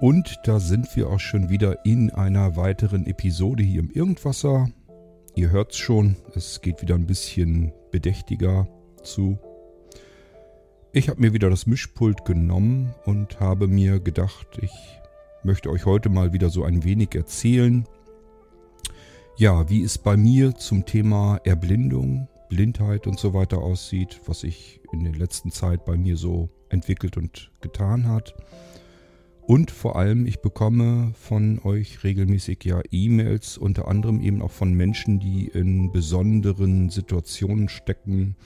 Und da sind wir auch schon wieder in einer weiteren Episode hier im Irgendwasser. Ihr hört's schon, es geht wieder ein bisschen bedächtiger zu. Ich habe mir wieder das Mischpult genommen und habe mir gedacht, ich möchte euch heute mal wieder so ein wenig erzählen. Ja, wie es bei mir zum Thema Erblindung, Blindheit und so weiter aussieht, was sich in der letzten Zeit bei mir so entwickelt und getan hat. Und vor allem, ich bekomme von euch regelmäßig ja E-Mails, unter anderem eben auch von Menschen, die in besonderen Situationen stecken,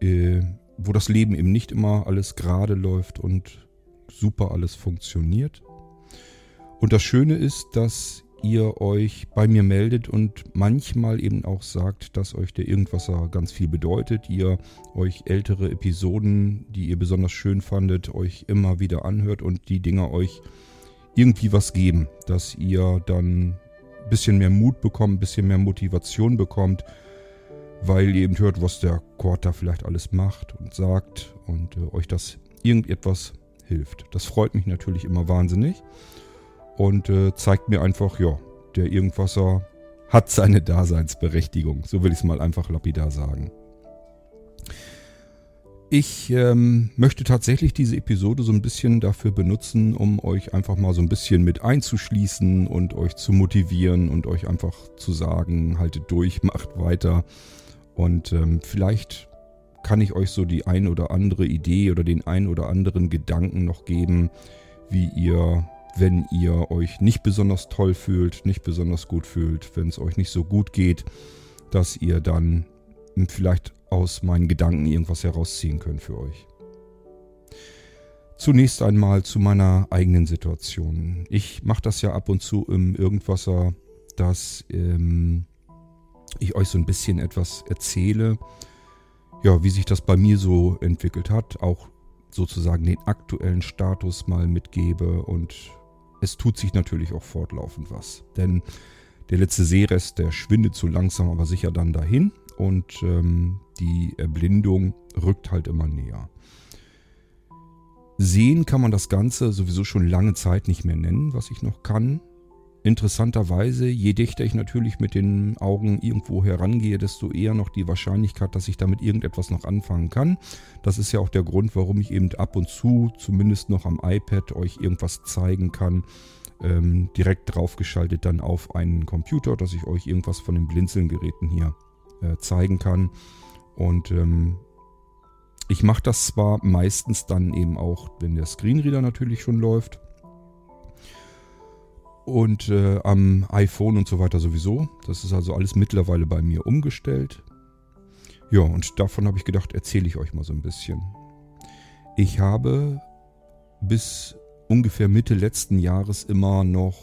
äh, wo das Leben eben nicht immer alles gerade läuft und super alles funktioniert. Und das Schöne ist, dass ihr euch bei mir meldet und manchmal eben auch sagt, dass euch der Irgendwasser ganz viel bedeutet. Ihr euch ältere Episoden, die ihr besonders schön fandet, euch immer wieder anhört und die Dinger euch irgendwie was geben, dass ihr dann ein bisschen mehr Mut bekommt, ein bisschen mehr Motivation bekommt, weil ihr eben hört, was der Chord da vielleicht alles macht und sagt und äh, euch das irgendetwas hilft. Das freut mich natürlich immer wahnsinnig und äh, zeigt mir einfach, ja, der Irgendwasser hat seine Daseinsberechtigung. So will ich es mal einfach lapidar sagen. Ich ähm, möchte tatsächlich diese Episode so ein bisschen dafür benutzen, um euch einfach mal so ein bisschen mit einzuschließen und euch zu motivieren und euch einfach zu sagen, haltet durch, macht weiter. Und ähm, vielleicht kann ich euch so die ein oder andere Idee oder den ein oder anderen Gedanken noch geben, wie ihr wenn ihr euch nicht besonders toll fühlt, nicht besonders gut fühlt, wenn es euch nicht so gut geht, dass ihr dann vielleicht aus meinen Gedanken irgendwas herausziehen könnt für euch. Zunächst einmal zu meiner eigenen Situation. Ich mache das ja ab und zu im Irgendwasser, dass ähm, ich euch so ein bisschen etwas erzähle, ja, wie sich das bei mir so entwickelt hat, auch sozusagen den aktuellen Status mal mitgebe und es tut sich natürlich auch fortlaufend was. Denn der letzte Seerest, der schwindet so langsam aber sicher dann dahin und ähm, die Erblindung rückt halt immer näher. Sehen kann man das Ganze sowieso schon lange Zeit nicht mehr nennen, was ich noch kann. Interessanterweise, je dichter ich natürlich mit den Augen irgendwo herangehe, desto eher noch die Wahrscheinlichkeit, dass ich damit irgendetwas noch anfangen kann. Das ist ja auch der Grund, warum ich eben ab und zu, zumindest noch am iPad, euch irgendwas zeigen kann. Ähm, direkt draufgeschaltet dann auf einen Computer, dass ich euch irgendwas von den Blinzelgeräten hier äh, zeigen kann. Und ähm, ich mache das zwar meistens dann eben auch, wenn der Screenreader natürlich schon läuft und äh, am iPhone und so weiter sowieso. Das ist also alles mittlerweile bei mir umgestellt. Ja, und davon habe ich gedacht, erzähle ich euch mal so ein bisschen. Ich habe bis ungefähr Mitte letzten Jahres immer noch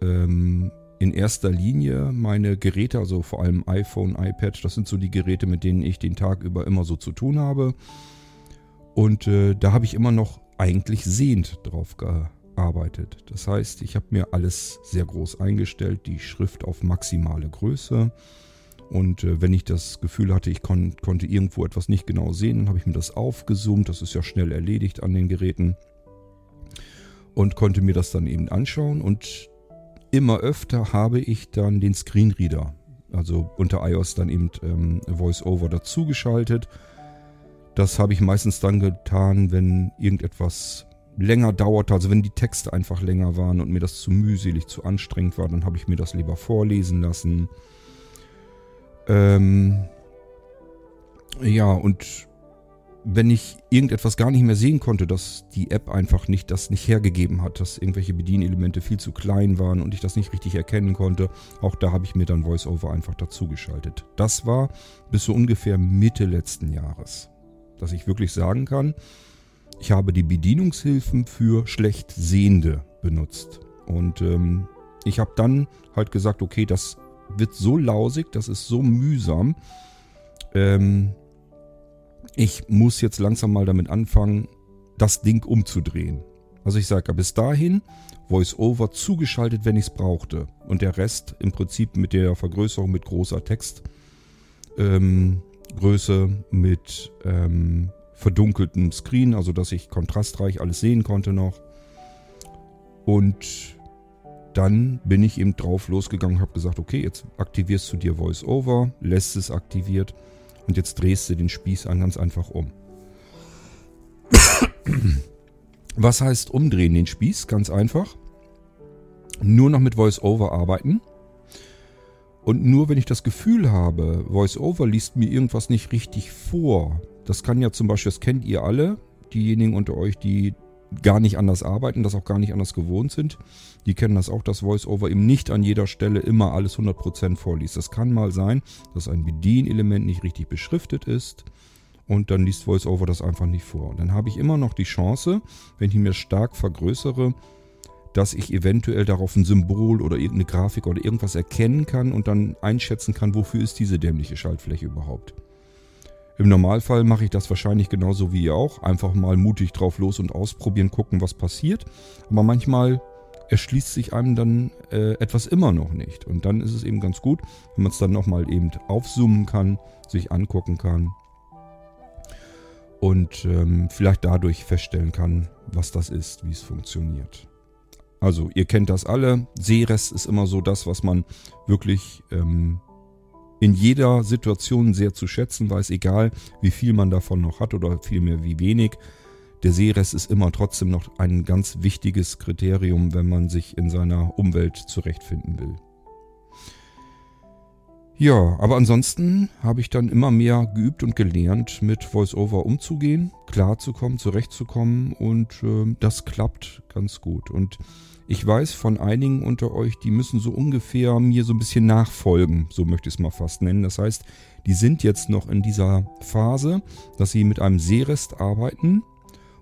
ähm, in erster Linie meine Geräte, also vor allem iPhone, iPad, das sind so die Geräte, mit denen ich den Tag über immer so zu tun habe. Und äh, da habe ich immer noch eigentlich sehend drauf gehabt arbeitet. Das heißt, ich habe mir alles sehr groß eingestellt, die Schrift auf maximale Größe. Und äh, wenn ich das Gefühl hatte, ich kon konnte irgendwo etwas nicht genau sehen, dann habe ich mir das aufgezoomt. Das ist ja schnell erledigt an den Geräten. Und konnte mir das dann eben anschauen. Und immer öfter habe ich dann den Screenreader, also unter iOS dann eben ähm, VoiceOver dazugeschaltet. Das habe ich meistens dann getan, wenn irgendetwas länger dauerte, also wenn die Texte einfach länger waren und mir das zu mühselig, zu anstrengend war, dann habe ich mir das lieber vorlesen lassen. Ähm ja, und wenn ich irgendetwas gar nicht mehr sehen konnte, dass die App einfach nicht das nicht hergegeben hat, dass irgendwelche Bedienelemente viel zu klein waren und ich das nicht richtig erkennen konnte, auch da habe ich mir dann VoiceOver einfach dazugeschaltet. Das war bis so ungefähr Mitte letzten Jahres, dass ich wirklich sagen kann, ich habe die Bedienungshilfen für schlecht Sehende benutzt. Und ähm, ich habe dann halt gesagt, okay, das wird so lausig, das ist so mühsam. Ähm, ich muss jetzt langsam mal damit anfangen, das Ding umzudrehen. Also ich sage bis dahin VoiceOver zugeschaltet, wenn ich es brauchte. Und der Rest im Prinzip mit der Vergrößerung mit großer Textgröße, ähm, mit ähm, verdunkelten Screen, also dass ich kontrastreich alles sehen konnte noch. Und dann bin ich eben drauf losgegangen habe gesagt, okay, jetzt aktivierst du dir VoiceOver, lässt es aktiviert und jetzt drehst du den Spieß ganz einfach um. Was heißt umdrehen den Spieß? Ganz einfach. Nur noch mit VoiceOver arbeiten. Und nur wenn ich das Gefühl habe, VoiceOver liest mir irgendwas nicht richtig vor. Das kann ja zum Beispiel, das kennt ihr alle, diejenigen unter euch, die gar nicht anders arbeiten, das auch gar nicht anders gewohnt sind. Die kennen das auch, dass VoiceOver eben nicht an jeder Stelle immer alles 100% vorliest. Das kann mal sein, dass ein Bedienelement nicht richtig beschriftet ist und dann liest VoiceOver das einfach nicht vor. dann habe ich immer noch die Chance, wenn ich mir stark vergrößere, dass ich eventuell darauf ein Symbol oder irgendeine Grafik oder irgendwas erkennen kann und dann einschätzen kann, wofür ist diese dämliche Schaltfläche überhaupt. Im Normalfall mache ich das wahrscheinlich genauso wie ihr auch. Einfach mal mutig drauf los und ausprobieren, gucken, was passiert. Aber manchmal erschließt sich einem dann äh, etwas immer noch nicht. Und dann ist es eben ganz gut, wenn man es dann nochmal eben aufzoomen kann, sich angucken kann und ähm, vielleicht dadurch feststellen kann, was das ist, wie es funktioniert. Also ihr kennt das alle. Seerest ist immer so das, was man wirklich ähm, in jeder Situation sehr zu schätzen weiß, egal wie viel man davon noch hat oder vielmehr wie wenig. Der Seerest ist immer trotzdem noch ein ganz wichtiges Kriterium, wenn man sich in seiner Umwelt zurechtfinden will. Ja, aber ansonsten habe ich dann immer mehr geübt und gelernt, mit VoiceOver umzugehen, klarzukommen, zurechtzukommen und äh, das klappt ganz gut. Und ich weiß von einigen unter euch, die müssen so ungefähr mir so ein bisschen nachfolgen, so möchte ich es mal fast nennen. Das heißt, die sind jetzt noch in dieser Phase, dass sie mit einem Seerest arbeiten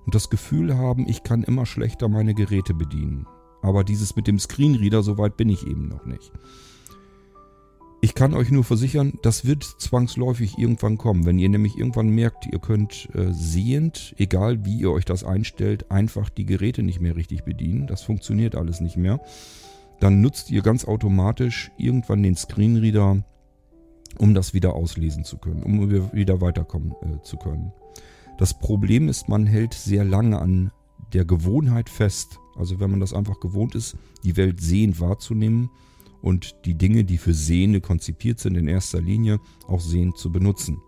und das Gefühl haben, ich kann immer schlechter meine Geräte bedienen. Aber dieses mit dem Screenreader, so weit bin ich eben noch nicht. Ich kann euch nur versichern, das wird zwangsläufig irgendwann kommen. Wenn ihr nämlich irgendwann merkt, ihr könnt äh, sehend, egal wie ihr euch das einstellt, einfach die Geräte nicht mehr richtig bedienen. Das funktioniert alles nicht mehr. Dann nutzt ihr ganz automatisch irgendwann den Screenreader, um das wieder auslesen zu können, um wieder weiterkommen äh, zu können. Das Problem ist, man hält sehr lange an der Gewohnheit fest. Also wenn man das einfach gewohnt ist, die Welt sehend wahrzunehmen, und die Dinge, die für Sehende konzipiert sind, in erster Linie auch sehend zu benutzen.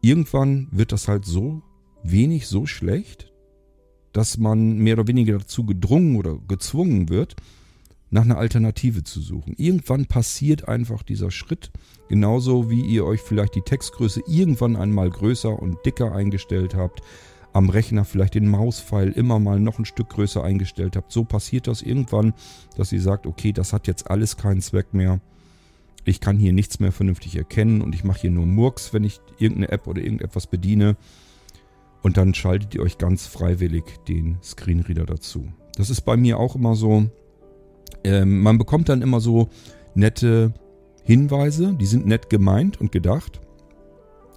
Irgendwann wird das halt so wenig, so schlecht, dass man mehr oder weniger dazu gedrungen oder gezwungen wird, nach einer Alternative zu suchen. Irgendwann passiert einfach dieser Schritt, genauso wie ihr euch vielleicht die Textgröße irgendwann einmal größer und dicker eingestellt habt, am Rechner vielleicht den Mauspfeil immer mal noch ein Stück größer eingestellt habt. So passiert das irgendwann, dass ihr sagt, okay, das hat jetzt alles keinen Zweck mehr. Ich kann hier nichts mehr vernünftig erkennen und ich mache hier nur Murks, wenn ich irgendeine App oder irgendetwas bediene. Und dann schaltet ihr euch ganz freiwillig den Screenreader dazu. Das ist bei mir auch immer so. Ähm, man bekommt dann immer so nette Hinweise, die sind nett gemeint und gedacht,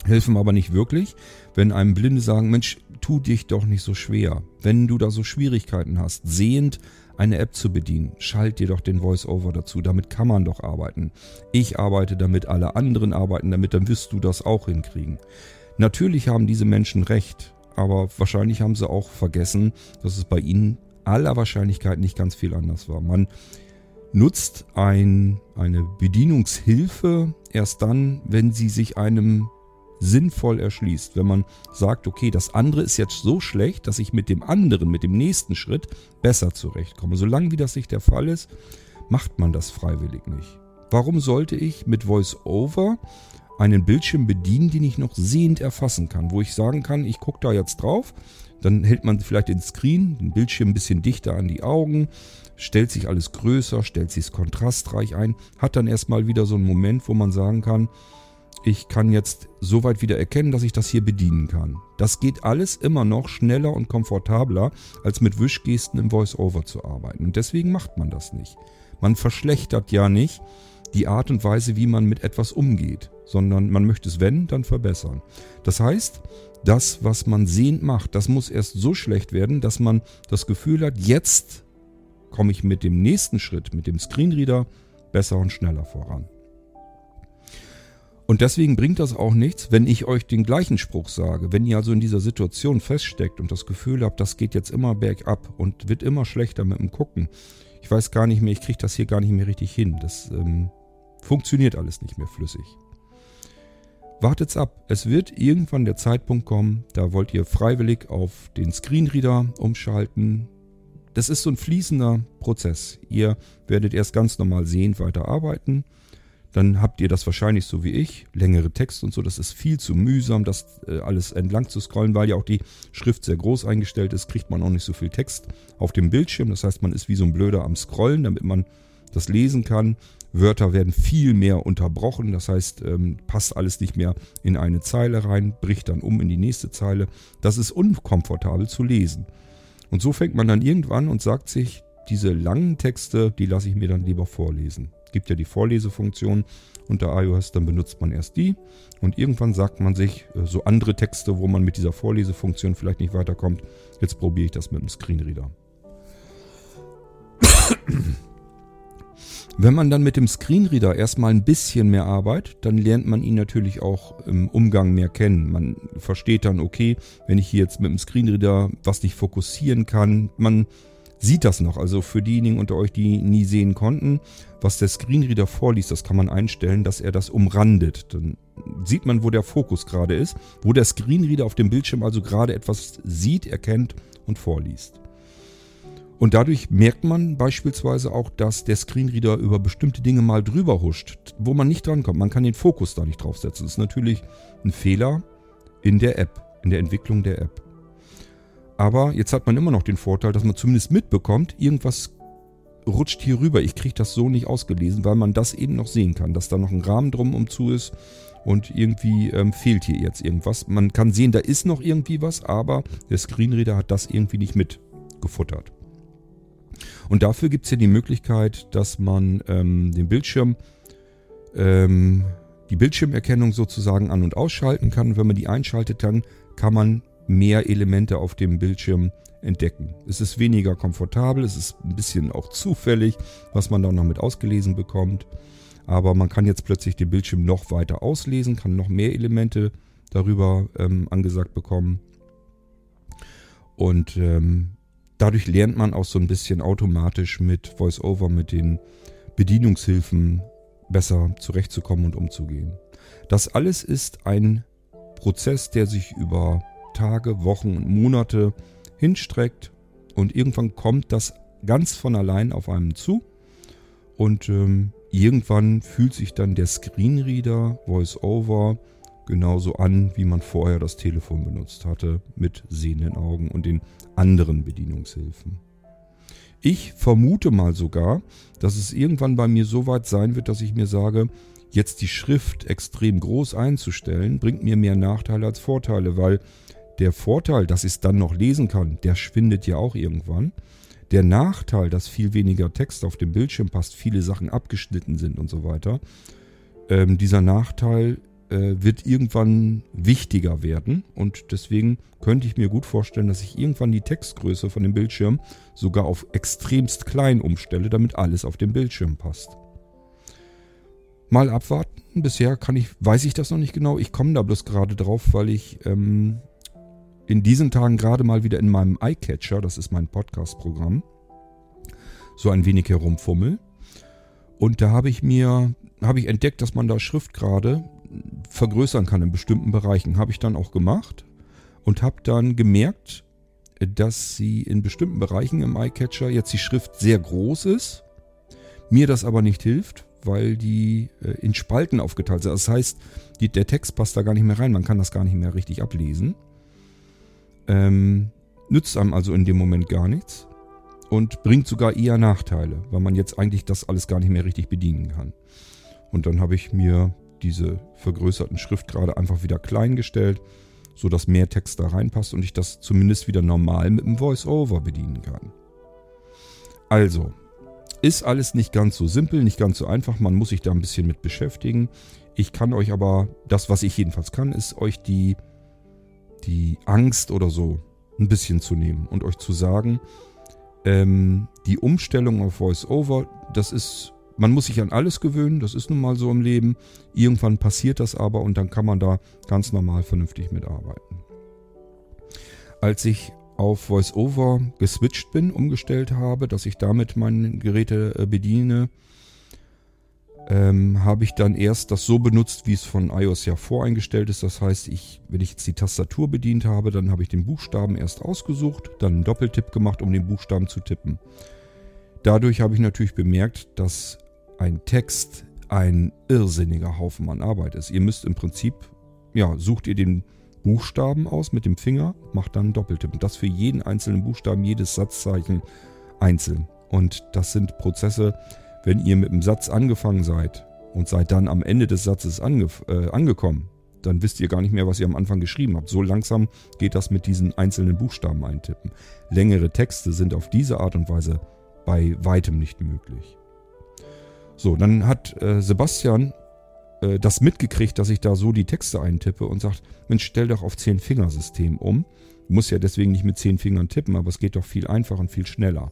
helfen aber nicht wirklich. Wenn einem Blinde sagen, Mensch, tu dich doch nicht so schwer. Wenn du da so Schwierigkeiten hast, sehend eine App zu bedienen, schalt dir doch den Voice-Over dazu. Damit kann man doch arbeiten. Ich arbeite damit, alle anderen arbeiten damit, dann wirst du das auch hinkriegen. Natürlich haben diese Menschen recht, aber wahrscheinlich haben sie auch vergessen, dass es bei ihnen aller Wahrscheinlichkeit nicht ganz viel anders war. Man nutzt ein, eine Bedienungshilfe erst dann, wenn sie sich einem sinnvoll erschließt. Wenn man sagt, okay, das andere ist jetzt so schlecht, dass ich mit dem anderen, mit dem nächsten Schritt besser zurechtkomme. Solange wie das nicht der Fall ist, macht man das freiwillig nicht. Warum sollte ich mit VoiceOver einen Bildschirm bedienen, den ich noch sehend erfassen kann, wo ich sagen kann, ich gucke da jetzt drauf, dann hält man vielleicht den Screen, den Bildschirm ein bisschen dichter an die Augen, stellt sich alles größer, stellt sich kontrastreich ein, hat dann erstmal wieder so einen Moment, wo man sagen kann, ich kann jetzt so weit wieder erkennen, dass ich das hier bedienen kann. Das geht alles immer noch schneller und komfortabler, als mit Wischgesten im Voice-Over zu arbeiten. Und deswegen macht man das nicht. Man verschlechtert ja nicht die Art und Weise, wie man mit etwas umgeht, sondern man möchte es, wenn, dann verbessern. Das heißt, das, was man sehend macht, das muss erst so schlecht werden, dass man das Gefühl hat, jetzt komme ich mit dem nächsten Schritt, mit dem Screenreader, besser und schneller voran. Und deswegen bringt das auch nichts, wenn ich euch den gleichen Spruch sage. Wenn ihr also in dieser Situation feststeckt und das Gefühl habt, das geht jetzt immer bergab und wird immer schlechter mit dem Gucken. Ich weiß gar nicht mehr, ich kriege das hier gar nicht mehr richtig hin. Das ähm, funktioniert alles nicht mehr flüssig. Wartet's ab. Es wird irgendwann der Zeitpunkt kommen, da wollt ihr freiwillig auf den Screenreader umschalten. Das ist so ein fließender Prozess. Ihr werdet erst ganz normal sehend weiterarbeiten dann habt ihr das wahrscheinlich so wie ich, längere Texte und so. Das ist viel zu mühsam, das äh, alles entlang zu scrollen, weil ja auch die Schrift sehr groß eingestellt ist, kriegt man auch nicht so viel Text auf dem Bildschirm. Das heißt, man ist wie so ein Blöder am Scrollen, damit man das lesen kann. Wörter werden viel mehr unterbrochen, das heißt, ähm, passt alles nicht mehr in eine Zeile rein, bricht dann um in die nächste Zeile. Das ist unkomfortabel zu lesen. Und so fängt man dann irgendwann und sagt sich, diese langen Texte, die lasse ich mir dann lieber vorlesen gibt ja die Vorlesefunktion unter iOS, dann benutzt man erst die und irgendwann sagt man sich, äh, so andere Texte, wo man mit dieser Vorlesefunktion vielleicht nicht weiterkommt, jetzt probiere ich das mit dem Screenreader. Wenn man dann mit dem Screenreader erstmal ein bisschen mehr arbeitet, dann lernt man ihn natürlich auch im Umgang mehr kennen. Man versteht dann, okay, wenn ich hier jetzt mit dem Screenreader was nicht fokussieren kann, man sieht das noch. Also für diejenigen unter euch, die nie sehen konnten, was der Screenreader vorliest, das kann man einstellen, dass er das umrandet. Dann sieht man, wo der Fokus gerade ist, wo der Screenreader auf dem Bildschirm also gerade etwas sieht, erkennt und vorliest. Und dadurch merkt man beispielsweise auch, dass der Screenreader über bestimmte Dinge mal drüber huscht, wo man nicht drankommt. Man kann den Fokus da nicht draufsetzen. Das ist natürlich ein Fehler in der App, in der Entwicklung der App. Aber jetzt hat man immer noch den Vorteil, dass man zumindest mitbekommt, irgendwas rutscht hier rüber. Ich kriege das so nicht ausgelesen, weil man das eben noch sehen kann, dass da noch ein Rahmen drum um zu ist und irgendwie ähm, fehlt hier jetzt irgendwas. Man kann sehen, da ist noch irgendwie was, aber der Screenreader hat das irgendwie nicht mitgefuttert. Und dafür gibt es hier die Möglichkeit, dass man ähm, den Bildschirm, ähm, die Bildschirmerkennung sozusagen an- und ausschalten kann. Und wenn man die einschaltet, dann kann man mehr Elemente auf dem Bildschirm entdecken. Es ist weniger komfortabel, es ist ein bisschen auch zufällig, was man da noch mit ausgelesen bekommt. Aber man kann jetzt plötzlich den Bildschirm noch weiter auslesen, kann noch mehr Elemente darüber ähm, angesagt bekommen. Und ähm, dadurch lernt man auch so ein bisschen automatisch mit VoiceOver, mit den Bedienungshilfen besser zurechtzukommen und umzugehen. Das alles ist ein Prozess, der sich über Tage, Wochen und Monate hinstreckt und irgendwann kommt das ganz von allein auf einem zu und ähm, irgendwann fühlt sich dann der Screenreader, VoiceOver genauso an, wie man vorher das Telefon benutzt hatte, mit sehenden Augen und den anderen Bedienungshilfen. Ich vermute mal sogar, dass es irgendwann bei mir so weit sein wird, dass ich mir sage, jetzt die Schrift extrem groß einzustellen, bringt mir mehr Nachteile als Vorteile, weil der Vorteil, dass ich es dann noch lesen kann, der schwindet ja auch irgendwann. Der Nachteil, dass viel weniger Text auf dem Bildschirm passt, viele Sachen abgeschnitten sind und so weiter, ähm, dieser Nachteil äh, wird irgendwann wichtiger werden. Und deswegen könnte ich mir gut vorstellen, dass ich irgendwann die Textgröße von dem Bildschirm sogar auf extremst klein umstelle, damit alles auf dem Bildschirm passt. Mal abwarten. Bisher kann ich, weiß ich das noch nicht genau. Ich komme da bloß gerade drauf, weil ich ähm, in diesen Tagen gerade mal wieder in meinem iCatcher, das ist mein Podcast-Programm, so ein wenig herumfummel. Und da habe ich mir, habe ich entdeckt, dass man da Schriftgrade vergrößern kann in bestimmten Bereichen. Habe ich dann auch gemacht und habe dann gemerkt, dass sie in bestimmten Bereichen im iCatcher jetzt die Schrift sehr groß ist. Mir das aber nicht hilft, weil die äh, in Spalten aufgeteilt sind. Das heißt, die, der Text passt da gar nicht mehr rein. Man kann das gar nicht mehr richtig ablesen. Ähm, nützt einem also in dem Moment gar nichts und bringt sogar eher Nachteile, weil man jetzt eigentlich das alles gar nicht mehr richtig bedienen kann. Und dann habe ich mir diese vergrößerten Schriftgrade einfach wieder klein gestellt, sodass mehr Text da reinpasst und ich das zumindest wieder normal mit dem Voice-Over bedienen kann. Also, ist alles nicht ganz so simpel, nicht ganz so einfach, man muss sich da ein bisschen mit beschäftigen. Ich kann euch aber, das was ich jedenfalls kann, ist euch die die Angst oder so ein bisschen zu nehmen und euch zu sagen, ähm, die Umstellung auf VoiceOver, das ist man muss sich an alles gewöhnen, das ist nun mal so im Leben. Irgendwann passiert das aber und dann kann man da ganz normal vernünftig mitarbeiten. Als ich auf VoiceOver geswitcht bin, umgestellt habe, dass ich damit meine Geräte äh, bediene, ähm, habe ich dann erst das so benutzt, wie es von iOS ja voreingestellt ist. Das heißt, ich, wenn ich jetzt die Tastatur bedient habe, dann habe ich den Buchstaben erst ausgesucht, dann einen Doppeltipp gemacht, um den Buchstaben zu tippen. Dadurch habe ich natürlich bemerkt, dass ein Text ein irrsinniger Haufen an Arbeit ist. Ihr müsst im Prinzip, ja, sucht ihr den Buchstaben aus mit dem Finger, macht dann einen Doppeltipp. Und das für jeden einzelnen Buchstaben, jedes Satzzeichen einzeln. Und das sind Prozesse, wenn ihr mit dem Satz angefangen seid und seid dann am Ende des Satzes ange äh, angekommen, dann wisst ihr gar nicht mehr, was ihr am Anfang geschrieben habt. So langsam geht das mit diesen einzelnen Buchstaben eintippen. Längere Texte sind auf diese Art und Weise bei weitem nicht möglich. So, dann hat äh, Sebastian äh, das mitgekriegt, dass ich da so die Texte eintippe und sagt, Mensch, stell doch auf Zehn-Fingersystem um. Du musst ja deswegen nicht mit zehn Fingern tippen, aber es geht doch viel einfacher und viel schneller.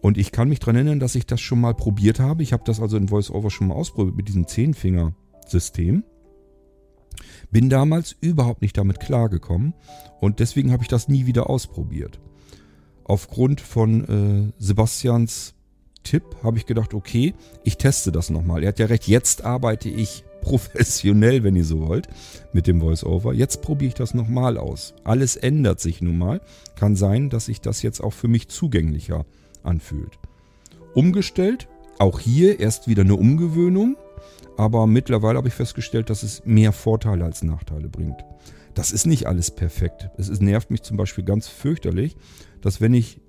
Und ich kann mich daran erinnern, dass ich das schon mal probiert habe. Ich habe das also in VoiceOver schon mal ausprobiert mit diesem Zehn-Finger-System. Bin damals überhaupt nicht damit klargekommen und deswegen habe ich das nie wieder ausprobiert. Aufgrund von äh, Sebastians Tipp habe ich gedacht, okay, ich teste das nochmal. Er hat ja recht, jetzt arbeite ich professionell, wenn ihr so wollt, mit dem VoiceOver. Jetzt probiere ich das nochmal aus. Alles ändert sich nun mal. Kann sein, dass sich das jetzt auch für mich zugänglicher anfühlt. Umgestellt, auch hier erst wieder eine Umgewöhnung, aber mittlerweile habe ich festgestellt, dass es mehr Vorteile als Nachteile bringt. Das ist nicht alles perfekt. Es nervt mich zum Beispiel ganz fürchterlich, dass wenn ich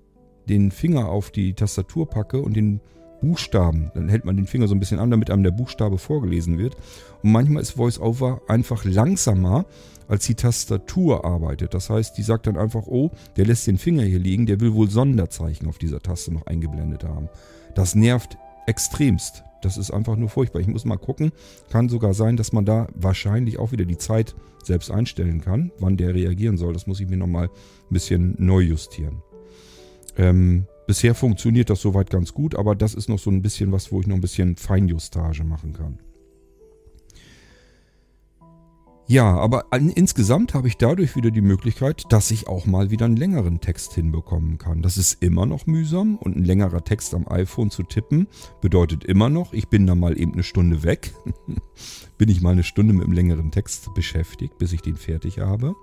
den Finger auf die Tastatur packe und den Buchstaben, dann hält man den Finger so ein bisschen an, damit einem der Buchstabe vorgelesen wird. Und manchmal ist VoiceOver einfach langsamer, als die Tastatur arbeitet. Das heißt, die sagt dann einfach, oh, der lässt den Finger hier liegen, der will wohl Sonderzeichen auf dieser Taste noch eingeblendet haben. Das nervt extremst. Das ist einfach nur furchtbar. Ich muss mal gucken. Kann sogar sein, dass man da wahrscheinlich auch wieder die Zeit selbst einstellen kann, wann der reagieren soll. Das muss ich mir nochmal ein bisschen neu justieren. Ähm, bisher funktioniert das soweit ganz gut, aber das ist noch so ein bisschen was, wo ich noch ein bisschen Feinjustage machen kann. Ja, aber an, insgesamt habe ich dadurch wieder die Möglichkeit, dass ich auch mal wieder einen längeren Text hinbekommen kann. Das ist immer noch mühsam und ein längerer Text am iPhone zu tippen bedeutet immer noch, ich bin da mal eben eine Stunde weg. bin ich mal eine Stunde mit einem längeren Text beschäftigt, bis ich den fertig habe.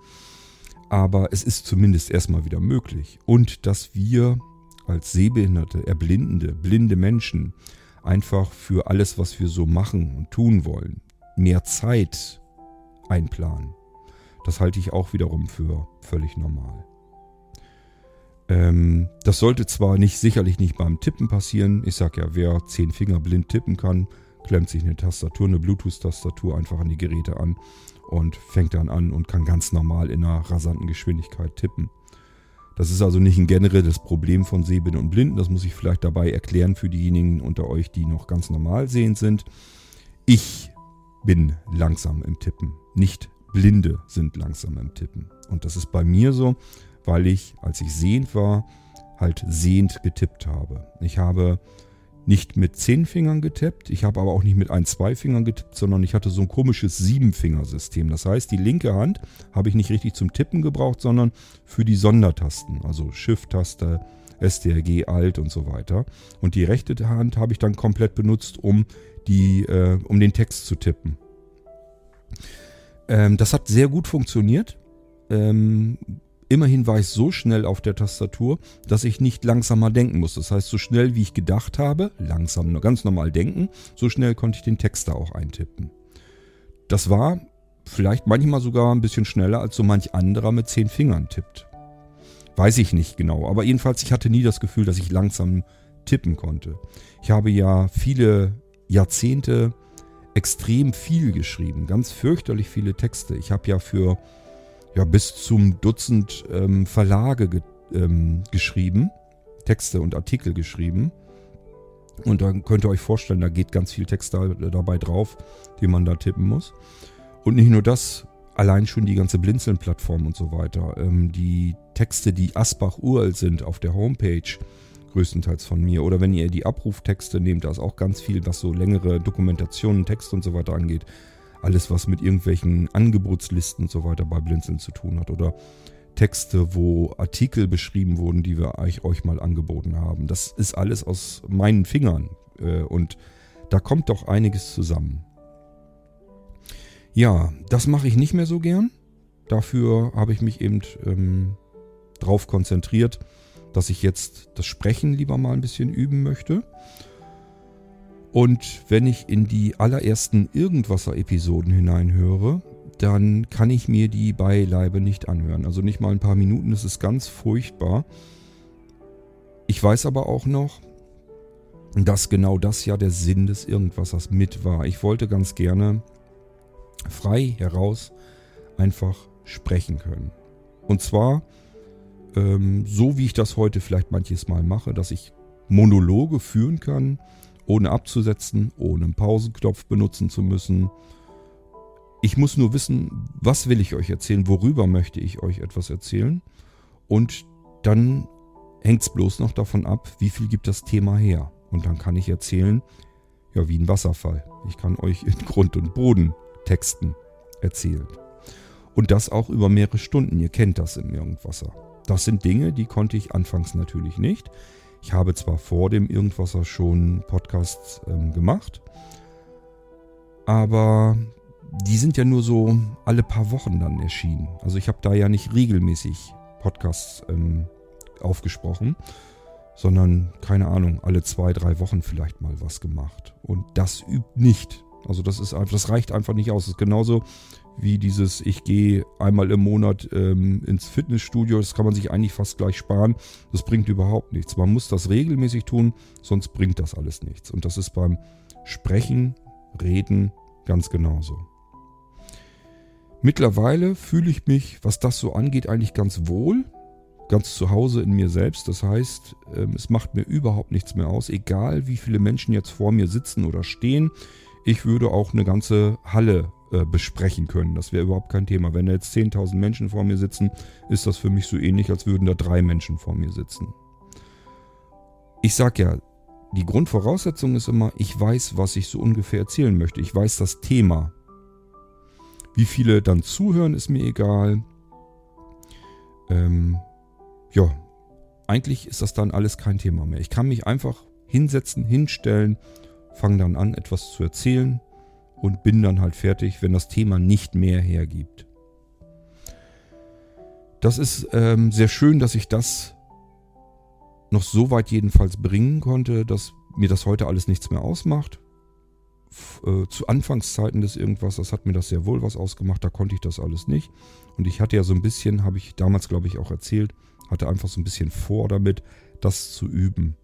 Aber es ist zumindest erstmal wieder möglich. Und dass wir als Sehbehinderte, erblindende, blinde Menschen einfach für alles, was wir so machen und tun wollen, mehr Zeit einplanen. Das halte ich auch wiederum für völlig normal. Ähm, das sollte zwar nicht sicherlich nicht beim Tippen passieren. Ich sage ja, wer zehn Finger blind tippen kann, klemmt sich eine Tastatur, eine Bluetooth-Tastatur einfach an die Geräte an und fängt dann an und kann ganz normal in einer rasanten Geschwindigkeit tippen. Das ist also nicht ein generelles Problem von Sehbinden und Blinden. Das muss ich vielleicht dabei erklären für diejenigen unter euch, die noch ganz normal sehend sind. Ich bin langsam im Tippen. Nicht Blinde sind langsam im Tippen. Und das ist bei mir so, weil ich, als ich sehend war, halt sehend getippt habe. Ich habe nicht mit zehn Fingern getippt, ich habe aber auch nicht mit ein, zwei Fingern getippt, sondern ich hatte so ein komisches Siebenfingersystem. Das heißt, die linke Hand habe ich nicht richtig zum Tippen gebraucht, sondern für die Sondertasten, also Shift-Taste, STRG, Alt und so weiter. Und die rechte Hand habe ich dann komplett benutzt, um, die, äh, um den Text zu tippen. Ähm, das hat sehr gut funktioniert. Ähm, Immerhin war ich so schnell auf der Tastatur, dass ich nicht langsamer denken muss. Das heißt, so schnell wie ich gedacht habe, langsam ganz normal denken, so schnell konnte ich den Text da auch eintippen. Das war vielleicht manchmal sogar ein bisschen schneller, als so manch anderer mit zehn Fingern tippt. Weiß ich nicht genau, aber jedenfalls, ich hatte nie das Gefühl, dass ich langsam tippen konnte. Ich habe ja viele Jahrzehnte extrem viel geschrieben, ganz fürchterlich viele Texte. Ich habe ja für ja, bis zum Dutzend ähm, Verlage ge ähm, geschrieben, Texte und Artikel geschrieben. Und dann könnt ihr euch vorstellen, da geht ganz viel Text da, dabei drauf, den man da tippen muss. Und nicht nur das, allein schon die ganze Blinzeln-Plattform und so weiter. Ähm, die Texte, die Asbach uralt sind auf der Homepage, größtenteils von mir. Oder wenn ihr die Abruftexte nehmt, da ist auch ganz viel, was so längere Dokumentationen, Texte und so weiter angeht. Alles, was mit irgendwelchen Angebotslisten und so weiter bei Blinzeln zu tun hat. Oder Texte, wo Artikel beschrieben wurden, die wir euch, euch mal angeboten haben. Das ist alles aus meinen Fingern. Äh, und da kommt doch einiges zusammen. Ja, das mache ich nicht mehr so gern. Dafür habe ich mich eben ähm, drauf konzentriert, dass ich jetzt das Sprechen lieber mal ein bisschen üben möchte. Und wenn ich in die allerersten Irgendwasser-Episoden hineinhöre, dann kann ich mir die beileibe nicht anhören. Also nicht mal ein paar Minuten, das ist ganz furchtbar. Ich weiß aber auch noch, dass genau das ja der Sinn des Irgendwassers mit war. Ich wollte ganz gerne frei heraus einfach sprechen können. Und zwar ähm, so, wie ich das heute vielleicht manches Mal mache, dass ich Monologe führen kann, ohne abzusetzen, ohne einen Pausenknopf benutzen zu müssen, ich muss nur wissen, was will ich euch erzählen, worüber möchte ich euch etwas erzählen. Und dann hängt es bloß noch davon ab, wie viel gibt das Thema her. Und dann kann ich erzählen, ja, wie ein Wasserfall. Ich kann euch in Grund und Boden Texten erzählen. Und das auch über mehrere Stunden. Ihr kennt das im Irgendwasser. Das sind Dinge, die konnte ich anfangs natürlich nicht. Ich habe zwar vor dem Irgendwasser schon Podcasts ähm, gemacht, aber die sind ja nur so alle paar Wochen dann erschienen. Also ich habe da ja nicht regelmäßig Podcasts ähm, aufgesprochen, sondern keine Ahnung, alle zwei, drei Wochen vielleicht mal was gemacht. Und das übt nicht. Also das ist das reicht einfach nicht aus. Das ist genauso wie dieses, ich gehe einmal im Monat ähm, ins Fitnessstudio, das kann man sich eigentlich fast gleich sparen. Das bringt überhaupt nichts. Man muss das regelmäßig tun, sonst bringt das alles nichts. Und das ist beim Sprechen, Reden ganz genauso. Mittlerweile fühle ich mich, was das so angeht, eigentlich ganz wohl, ganz zu Hause in mir selbst. Das heißt, ähm, es macht mir überhaupt nichts mehr aus, egal wie viele Menschen jetzt vor mir sitzen oder stehen. Ich würde auch eine ganze Halle äh, besprechen können. Das wäre überhaupt kein Thema. Wenn da jetzt 10.000 Menschen vor mir sitzen, ist das für mich so ähnlich, als würden da drei Menschen vor mir sitzen. Ich sage ja, die Grundvoraussetzung ist immer, ich weiß, was ich so ungefähr erzählen möchte. Ich weiß das Thema. Wie viele dann zuhören, ist mir egal. Ähm, ja, eigentlich ist das dann alles kein Thema mehr. Ich kann mich einfach hinsetzen, hinstellen, fange dann an, etwas zu erzählen und bin dann halt fertig, wenn das Thema nicht mehr hergibt. Das ist ähm, sehr schön, dass ich das noch so weit jedenfalls bringen konnte, dass mir das heute alles nichts mehr ausmacht äh, zu Anfangszeiten des irgendwas, das hat mir das sehr wohl was ausgemacht, da konnte ich das alles nicht. Und ich hatte ja so ein bisschen, habe ich damals glaube ich auch erzählt, hatte einfach so ein bisschen vor damit, das zu üben.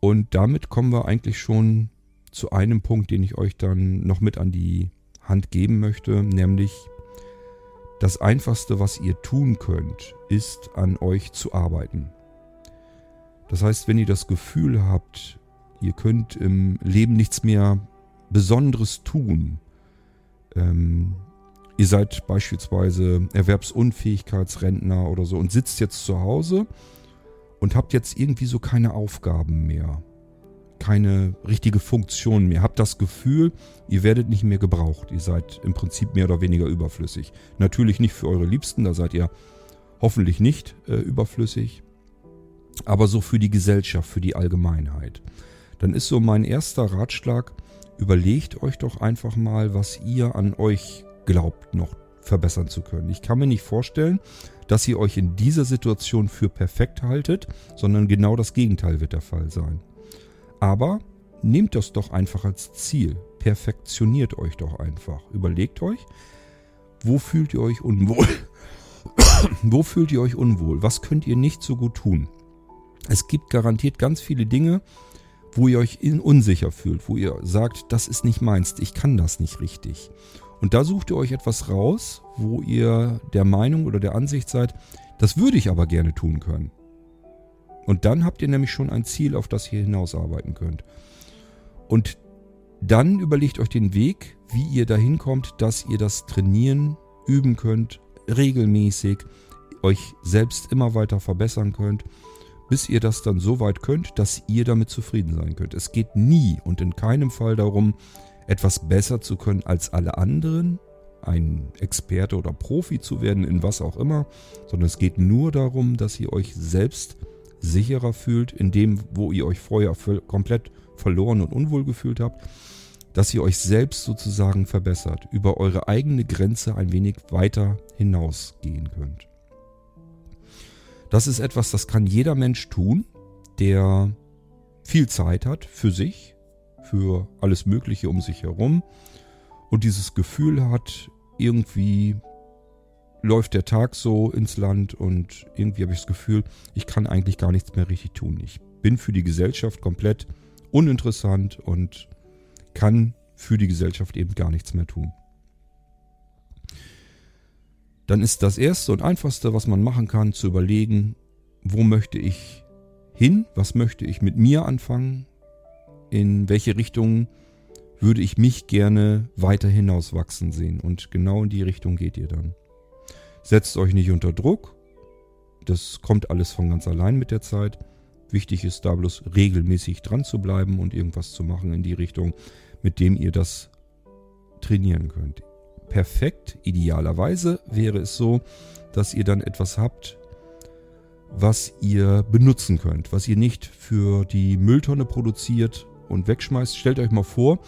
Und damit kommen wir eigentlich schon zu einem Punkt, den ich euch dann noch mit an die Hand geben möchte, nämlich das Einfachste, was ihr tun könnt, ist an euch zu arbeiten. Das heißt, wenn ihr das Gefühl habt, Ihr könnt im Leben nichts mehr Besonderes tun. Ähm, ihr seid beispielsweise Erwerbsunfähigkeitsrentner oder so und sitzt jetzt zu Hause und habt jetzt irgendwie so keine Aufgaben mehr. Keine richtige Funktion mehr. Habt das Gefühl, ihr werdet nicht mehr gebraucht. Ihr seid im Prinzip mehr oder weniger überflüssig. Natürlich nicht für eure Liebsten, da seid ihr hoffentlich nicht äh, überflüssig. Aber so für die Gesellschaft, für die Allgemeinheit dann ist so mein erster Ratschlag, überlegt euch doch einfach mal, was ihr an euch glaubt noch verbessern zu können. Ich kann mir nicht vorstellen, dass ihr euch in dieser Situation für perfekt haltet, sondern genau das Gegenteil wird der Fall sein. Aber nehmt das doch einfach als Ziel. Perfektioniert euch doch einfach. Überlegt euch, wo fühlt ihr euch unwohl? wo fühlt ihr euch unwohl? Was könnt ihr nicht so gut tun? Es gibt garantiert ganz viele Dinge, wo ihr euch unsicher fühlt, wo ihr sagt, das ist nicht meins, ich kann das nicht richtig. Und da sucht ihr euch etwas raus, wo ihr der Meinung oder der Ansicht seid, das würde ich aber gerne tun können. Und dann habt ihr nämlich schon ein Ziel, auf das ihr hinausarbeiten könnt. Und dann überlegt euch den Weg, wie ihr dahin kommt, dass ihr das trainieren, üben könnt, regelmäßig, euch selbst immer weiter verbessern könnt bis ihr das dann so weit könnt, dass ihr damit zufrieden sein könnt. Es geht nie und in keinem Fall darum, etwas besser zu können als alle anderen, ein Experte oder Profi zu werden in was auch immer, sondern es geht nur darum, dass ihr euch selbst sicherer fühlt in dem, wo ihr euch vorher komplett verloren und unwohl gefühlt habt, dass ihr euch selbst sozusagen verbessert, über eure eigene Grenze ein wenig weiter hinausgehen könnt. Das ist etwas, das kann jeder Mensch tun, der viel Zeit hat für sich, für alles Mögliche um sich herum und dieses Gefühl hat, irgendwie läuft der Tag so ins Land und irgendwie habe ich das Gefühl, ich kann eigentlich gar nichts mehr richtig tun. Ich bin für die Gesellschaft komplett uninteressant und kann für die Gesellschaft eben gar nichts mehr tun. Dann ist das Erste und Einfachste, was man machen kann, zu überlegen, wo möchte ich hin, was möchte ich mit mir anfangen, in welche Richtung würde ich mich gerne weiter hinaus wachsen sehen. Und genau in die Richtung geht ihr dann. Setzt euch nicht unter Druck. Das kommt alles von ganz allein mit der Zeit. Wichtig ist da bloß regelmäßig dran zu bleiben und irgendwas zu machen in die Richtung, mit dem ihr das trainieren könnt. Perfekt, idealerweise wäre es so, dass ihr dann etwas habt, was ihr benutzen könnt, was ihr nicht für die Mülltonne produziert und wegschmeißt. Stellt euch mal vor,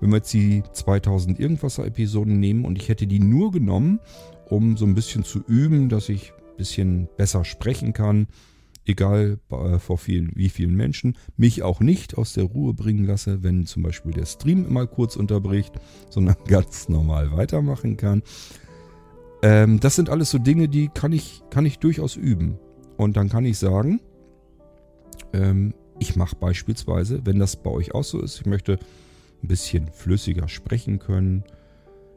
wenn wir jetzt die 2000 irgendwaser Episoden nehmen und ich hätte die nur genommen, um so ein bisschen zu üben, dass ich ein bisschen besser sprechen kann, egal äh, vor vielen, wie vielen Menschen, mich auch nicht aus der Ruhe bringen lasse, wenn zum Beispiel der Stream mal kurz unterbricht, sondern ganz normal weitermachen kann. Ähm, das sind alles so Dinge, die kann ich, kann ich durchaus üben. Und dann kann ich sagen, ähm, ich mache beispielsweise, wenn das bei euch auch so ist, ich möchte ein bisschen flüssiger sprechen können,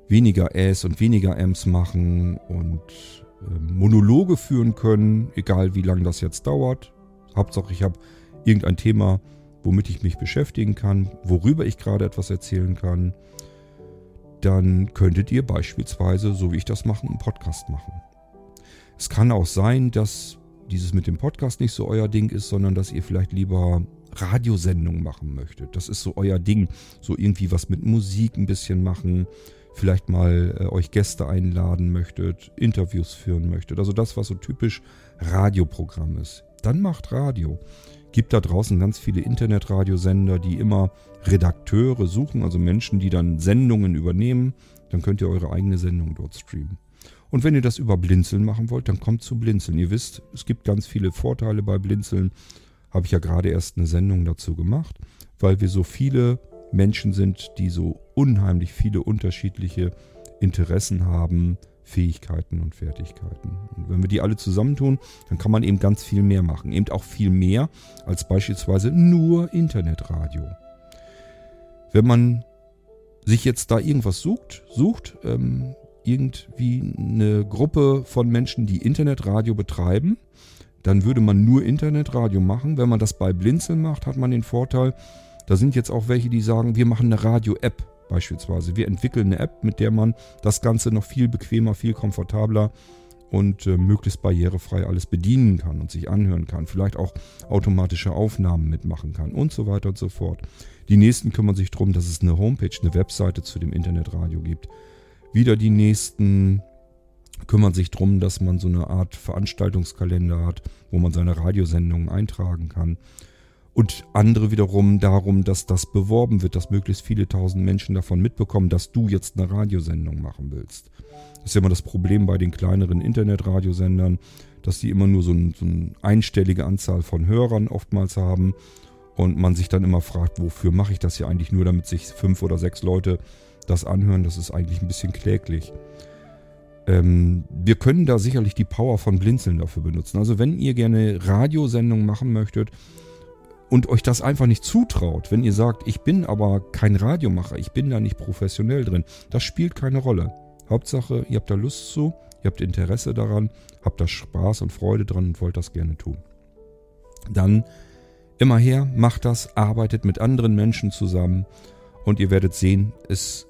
weniger Äs und weniger Ms machen und äh, Monologe führen können, egal wie lange das jetzt dauert. Hauptsache ich habe irgendein Thema, womit ich mich beschäftigen kann, worüber ich gerade etwas erzählen kann. Dann könntet ihr beispielsweise, so wie ich das mache, einen Podcast machen. Es kann auch sein, dass dieses mit dem Podcast nicht so euer Ding ist, sondern dass ihr vielleicht lieber Radiosendungen machen möchtet. Das ist so euer Ding. So irgendwie was mit Musik ein bisschen machen, vielleicht mal äh, euch Gäste einladen möchtet, Interviews führen möchtet. Also das, was so typisch Radioprogramm ist. Dann macht Radio. Gibt da draußen ganz viele Internetradiosender, die immer Redakteure suchen, also Menschen, die dann Sendungen übernehmen. Dann könnt ihr eure eigene Sendung dort streamen. Und wenn ihr das über Blinzeln machen wollt, dann kommt zu Blinzeln. Ihr wisst, es gibt ganz viele Vorteile bei Blinzeln. Habe ich ja gerade erst eine Sendung dazu gemacht, weil wir so viele Menschen sind, die so unheimlich viele unterschiedliche Interessen haben, Fähigkeiten und Fertigkeiten. Und wenn wir die alle zusammentun, dann kann man eben ganz viel mehr machen. Eben auch viel mehr als beispielsweise nur Internetradio. Wenn man sich jetzt da irgendwas sucht, sucht, ähm, irgendwie eine Gruppe von Menschen, die Internetradio betreiben, dann würde man nur Internetradio machen. Wenn man das bei Blinzeln macht, hat man den Vorteil, da sind jetzt auch welche, die sagen, wir machen eine Radio-App beispielsweise. Wir entwickeln eine App, mit der man das Ganze noch viel bequemer, viel komfortabler und äh, möglichst barrierefrei alles bedienen kann und sich anhören kann. Vielleicht auch automatische Aufnahmen mitmachen kann und so weiter und so fort. Die nächsten kümmern sich darum, dass es eine Homepage, eine Webseite zu dem Internetradio gibt. Wieder die nächsten kümmern sich darum, dass man so eine Art Veranstaltungskalender hat, wo man seine Radiosendungen eintragen kann. Und andere wiederum darum, dass das beworben wird, dass möglichst viele tausend Menschen davon mitbekommen, dass du jetzt eine Radiosendung machen willst. Das ist ja immer das Problem bei den kleineren Internetradiosendern, dass die immer nur so, ein, so eine einstellige Anzahl von Hörern oftmals haben und man sich dann immer fragt, wofür mache ich das hier eigentlich nur, damit sich fünf oder sechs Leute das anhören, das ist eigentlich ein bisschen kläglich. Ähm, wir können da sicherlich die Power von Blinzeln dafür benutzen. Also wenn ihr gerne Radiosendungen machen möchtet und euch das einfach nicht zutraut, wenn ihr sagt, ich bin aber kein Radiomacher, ich bin da nicht professionell drin, das spielt keine Rolle. Hauptsache, ihr habt da Lust zu, ihr habt Interesse daran, habt da Spaß und Freude dran und wollt das gerne tun. Dann immer her, macht das, arbeitet mit anderen Menschen zusammen und ihr werdet sehen, es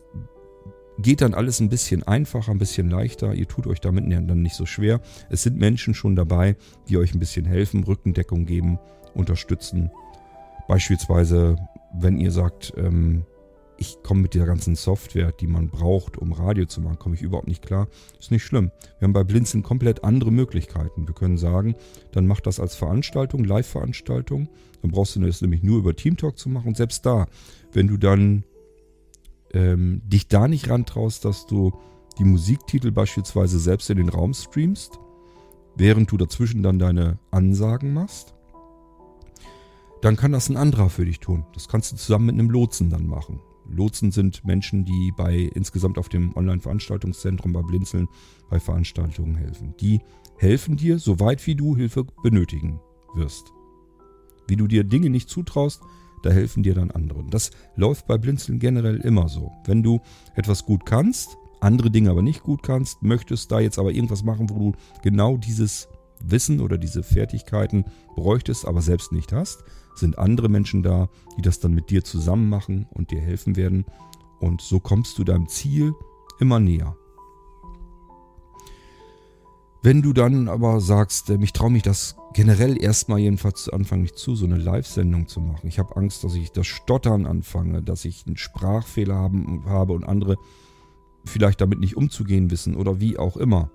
geht dann alles ein bisschen einfacher, ein bisschen leichter. Ihr tut euch damit dann nicht so schwer. Es sind Menschen schon dabei, die euch ein bisschen helfen, Rückendeckung geben, unterstützen. Beispielsweise, wenn ihr sagt, ähm, ich komme mit der ganzen Software, die man braucht, um Radio zu machen, komme ich überhaupt nicht klar. Ist nicht schlimm. Wir haben bei Blinzeln komplett andere Möglichkeiten. Wir können sagen, dann mach das als Veranstaltung, Live-Veranstaltung. Dann brauchst du das nämlich nur über Teamtalk zu machen. Und selbst da, wenn du dann ähm, dich da nicht rantraust, dass du die Musiktitel beispielsweise selbst in den Raum streamst, während du dazwischen dann deine Ansagen machst, dann kann das ein anderer für dich tun. Das kannst du zusammen mit einem Lotsen dann machen. Lotsen sind Menschen, die bei insgesamt auf dem Online-Veranstaltungszentrum bei Blinzeln bei Veranstaltungen helfen. Die helfen dir, soweit wie du Hilfe benötigen wirst. Wie du dir Dinge nicht zutraust, da helfen dir dann andere. Das läuft bei Blinzeln generell immer so. Wenn du etwas gut kannst, andere Dinge aber nicht gut kannst, möchtest da jetzt aber irgendwas machen, wo du genau dieses Wissen oder diese Fertigkeiten bräuchtest, aber selbst nicht hast, sind andere Menschen da, die das dann mit dir zusammen machen und dir helfen werden. Und so kommst du deinem Ziel immer näher. Wenn du dann aber sagst, ich traue mich das generell erstmal jedenfalls zu Anfang nicht zu, so eine Live-Sendung zu machen. Ich habe Angst, dass ich das Stottern anfange, dass ich einen Sprachfehler haben, habe und andere vielleicht damit nicht umzugehen wissen oder wie auch immer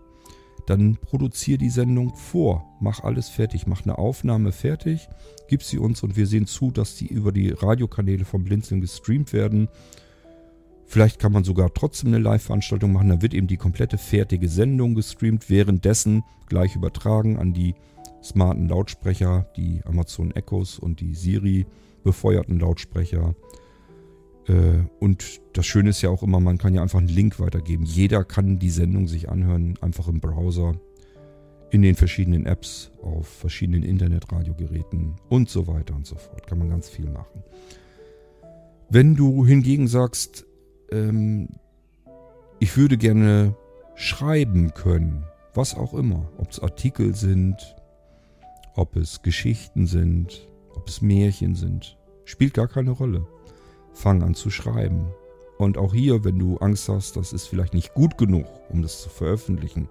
dann produziere die Sendung vor. Mach alles fertig. Mach eine Aufnahme fertig, gib sie uns und wir sehen zu, dass die über die Radiokanäle vom Blinzeln gestreamt werden. Vielleicht kann man sogar trotzdem eine Live-Veranstaltung machen. Da wird eben die komplette fertige Sendung gestreamt, währenddessen gleich übertragen an die smarten Lautsprecher, die Amazon Echos und die Siri befeuerten Lautsprecher. Äh, und das Schöne ist ja auch immer, man kann ja einfach einen Link weitergeben. Jeder kann die Sendung sich anhören, einfach im Browser, in den verschiedenen Apps, auf verschiedenen Internetradiogeräten und so weiter und so fort. Kann man ganz viel machen. Wenn du hingegen sagst, ähm, ich würde gerne schreiben können, was auch immer, ob es Artikel sind, ob es Geschichten sind, ob es Märchen sind, spielt gar keine Rolle fang an zu schreiben. Und auch hier, wenn du Angst hast, das ist vielleicht nicht gut genug, um das zu veröffentlichen,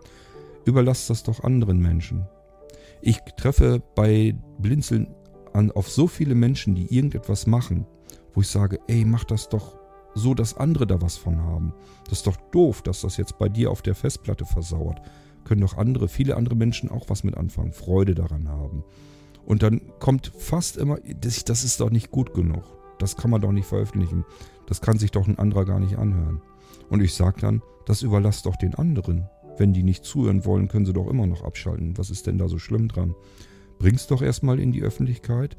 überlass das doch anderen Menschen. Ich treffe bei Blinzeln an, auf so viele Menschen, die irgendetwas machen, wo ich sage, ey, mach das doch so, dass andere da was von haben. Das ist doch doof, dass das jetzt bei dir auf der Festplatte versauert. Können doch andere, viele andere Menschen auch was mit anfangen, Freude daran haben. Und dann kommt fast immer, das, das ist doch nicht gut genug. Das kann man doch nicht veröffentlichen. Das kann sich doch ein anderer gar nicht anhören. Und ich sage dann, das überlasst doch den anderen. Wenn die nicht zuhören wollen, können sie doch immer noch abschalten. Was ist denn da so schlimm dran? Bring's doch erstmal in die Öffentlichkeit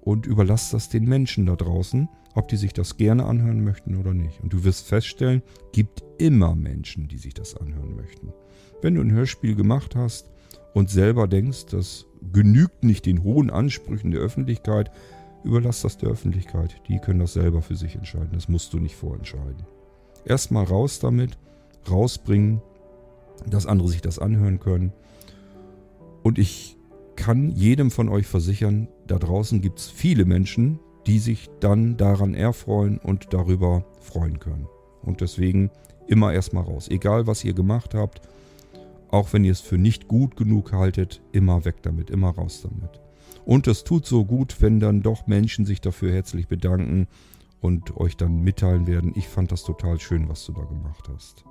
und überlass das den Menschen da draußen, ob die sich das gerne anhören möchten oder nicht. Und du wirst feststellen, gibt immer Menschen, die sich das anhören möchten. Wenn du ein Hörspiel gemacht hast und selber denkst, das genügt nicht den hohen Ansprüchen der Öffentlichkeit, Überlass das der Öffentlichkeit. Die können das selber für sich entscheiden. Das musst du nicht vorentscheiden. Erstmal raus damit, rausbringen, dass andere sich das anhören können. Und ich kann jedem von euch versichern, da draußen gibt es viele Menschen, die sich dann daran erfreuen und darüber freuen können. Und deswegen immer erstmal raus. Egal was ihr gemacht habt, auch wenn ihr es für nicht gut genug haltet, immer weg damit, immer raus damit. Und es tut so gut, wenn dann doch Menschen sich dafür herzlich bedanken und euch dann mitteilen werden, ich fand das total schön, was du da gemacht hast.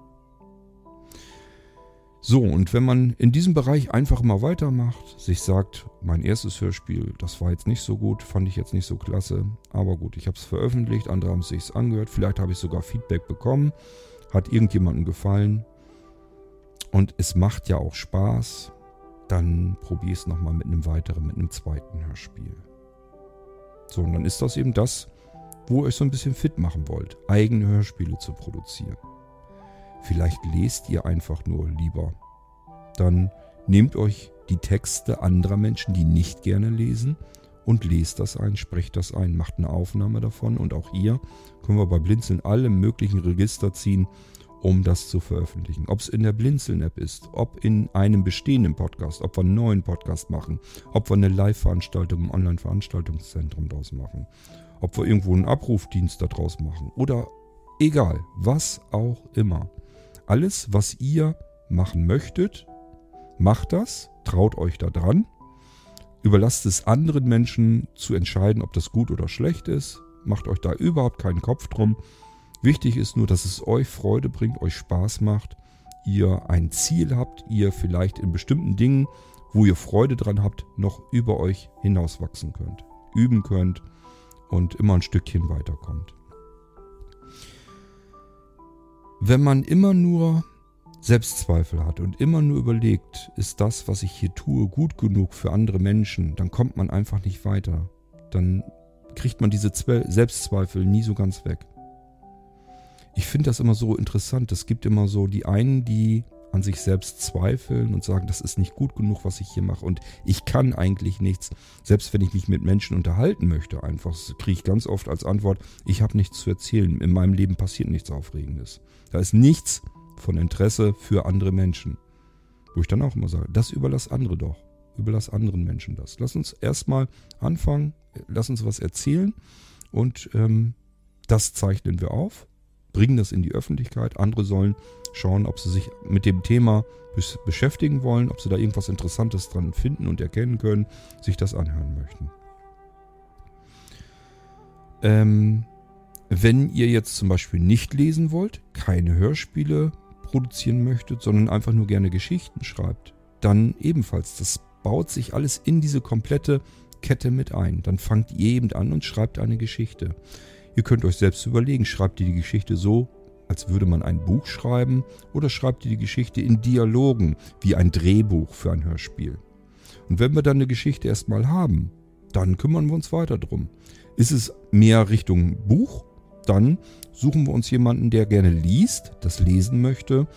So, und wenn man in diesem Bereich einfach mal weitermacht, sich sagt, mein erstes Hörspiel, das war jetzt nicht so gut, fand ich jetzt nicht so klasse, aber gut, ich habe es veröffentlicht, andere haben es sich angehört, vielleicht habe ich sogar Feedback bekommen, hat irgendjemandem gefallen und es macht ja auch Spaß, dann probier es nochmal mit einem weiteren, mit einem zweiten Hörspiel. So, und dann ist das eben das, wo ihr euch so ein bisschen fit machen wollt, eigene Hörspiele zu produzieren. Vielleicht lest ihr einfach nur lieber. Dann nehmt euch die Texte anderer Menschen, die nicht gerne lesen, und lest das ein, sprecht das ein, macht eine Aufnahme davon. Und auch hier können wir bei Blinzeln alle möglichen Register ziehen, um das zu veröffentlichen. Ob es in der Blinzeln-App ist, ob in einem bestehenden Podcast, ob wir einen neuen Podcast machen, ob wir eine Live-Veranstaltung im Online-Veranstaltungszentrum draus machen, ob wir irgendwo einen Abrufdienst daraus machen oder Egal, was auch immer. Alles, was ihr machen möchtet, macht das, traut euch da dran. Überlasst es anderen Menschen zu entscheiden, ob das gut oder schlecht ist. Macht euch da überhaupt keinen Kopf drum. Wichtig ist nur, dass es euch Freude bringt, euch Spaß macht, ihr ein Ziel habt, ihr vielleicht in bestimmten Dingen, wo ihr Freude dran habt, noch über euch hinauswachsen könnt, üben könnt und immer ein Stückchen weiterkommt. Wenn man immer nur Selbstzweifel hat und immer nur überlegt, ist das, was ich hier tue, gut genug für andere Menschen, dann kommt man einfach nicht weiter. Dann kriegt man diese Selbstzweifel nie so ganz weg. Ich finde das immer so interessant. Es gibt immer so die einen, die an sich selbst zweifeln und sagen, das ist nicht gut genug, was ich hier mache und ich kann eigentlich nichts. Selbst wenn ich mich mit Menschen unterhalten möchte, einfach kriege ich ganz oft als Antwort, ich habe nichts zu erzählen. In meinem Leben passiert nichts Aufregendes. Da ist nichts, von Interesse für andere Menschen. Wo ich dann auch immer sage, das überlass andere doch. Überlass anderen Menschen das. Lass uns erstmal anfangen, lass uns was erzählen und ähm, das zeichnen wir auf, bringen das in die Öffentlichkeit. Andere sollen schauen, ob sie sich mit dem Thema beschäftigen wollen, ob sie da irgendwas Interessantes dran finden und erkennen können, sich das anhören möchten. Ähm, wenn ihr jetzt zum Beispiel nicht lesen wollt, keine Hörspiele produzieren möchtet, sondern einfach nur gerne Geschichten schreibt, dann ebenfalls. Das baut sich alles in diese komplette Kette mit ein. Dann fangt ihr eben an und schreibt eine Geschichte. Ihr könnt euch selbst überlegen, schreibt ihr die Geschichte so, als würde man ein Buch schreiben, oder schreibt ihr die Geschichte in Dialogen, wie ein Drehbuch für ein Hörspiel. Und wenn wir dann eine Geschichte erstmal haben, dann kümmern wir uns weiter drum. Ist es mehr Richtung Buch dann suchen wir uns jemanden, der gerne liest, das lesen möchte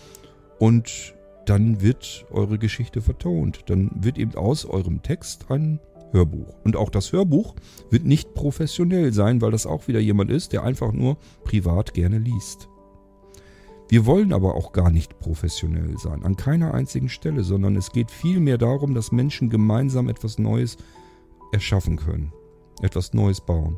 und dann wird eure Geschichte vertont. Dann wird eben aus eurem Text ein Hörbuch. Und auch das Hörbuch wird nicht professionell sein, weil das auch wieder jemand ist, der einfach nur privat gerne liest. Wir wollen aber auch gar nicht professionell sein, an keiner einzigen Stelle, sondern es geht vielmehr darum, dass Menschen gemeinsam etwas Neues erschaffen können etwas Neues bauen.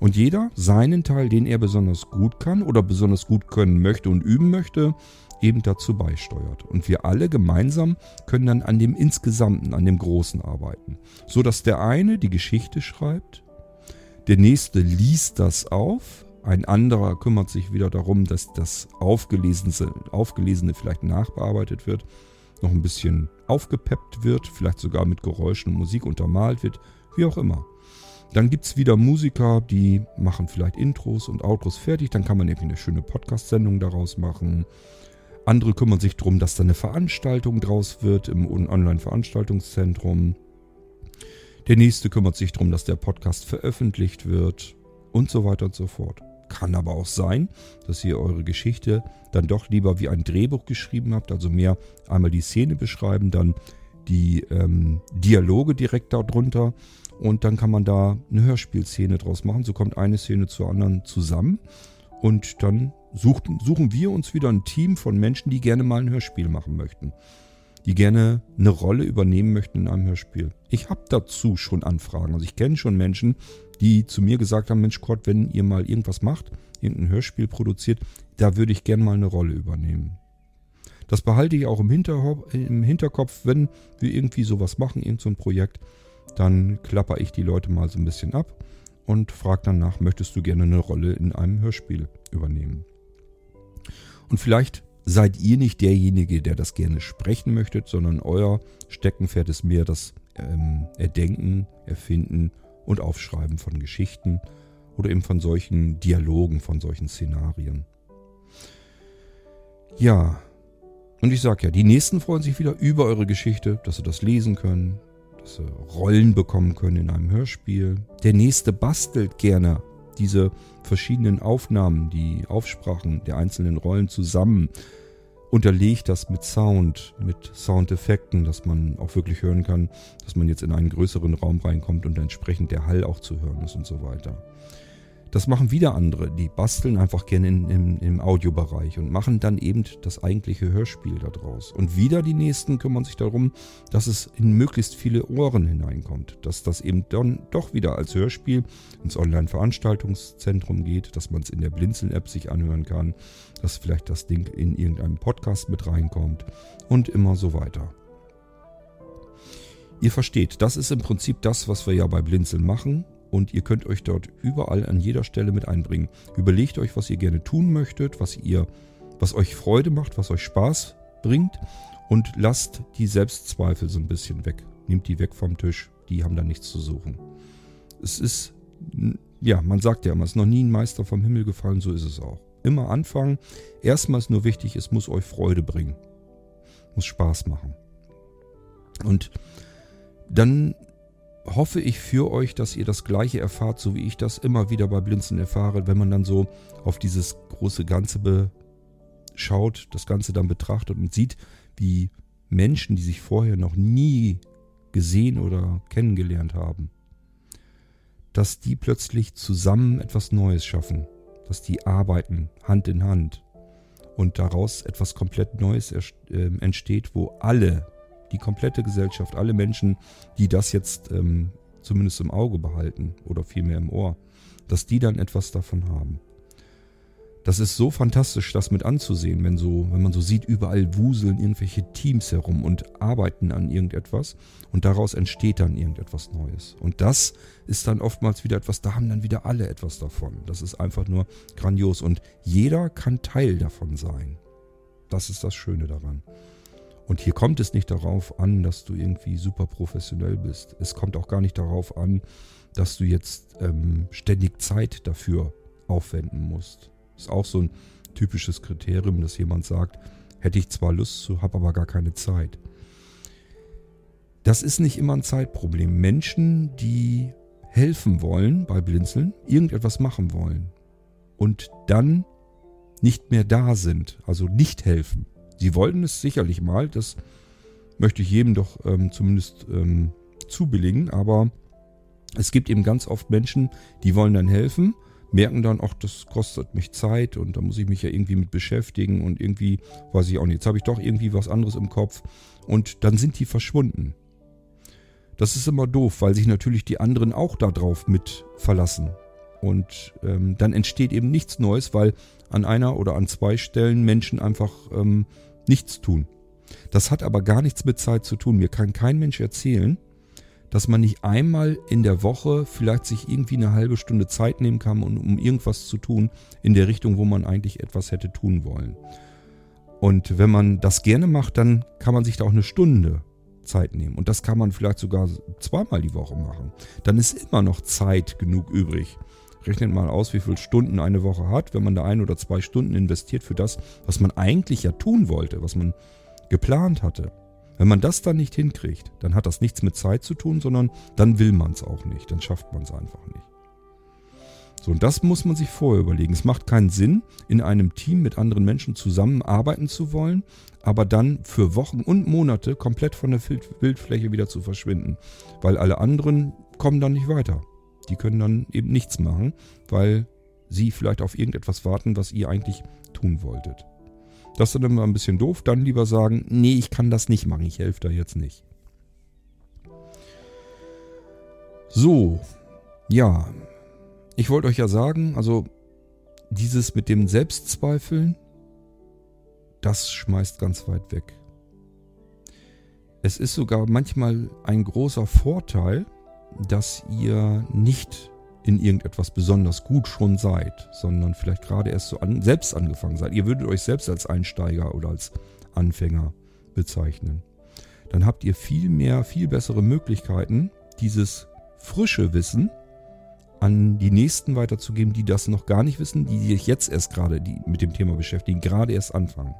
Und jeder seinen Teil, den er besonders gut kann oder besonders gut können möchte und üben möchte, eben dazu beisteuert. Und wir alle gemeinsam können dann an dem Insgesamten, an dem Großen arbeiten. So dass der eine die Geschichte schreibt, der nächste liest das auf, ein anderer kümmert sich wieder darum, dass das Aufgelesene, Aufgelesene vielleicht nachbearbeitet wird, noch ein bisschen aufgepeppt wird, vielleicht sogar mit Geräuschen und Musik untermalt wird, wie auch immer. Dann gibt es wieder Musiker, die machen vielleicht Intros und Outros fertig. Dann kann man irgendwie eine schöne Podcast-Sendung daraus machen. Andere kümmern sich darum, dass da eine Veranstaltung draus wird im Online-Veranstaltungszentrum. Der nächste kümmert sich darum, dass der Podcast veröffentlicht wird und so weiter und so fort. Kann aber auch sein, dass ihr eure Geschichte dann doch lieber wie ein Drehbuch geschrieben habt, also mehr einmal die Szene beschreiben, dann die ähm, Dialoge direkt darunter und dann kann man da eine Hörspielszene draus machen. So kommt eine Szene zur anderen zusammen. Und dann sucht, suchen wir uns wieder ein Team von Menschen, die gerne mal ein Hörspiel machen möchten. Die gerne eine Rolle übernehmen möchten in einem Hörspiel. Ich habe dazu schon Anfragen. Also ich kenne schon Menschen, die zu mir gesagt haben, Mensch Gott, wenn ihr mal irgendwas macht, irgendein Hörspiel produziert, da würde ich gerne mal eine Rolle übernehmen. Das behalte ich auch im, im Hinterkopf, wenn wir irgendwie sowas machen, irgendein so Projekt dann klapper ich die Leute mal so ein bisschen ab und frage danach, möchtest du gerne eine Rolle in einem Hörspiel übernehmen? Und vielleicht seid ihr nicht derjenige, der das gerne sprechen möchtet, sondern euer Steckenpferd ist mehr das ähm, Erdenken, Erfinden und Aufschreiben von Geschichten oder eben von solchen Dialogen, von solchen Szenarien. Ja, und ich sage ja, die Nächsten freuen sich wieder über eure Geschichte, dass sie das lesen können, dass sie Rollen bekommen können in einem Hörspiel. Der nächste bastelt gerne diese verschiedenen Aufnahmen, die Aufsprachen der einzelnen Rollen zusammen, unterlegt das mit Sound, mit Soundeffekten, dass man auch wirklich hören kann, dass man jetzt in einen größeren Raum reinkommt und entsprechend der Hall auch zu hören ist und so weiter. Das machen wieder andere, die basteln einfach gerne in, in, im Audiobereich und machen dann eben das eigentliche Hörspiel daraus. Und wieder die nächsten kümmern sich darum, dass es in möglichst viele Ohren hineinkommt, dass das eben dann doch wieder als Hörspiel ins Online-Veranstaltungszentrum geht, dass man es in der Blinzeln-App sich anhören kann, dass vielleicht das Ding in irgendeinem Podcast mit reinkommt und immer so weiter. Ihr versteht, das ist im Prinzip das, was wir ja bei Blinzeln machen und ihr könnt euch dort überall an jeder Stelle mit einbringen. Überlegt euch, was ihr gerne tun möchtet, was ihr, was euch Freude macht, was euch Spaß bringt und lasst die Selbstzweifel so ein bisschen weg. Nehmt die weg vom Tisch, die haben da nichts zu suchen. Es ist, ja, man sagt ja immer, es ist noch nie ein Meister vom Himmel gefallen, so ist es auch. Immer anfangen. Erstmal ist nur wichtig, es muss euch Freude bringen. Muss Spaß machen. Und dann hoffe ich für euch, dass ihr das gleiche erfahrt, so wie ich das immer wieder bei Blinzen erfahre, wenn man dann so auf dieses große Ganze schaut, das Ganze dann betrachtet und sieht, wie Menschen, die sich vorher noch nie gesehen oder kennengelernt haben, dass die plötzlich zusammen etwas Neues schaffen, dass die arbeiten Hand in Hand und daraus etwas komplett Neues ähm, entsteht, wo alle die komplette Gesellschaft, alle Menschen, die das jetzt ähm, zumindest im Auge behalten oder vielmehr im Ohr, dass die dann etwas davon haben. Das ist so fantastisch, das mit anzusehen, wenn so, wenn man so sieht, überall wuseln irgendwelche Teams herum und arbeiten an irgendetwas und daraus entsteht dann irgendetwas Neues. Und das ist dann oftmals wieder etwas, da haben dann wieder alle etwas davon. Das ist einfach nur grandios und jeder kann Teil davon sein. Das ist das Schöne daran. Und hier kommt es nicht darauf an, dass du irgendwie super professionell bist. Es kommt auch gar nicht darauf an, dass du jetzt ähm, ständig Zeit dafür aufwenden musst. Ist auch so ein typisches Kriterium, dass jemand sagt, hätte ich zwar Lust zu, habe aber gar keine Zeit. Das ist nicht immer ein Zeitproblem. Menschen, die helfen wollen bei Blinzeln, irgendetwas machen wollen und dann nicht mehr da sind, also nicht helfen, Sie wollten es sicherlich mal, das möchte ich jedem doch ähm, zumindest ähm, zubilligen, aber es gibt eben ganz oft Menschen, die wollen dann helfen, merken dann, ach, das kostet mich Zeit und da muss ich mich ja irgendwie mit beschäftigen und irgendwie, weiß ich auch nicht, jetzt habe ich doch irgendwie was anderes im Kopf und dann sind die verschwunden. Das ist immer doof, weil sich natürlich die anderen auch darauf mit verlassen. Und ähm, dann entsteht eben nichts Neues, weil an einer oder an zwei Stellen Menschen einfach ähm, nichts tun. Das hat aber gar nichts mit Zeit zu tun. Mir kann kein Mensch erzählen, dass man nicht einmal in der Woche vielleicht sich irgendwie eine halbe Stunde Zeit nehmen kann, um, irgendwas zu tun in der Richtung, wo man eigentlich etwas hätte tun wollen. Und wenn man das gerne macht, dann kann man sich da auch eine Stunde Zeit nehmen. Und das kann man vielleicht sogar zweimal die Woche machen. Dann ist immer noch Zeit genug übrig. Rechnet mal aus, wie viele Stunden eine Woche hat, wenn man da ein oder zwei Stunden investiert für das, was man eigentlich ja tun wollte, was man geplant hatte. Wenn man das dann nicht hinkriegt, dann hat das nichts mit Zeit zu tun, sondern dann will man es auch nicht, dann schafft man es einfach nicht. So, und das muss man sich vorher überlegen. Es macht keinen Sinn, in einem Team mit anderen Menschen zusammenarbeiten zu wollen, aber dann für Wochen und Monate komplett von der Bildfläche wieder zu verschwinden, weil alle anderen kommen dann nicht weiter. Die können dann eben nichts machen, weil sie vielleicht auf irgendetwas warten, was ihr eigentlich tun wolltet. Das ist dann immer ein bisschen doof. Dann lieber sagen, nee, ich kann das nicht machen, ich helfe da jetzt nicht. So, ja, ich wollte euch ja sagen, also dieses mit dem Selbstzweifeln, das schmeißt ganz weit weg. Es ist sogar manchmal ein großer Vorteil, dass ihr nicht in irgendetwas besonders gut schon seid, sondern vielleicht gerade erst so an, selbst angefangen seid. Ihr würdet euch selbst als Einsteiger oder als Anfänger bezeichnen. Dann habt ihr viel mehr, viel bessere Möglichkeiten, dieses frische Wissen an die Nächsten weiterzugeben, die das noch gar nicht wissen, die sich jetzt erst gerade die mit dem Thema beschäftigen, gerade erst anfangen.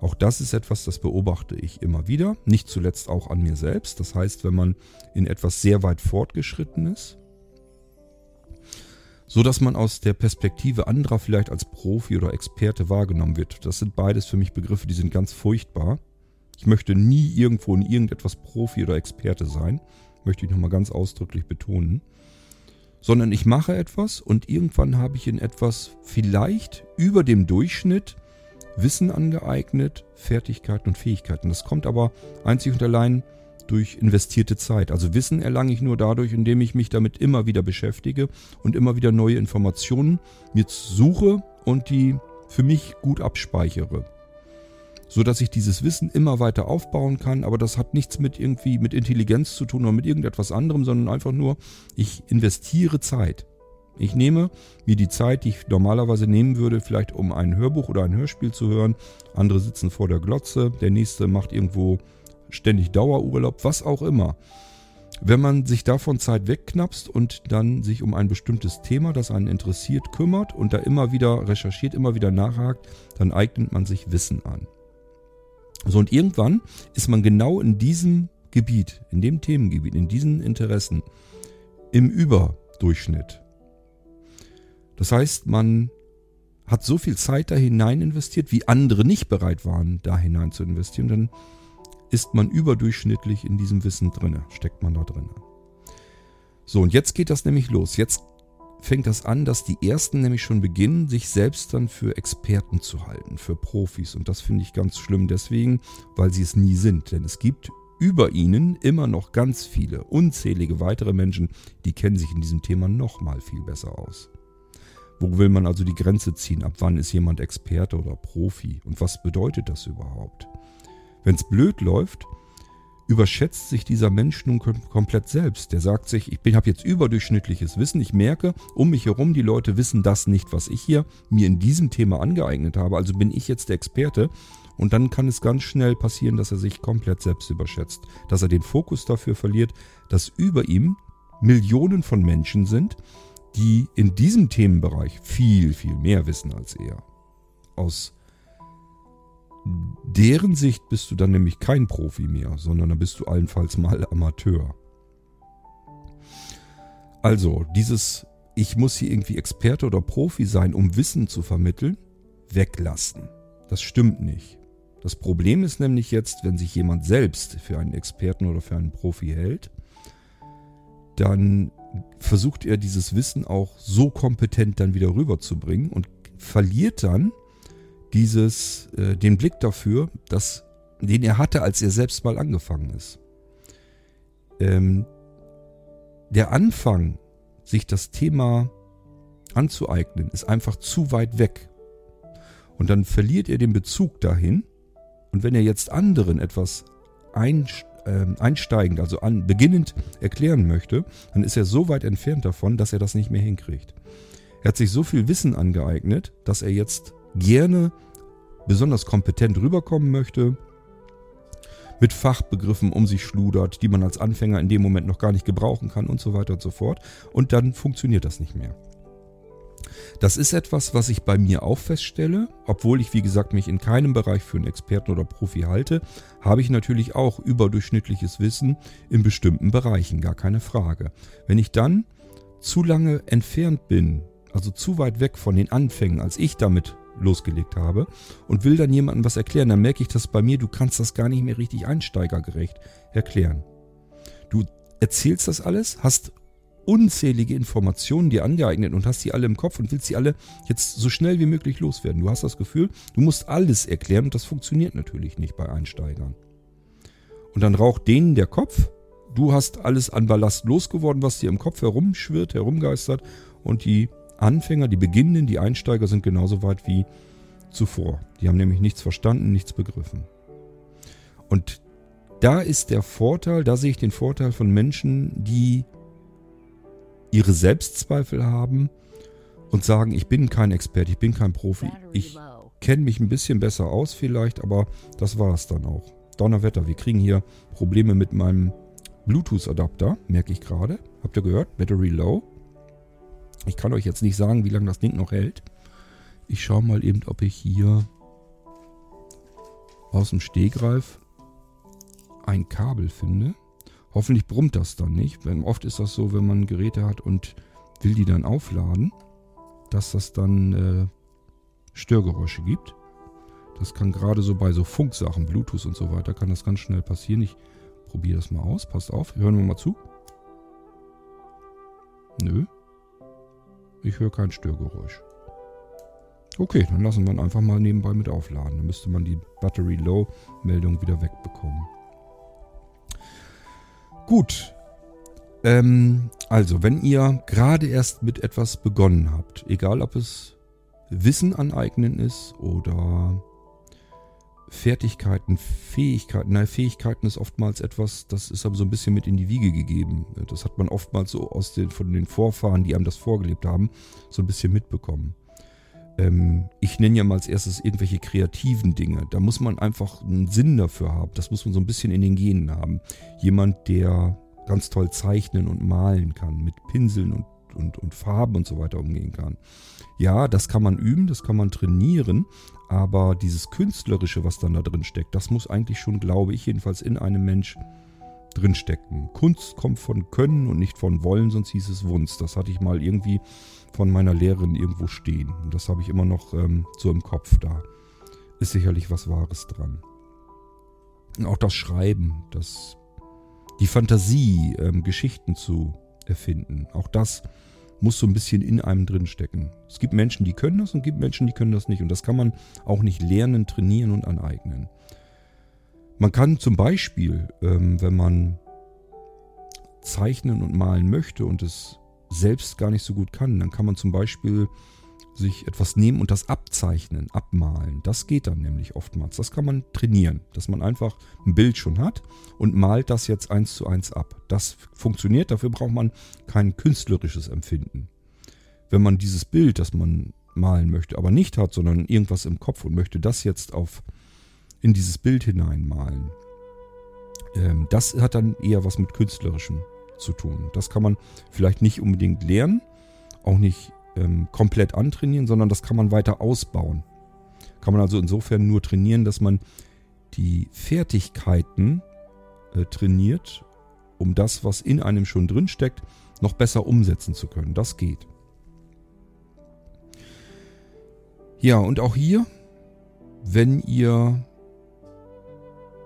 Auch das ist etwas, das beobachte ich immer wieder, nicht zuletzt auch an mir selbst. Das heißt, wenn man in etwas sehr weit fortgeschritten ist, so dass man aus der Perspektive anderer vielleicht als Profi oder Experte wahrgenommen wird. Das sind beides für mich Begriffe, die sind ganz furchtbar. Ich möchte nie irgendwo in irgendetwas Profi oder Experte sein, möchte ich nochmal ganz ausdrücklich betonen, sondern ich mache etwas und irgendwann habe ich in etwas vielleicht über dem Durchschnitt Wissen angeeignet, Fertigkeiten und Fähigkeiten. Das kommt aber einzig und allein durch investierte Zeit. Also Wissen erlange ich nur dadurch, indem ich mich damit immer wieder beschäftige und immer wieder neue Informationen mir suche und die für mich gut abspeichere. So dass ich dieses Wissen immer weiter aufbauen kann, aber das hat nichts mit irgendwie mit Intelligenz zu tun oder mit irgendetwas anderem, sondern einfach nur, ich investiere Zeit. Ich nehme mir die Zeit, die ich normalerweise nehmen würde, vielleicht um ein Hörbuch oder ein Hörspiel zu hören. Andere sitzen vor der Glotze, der nächste macht irgendwo ständig Dauerurlaub, was auch immer. Wenn man sich davon Zeit wegknapst und dann sich um ein bestimmtes Thema, das einen interessiert, kümmert und da immer wieder recherchiert, immer wieder nachhakt, dann eignet man sich Wissen an. So und irgendwann ist man genau in diesem Gebiet, in dem Themengebiet, in diesen Interessen im Überdurchschnitt. Das heißt, man hat so viel Zeit da hinein investiert, wie andere nicht bereit waren, da hinein zu investieren. Dann ist man überdurchschnittlich in diesem Wissen drinne, steckt man da drinne. So, und jetzt geht das nämlich los. Jetzt fängt das an, dass die ersten nämlich schon beginnen, sich selbst dann für Experten zu halten, für Profis. Und das finde ich ganz schlimm deswegen, weil sie es nie sind. Denn es gibt über ihnen immer noch ganz viele, unzählige weitere Menschen, die kennen sich in diesem Thema noch mal viel besser aus. Wo will man also die Grenze ziehen? Ab wann ist jemand Experte oder Profi? Und was bedeutet das überhaupt? Wenn es blöd läuft, überschätzt sich dieser Mensch nun komplett selbst. Der sagt sich, ich habe jetzt überdurchschnittliches Wissen. Ich merke, um mich herum, die Leute wissen das nicht, was ich hier mir in diesem Thema angeeignet habe. Also bin ich jetzt der Experte. Und dann kann es ganz schnell passieren, dass er sich komplett selbst überschätzt. Dass er den Fokus dafür verliert, dass über ihm Millionen von Menschen sind, die in diesem Themenbereich viel, viel mehr wissen als er. Aus deren Sicht bist du dann nämlich kein Profi mehr, sondern dann bist du allenfalls mal Amateur. Also, dieses ich muss hier irgendwie Experte oder Profi sein, um Wissen zu vermitteln, weglassen. Das stimmt nicht. Das Problem ist nämlich jetzt, wenn sich jemand selbst für einen Experten oder für einen Profi hält, dann versucht er dieses Wissen auch so kompetent dann wieder rüberzubringen und verliert dann dieses, äh, den Blick dafür, dass, den er hatte, als er selbst mal angefangen ist. Ähm, der Anfang, sich das Thema anzueignen, ist einfach zu weit weg. Und dann verliert er den Bezug dahin. Und wenn er jetzt anderen etwas einstellt, äh, einsteigend, also an, beginnend erklären möchte, dann ist er so weit entfernt davon, dass er das nicht mehr hinkriegt. Er hat sich so viel Wissen angeeignet, dass er jetzt gerne besonders kompetent rüberkommen möchte, mit Fachbegriffen um sich schludert, die man als Anfänger in dem Moment noch gar nicht gebrauchen kann und so weiter und so fort. Und dann funktioniert das nicht mehr. Das ist etwas, was ich bei mir auch feststelle. Obwohl ich, wie gesagt, mich in keinem Bereich für einen Experten oder Profi halte, habe ich natürlich auch überdurchschnittliches Wissen in bestimmten Bereichen, gar keine Frage. Wenn ich dann zu lange entfernt bin, also zu weit weg von den Anfängen, als ich damit losgelegt habe und will dann jemandem was erklären, dann merke ich das bei mir, du kannst das gar nicht mehr richtig einsteigergerecht erklären. Du erzählst das alles, hast unzählige Informationen dir angeeignet und hast sie alle im Kopf und willst sie alle jetzt so schnell wie möglich loswerden. Du hast das Gefühl, du musst alles erklären und das funktioniert natürlich nicht bei Einsteigern. Und dann raucht denen der Kopf. Du hast alles an Ballast losgeworden, was dir im Kopf herumschwirrt, herumgeistert und die Anfänger, die Beginnenden, die Einsteiger sind genauso weit wie zuvor. Die haben nämlich nichts verstanden, nichts begriffen. Und da ist der Vorteil, da sehe ich den Vorteil von Menschen, die ihre Selbstzweifel haben und sagen, ich bin kein Experte, ich bin kein Profi, ich kenne mich ein bisschen besser aus vielleicht, aber das war es dann auch. Donnerwetter, wir kriegen hier Probleme mit meinem Bluetooth-Adapter, merke ich gerade. Habt ihr gehört? Battery low. Ich kann euch jetzt nicht sagen, wie lange das Ding noch hält. Ich schaue mal eben, ob ich hier aus dem Stehgreif ein Kabel finde. Hoffentlich brummt das dann nicht. Denn oft ist das so, wenn man Geräte hat und will die dann aufladen, dass das dann äh, Störgeräusche gibt. Das kann gerade so bei so Funksachen, Bluetooth und so weiter, kann das ganz schnell passieren. Ich probiere das mal aus. Passt auf, hören wir mal zu. Nö, Ich höre kein Störgeräusch. Okay, dann lassen wir ihn einfach mal nebenbei mit aufladen. Dann müsste man die Battery Low Meldung wieder wegbekommen. Gut. Ähm, also, wenn ihr gerade erst mit etwas begonnen habt, egal ob es Wissen aneignen ist oder Fertigkeiten, Fähigkeiten. Nein, Fähigkeiten ist oftmals etwas, das ist aber so ein bisschen mit in die Wiege gegeben. Das hat man oftmals so aus den, von den Vorfahren, die einem das vorgelebt haben, so ein bisschen mitbekommen. Ähm, ich nenne ja mal als erstes irgendwelche kreativen Dinge. Da muss man einfach einen Sinn dafür haben. Das muss man so ein bisschen in den Genen haben. Jemand, der ganz toll zeichnen und malen kann, mit Pinseln und, und, und Farben und so weiter umgehen kann. Ja, das kann man üben, das kann man trainieren, aber dieses Künstlerische, was dann da drin steckt, das muss eigentlich schon, glaube ich, jedenfalls in einem Mensch drinstecken. Kunst kommt von Können und nicht von Wollen, sonst hieß es Wunst. Das hatte ich mal irgendwie von meiner Lehrerin irgendwo stehen. Und das habe ich immer noch ähm, so im Kopf. Da ist sicherlich was Wahres dran. Und auch das Schreiben, das, die Fantasie, ähm, Geschichten zu erfinden, auch das muss so ein bisschen in einem drin stecken. Es gibt Menschen, die können das und gibt Menschen, die können das nicht. Und das kann man auch nicht lernen, trainieren und aneignen. Man kann zum Beispiel, ähm, wenn man zeichnen und malen möchte und es selbst gar nicht so gut kann, dann kann man zum Beispiel sich etwas nehmen und das abzeichnen, abmalen. Das geht dann nämlich oftmals. Das kann man trainieren, dass man einfach ein Bild schon hat und malt das jetzt eins zu eins ab. Das funktioniert, dafür braucht man kein künstlerisches Empfinden. Wenn man dieses Bild, das man malen möchte, aber nicht hat, sondern irgendwas im Kopf und möchte das jetzt auf in dieses Bild hineinmalen, ähm, das hat dann eher was mit künstlerischem zu tun. Das kann man vielleicht nicht unbedingt lernen, auch nicht ähm, komplett antrainieren, sondern das kann man weiter ausbauen. Kann man also insofern nur trainieren, dass man die Fertigkeiten äh, trainiert, um das, was in einem schon drin steckt, noch besser umsetzen zu können. Das geht. Ja, und auch hier, wenn ihr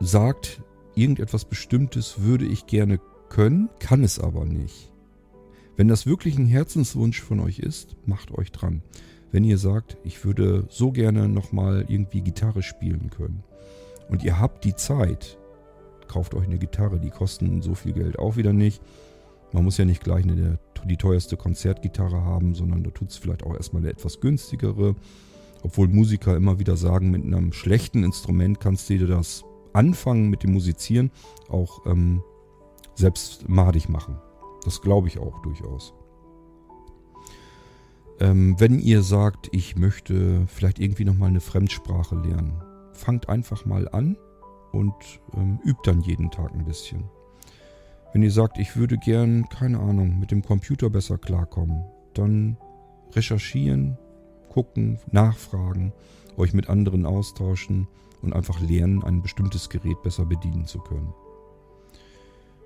sagt, irgendetwas Bestimmtes würde ich gerne können, kann es aber nicht. Wenn das wirklich ein Herzenswunsch von euch ist, macht euch dran. Wenn ihr sagt, ich würde so gerne nochmal irgendwie Gitarre spielen können und ihr habt die Zeit, kauft euch eine Gitarre, die kosten so viel Geld auch wieder nicht. Man muss ja nicht gleich eine, die teuerste Konzertgitarre haben, sondern da tut es vielleicht auch erstmal eine etwas günstigere. Obwohl Musiker immer wieder sagen, mit einem schlechten Instrument kannst du dir das Anfangen mit dem Musizieren auch ähm, selbst madig machen. Das glaube ich auch durchaus. Ähm, wenn ihr sagt, ich möchte vielleicht irgendwie nochmal eine Fremdsprache lernen, fangt einfach mal an und ähm, übt dann jeden Tag ein bisschen. Wenn ihr sagt, ich würde gern, keine Ahnung, mit dem Computer besser klarkommen, dann recherchieren, gucken, nachfragen, euch mit anderen austauschen und einfach lernen, ein bestimmtes Gerät besser bedienen zu können.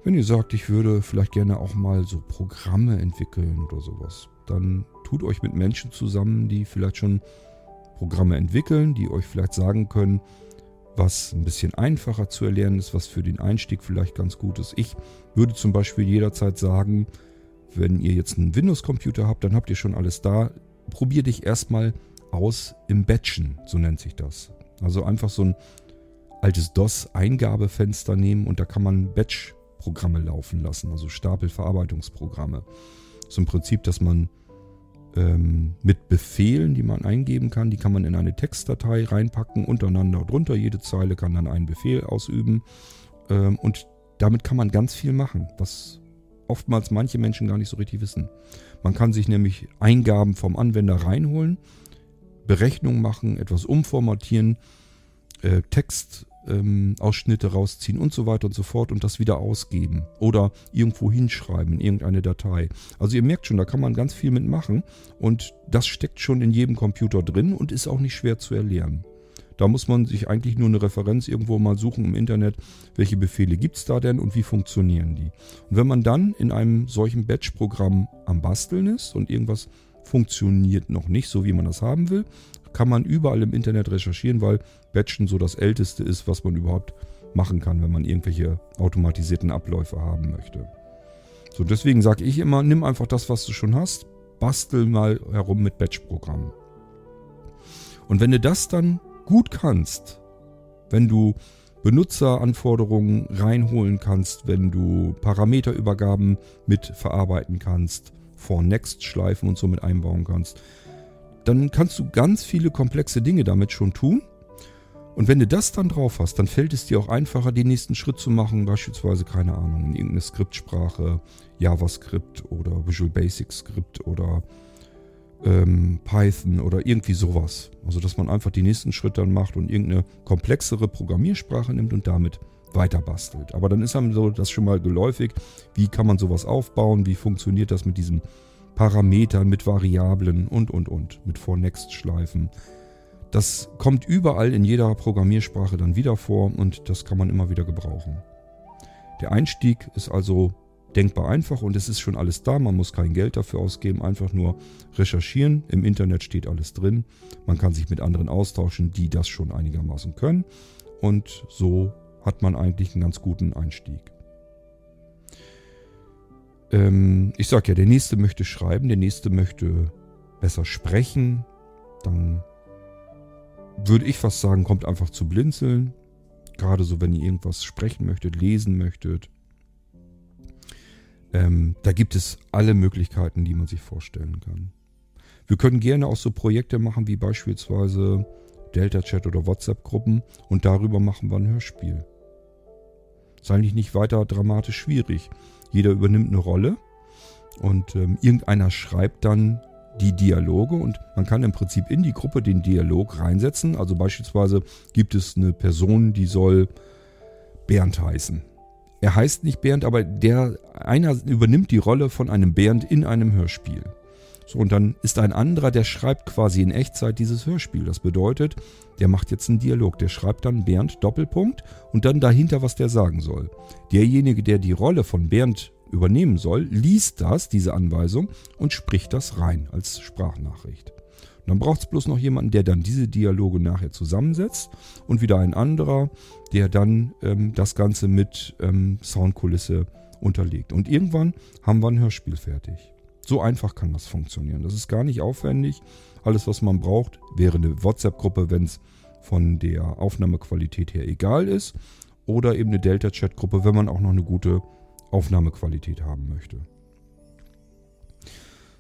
Wenn ihr sagt, ich würde vielleicht gerne auch mal so Programme entwickeln oder sowas, dann tut euch mit Menschen zusammen, die vielleicht schon Programme entwickeln, die euch vielleicht sagen können, was ein bisschen einfacher zu erlernen ist, was für den Einstieg vielleicht ganz gut ist. Ich würde zum Beispiel jederzeit sagen, wenn ihr jetzt einen Windows-Computer habt, dann habt ihr schon alles da. Probier dich erstmal aus im Batchen, so nennt sich das. Also einfach so ein altes DOS-Eingabefenster nehmen und da kann man Batch Programme laufen lassen, also Stapelverarbeitungsprogramme. So im Prinzip, dass man ähm, mit Befehlen, die man eingeben kann, die kann man in eine Textdatei reinpacken, untereinander drunter. Jede Zeile kann dann einen Befehl ausüben. Ähm, und damit kann man ganz viel machen, was oftmals manche Menschen gar nicht so richtig wissen. Man kann sich nämlich Eingaben vom Anwender reinholen, Berechnungen machen, etwas umformatieren, äh, Text ähm, Ausschnitte rausziehen und so weiter und so fort und das wieder ausgeben oder irgendwo hinschreiben in irgendeine Datei. Also ihr merkt schon, da kann man ganz viel mitmachen und das steckt schon in jedem Computer drin und ist auch nicht schwer zu erlernen. Da muss man sich eigentlich nur eine Referenz irgendwo mal suchen im Internet, welche Befehle gibt es da denn und wie funktionieren die. Und wenn man dann in einem solchen Batch-Programm am Basteln ist und irgendwas funktioniert noch nicht so, wie man das haben will, kann man überall im Internet recherchieren, weil Batchen so das älteste ist, was man überhaupt machen kann, wenn man irgendwelche automatisierten Abläufe haben möchte. So, deswegen sage ich immer, nimm einfach das, was du schon hast, bastel mal herum mit Batch-Programmen. Und wenn du das dann gut kannst, wenn du Benutzeranforderungen reinholen kannst, wenn du Parameterübergaben mit verarbeiten kannst, For-Next-Schleifen und so mit einbauen kannst, dann kannst du ganz viele komplexe Dinge damit schon tun. Und wenn du das dann drauf hast, dann fällt es dir auch einfacher, den nächsten Schritt zu machen, beispielsweise, keine Ahnung, in irgendeine Skriptsprache, JavaScript oder Visual Basic Script oder ähm, Python oder irgendwie sowas. Also, dass man einfach die nächsten Schritte dann macht und irgendeine komplexere Programmiersprache nimmt und damit weiter bastelt. Aber dann ist einem so das schon mal geläufig. Wie kann man sowas aufbauen? Wie funktioniert das mit diesen Parametern, mit Variablen und, und, und, mit For-Next-Schleifen? Das kommt überall in jeder Programmiersprache dann wieder vor und das kann man immer wieder gebrauchen. Der Einstieg ist also denkbar einfach und es ist schon alles da. Man muss kein Geld dafür ausgeben, einfach nur recherchieren. Im Internet steht alles drin. Man kann sich mit anderen austauschen, die das schon einigermaßen können. Und so hat man eigentlich einen ganz guten Einstieg. Ähm, ich sage ja, der nächste möchte schreiben, der nächste möchte besser sprechen. Dann würde ich fast sagen, kommt einfach zu blinzeln. Gerade so, wenn ihr irgendwas sprechen möchtet, lesen möchtet. Ähm, da gibt es alle Möglichkeiten, die man sich vorstellen kann. Wir können gerne auch so Projekte machen wie beispielsweise Delta Chat oder WhatsApp-Gruppen und darüber machen wir ein Hörspiel. Ist eigentlich nicht weiter dramatisch schwierig. Jeder übernimmt eine Rolle und ähm, irgendeiner schreibt dann die Dialoge und man kann im Prinzip in die Gruppe den Dialog reinsetzen. Also beispielsweise gibt es eine Person, die soll Bernd heißen. Er heißt nicht Bernd, aber der einer übernimmt die Rolle von einem Bernd in einem Hörspiel. So, und dann ist ein anderer, der schreibt quasi in Echtzeit dieses Hörspiel. Das bedeutet, der macht jetzt einen Dialog. Der schreibt dann Bernd Doppelpunkt und dann dahinter, was der sagen soll. Derjenige, der die Rolle von Bernd übernehmen soll, liest das, diese Anweisung, und spricht das rein als Sprachnachricht. Und dann braucht es bloß noch jemanden, der dann diese Dialoge nachher zusammensetzt und wieder ein anderer, der dann ähm, das Ganze mit ähm, Soundkulisse unterlegt. Und irgendwann haben wir ein Hörspiel fertig. So einfach kann das funktionieren. Das ist gar nicht aufwendig. Alles, was man braucht, wäre eine WhatsApp-Gruppe, wenn es von der Aufnahmequalität her egal ist. Oder eben eine Delta-Chat-Gruppe, wenn man auch noch eine gute Aufnahmequalität haben möchte.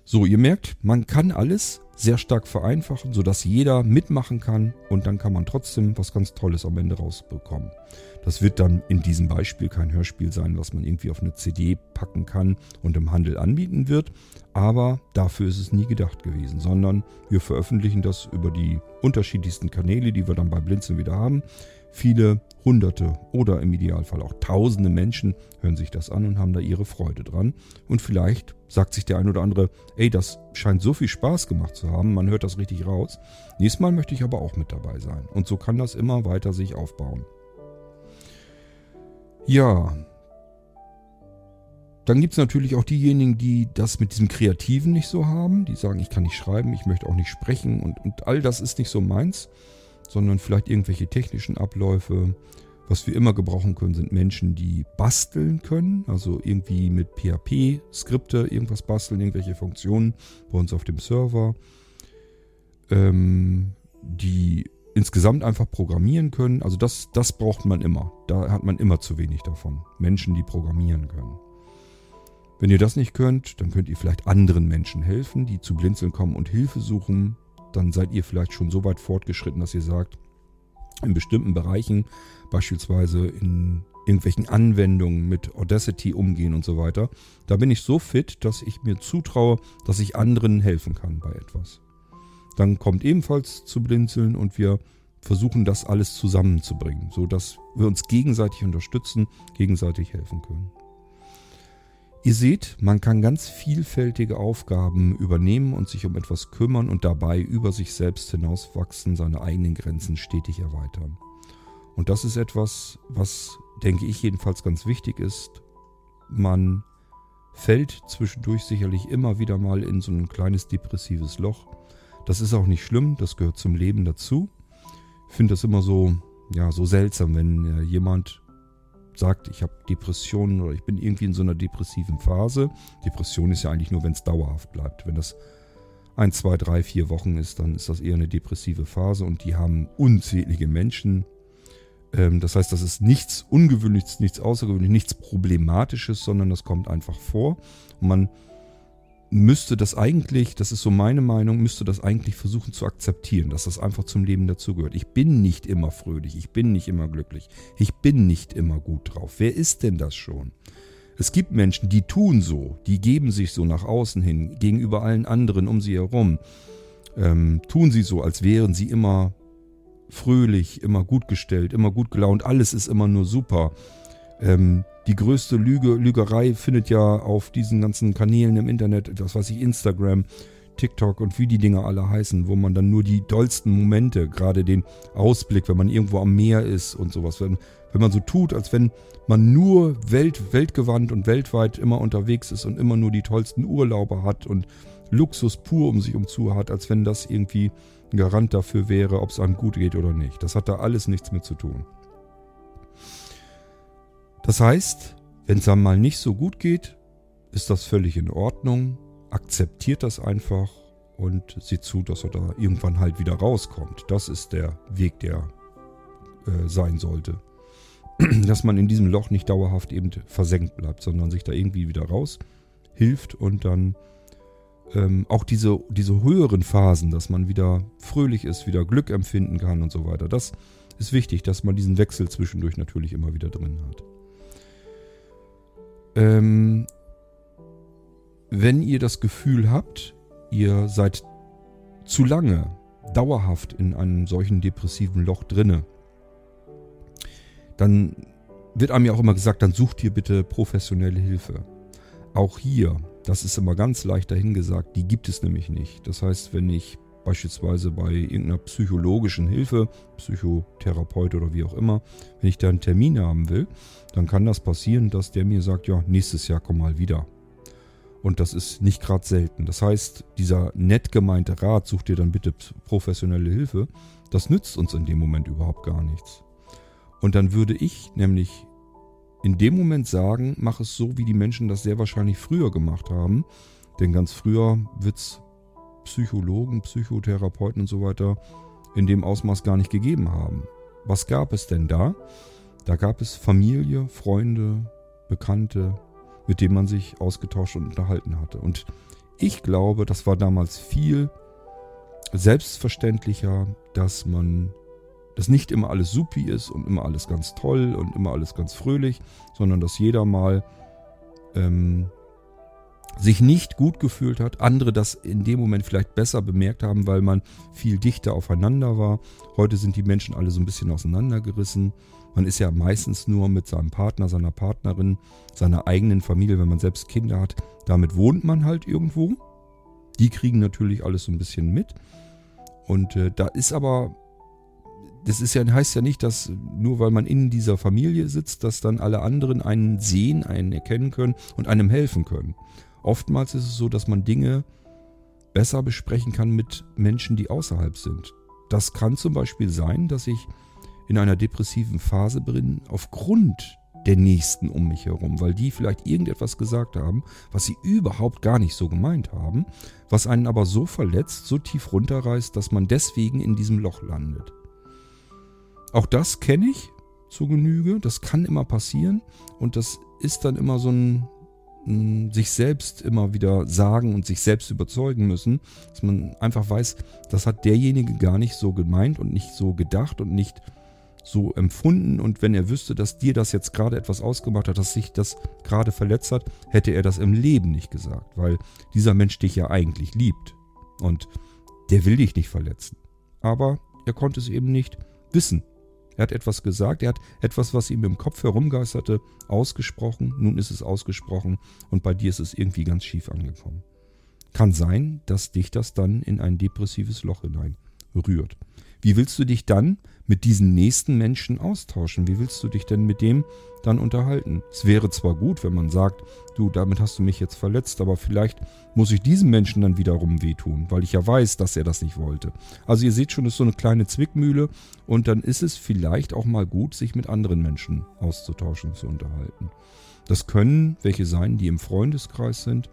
So, ihr merkt, man kann alles sehr stark vereinfachen, sodass jeder mitmachen kann und dann kann man trotzdem was ganz Tolles am Ende rausbekommen. Das wird dann in diesem Beispiel kein Hörspiel sein, was man irgendwie auf eine CD packen kann und im Handel anbieten wird, aber dafür ist es nie gedacht gewesen, sondern wir veröffentlichen das über die unterschiedlichsten Kanäle, die wir dann bei Blinzeln wieder haben. Viele Hunderte oder im Idealfall auch Tausende Menschen hören sich das an und haben da ihre Freude dran. Und vielleicht sagt sich der ein oder andere, ey, das scheint so viel Spaß gemacht zu haben, man hört das richtig raus. Nächstes Mal möchte ich aber auch mit dabei sein. Und so kann das immer weiter sich aufbauen. Ja. Dann gibt es natürlich auch diejenigen, die das mit diesem Kreativen nicht so haben. Die sagen, ich kann nicht schreiben, ich möchte auch nicht sprechen und, und all das ist nicht so meins sondern vielleicht irgendwelche technischen Abläufe. Was wir immer gebrauchen können, sind Menschen, die basteln können, also irgendwie mit PHP Skripte irgendwas basteln, irgendwelche Funktionen bei uns auf dem Server, ähm, die insgesamt einfach programmieren können. Also das, das braucht man immer. Da hat man immer zu wenig davon. Menschen, die programmieren können. Wenn ihr das nicht könnt, dann könnt ihr vielleicht anderen Menschen helfen, die zu Blinzeln kommen und Hilfe suchen dann seid ihr vielleicht schon so weit fortgeschritten, dass ihr sagt, in bestimmten Bereichen, beispielsweise in irgendwelchen Anwendungen mit Audacity umgehen und so weiter, da bin ich so fit, dass ich mir zutraue, dass ich anderen helfen kann bei etwas. Dann kommt ebenfalls zu blinzeln und wir versuchen das alles zusammenzubringen, sodass wir uns gegenseitig unterstützen, gegenseitig helfen können. Ihr seht, man kann ganz vielfältige Aufgaben übernehmen und sich um etwas kümmern und dabei über sich selbst hinauswachsen, seine eigenen Grenzen stetig erweitern. Und das ist etwas, was, denke ich, jedenfalls ganz wichtig ist. Man fällt zwischendurch sicherlich immer wieder mal in so ein kleines depressives Loch. Das ist auch nicht schlimm, das gehört zum Leben dazu. Ich finde das immer so, ja, so seltsam, wenn äh, jemand sagt, ich habe Depressionen oder ich bin irgendwie in so einer depressiven Phase. Depression ist ja eigentlich nur, wenn es dauerhaft bleibt. Wenn das ein, zwei, drei, vier Wochen ist, dann ist das eher eine depressive Phase und die haben unzählige Menschen. Ähm, das heißt, das ist nichts Ungewöhnliches, nichts Außergewöhnliches, nichts Problematisches, sondern das kommt einfach vor. Und man müsste das eigentlich, das ist so meine Meinung, müsste das eigentlich versuchen zu akzeptieren, dass das einfach zum Leben dazugehört. Ich bin nicht immer fröhlich, ich bin nicht immer glücklich, ich bin nicht immer gut drauf. Wer ist denn das schon? Es gibt Menschen, die tun so, die geben sich so nach außen hin, gegenüber allen anderen um sie herum. Ähm, tun sie so, als wären sie immer fröhlich, immer gut gestellt, immer gut gelaunt, alles ist immer nur super. Ähm, die größte Lüge, Lügerei findet ja auf diesen ganzen Kanälen im Internet, was weiß ich, Instagram, TikTok und wie die Dinger alle heißen, wo man dann nur die dollsten Momente, gerade den Ausblick, wenn man irgendwo am Meer ist und sowas, wenn, wenn man so tut, als wenn man nur Welt, weltgewandt und weltweit immer unterwegs ist und immer nur die tollsten Urlaube hat und Luxus pur um sich umzu hat, als wenn das irgendwie ein Garant dafür wäre, ob es einem gut geht oder nicht. Das hat da alles nichts mit zu tun. Das heißt, wenn es einem mal nicht so gut geht, ist das völlig in Ordnung. Akzeptiert das einfach und sieht zu, dass er da irgendwann halt wieder rauskommt. Das ist der Weg, der äh, sein sollte. dass man in diesem Loch nicht dauerhaft eben versenkt bleibt, sondern sich da irgendwie wieder raus hilft und dann ähm, auch diese, diese höheren Phasen, dass man wieder fröhlich ist, wieder Glück empfinden kann und so weiter. Das ist wichtig, dass man diesen Wechsel zwischendurch natürlich immer wieder drin hat. Ähm, wenn ihr das Gefühl habt, ihr seid zu lange dauerhaft in einem solchen depressiven Loch drinne, dann wird einem ja auch immer gesagt, dann sucht ihr bitte professionelle Hilfe. Auch hier, das ist immer ganz leicht dahingesagt, die gibt es nämlich nicht. Das heißt, wenn ich beispielsweise bei irgendeiner psychologischen Hilfe, Psychotherapeut oder wie auch immer, wenn ich da einen Termin haben will, dann kann das passieren, dass der mir sagt, ja, nächstes Jahr komm mal wieder. Und das ist nicht gerade selten. Das heißt, dieser nett gemeinte Rat, such dir dann bitte professionelle Hilfe, das nützt uns in dem Moment überhaupt gar nichts. Und dann würde ich nämlich in dem Moment sagen, mach es so, wie die Menschen das sehr wahrscheinlich früher gemacht haben. Denn ganz früher wird es Psychologen, Psychotherapeuten und so weiter in dem Ausmaß gar nicht gegeben haben. Was gab es denn da? Da gab es Familie, Freunde, Bekannte, mit denen man sich ausgetauscht und unterhalten hatte. Und ich glaube, das war damals viel selbstverständlicher, dass man dass nicht immer alles supi ist und immer alles ganz toll und immer alles ganz fröhlich, sondern dass jeder mal ähm, sich nicht gut gefühlt hat, andere das in dem Moment vielleicht besser bemerkt haben, weil man viel dichter aufeinander war. Heute sind die Menschen alle so ein bisschen auseinandergerissen. Man ist ja meistens nur mit seinem Partner, seiner Partnerin, seiner eigenen Familie, wenn man selbst Kinder hat. Damit wohnt man halt irgendwo. Die kriegen natürlich alles so ein bisschen mit. Und äh, da ist aber das ist ja, heißt ja nicht, dass nur weil man in dieser Familie sitzt, dass dann alle anderen einen sehen, einen erkennen können und einem helfen können. Oftmals ist es so, dass man Dinge besser besprechen kann mit Menschen, die außerhalb sind. Das kann zum Beispiel sein, dass ich in einer depressiven Phase bin, aufgrund der Nächsten um mich herum, weil die vielleicht irgendetwas gesagt haben, was sie überhaupt gar nicht so gemeint haben, was einen aber so verletzt, so tief runterreißt, dass man deswegen in diesem Loch landet. Auch das kenne ich zur Genüge. Das kann immer passieren. Und das ist dann immer so ein, sich selbst immer wieder sagen und sich selbst überzeugen müssen, dass man einfach weiß, das hat derjenige gar nicht so gemeint und nicht so gedacht und nicht so empfunden. Und wenn er wüsste, dass dir das jetzt gerade etwas ausgemacht hat, dass sich das gerade verletzt hat, hätte er das im Leben nicht gesagt, weil dieser Mensch dich ja eigentlich liebt. Und der will dich nicht verletzen. Aber er konnte es eben nicht wissen. Er hat etwas gesagt, er hat etwas, was ihm im Kopf herumgeisterte, ausgesprochen. Nun ist es ausgesprochen und bei dir ist es irgendwie ganz schief angekommen. Kann sein, dass dich das dann in ein depressives Loch hinein rührt. Wie willst du dich dann mit diesen nächsten Menschen austauschen? Wie willst du dich denn mit dem dann unterhalten? Es wäre zwar gut, wenn man sagt, du, damit hast du mich jetzt verletzt, aber vielleicht muss ich diesem Menschen dann wiederum wehtun, weil ich ja weiß, dass er das nicht wollte. Also ihr seht schon, es ist so eine kleine Zwickmühle und dann ist es vielleicht auch mal gut, sich mit anderen Menschen auszutauschen, zu unterhalten. Das können welche sein, die im Freundeskreis sind,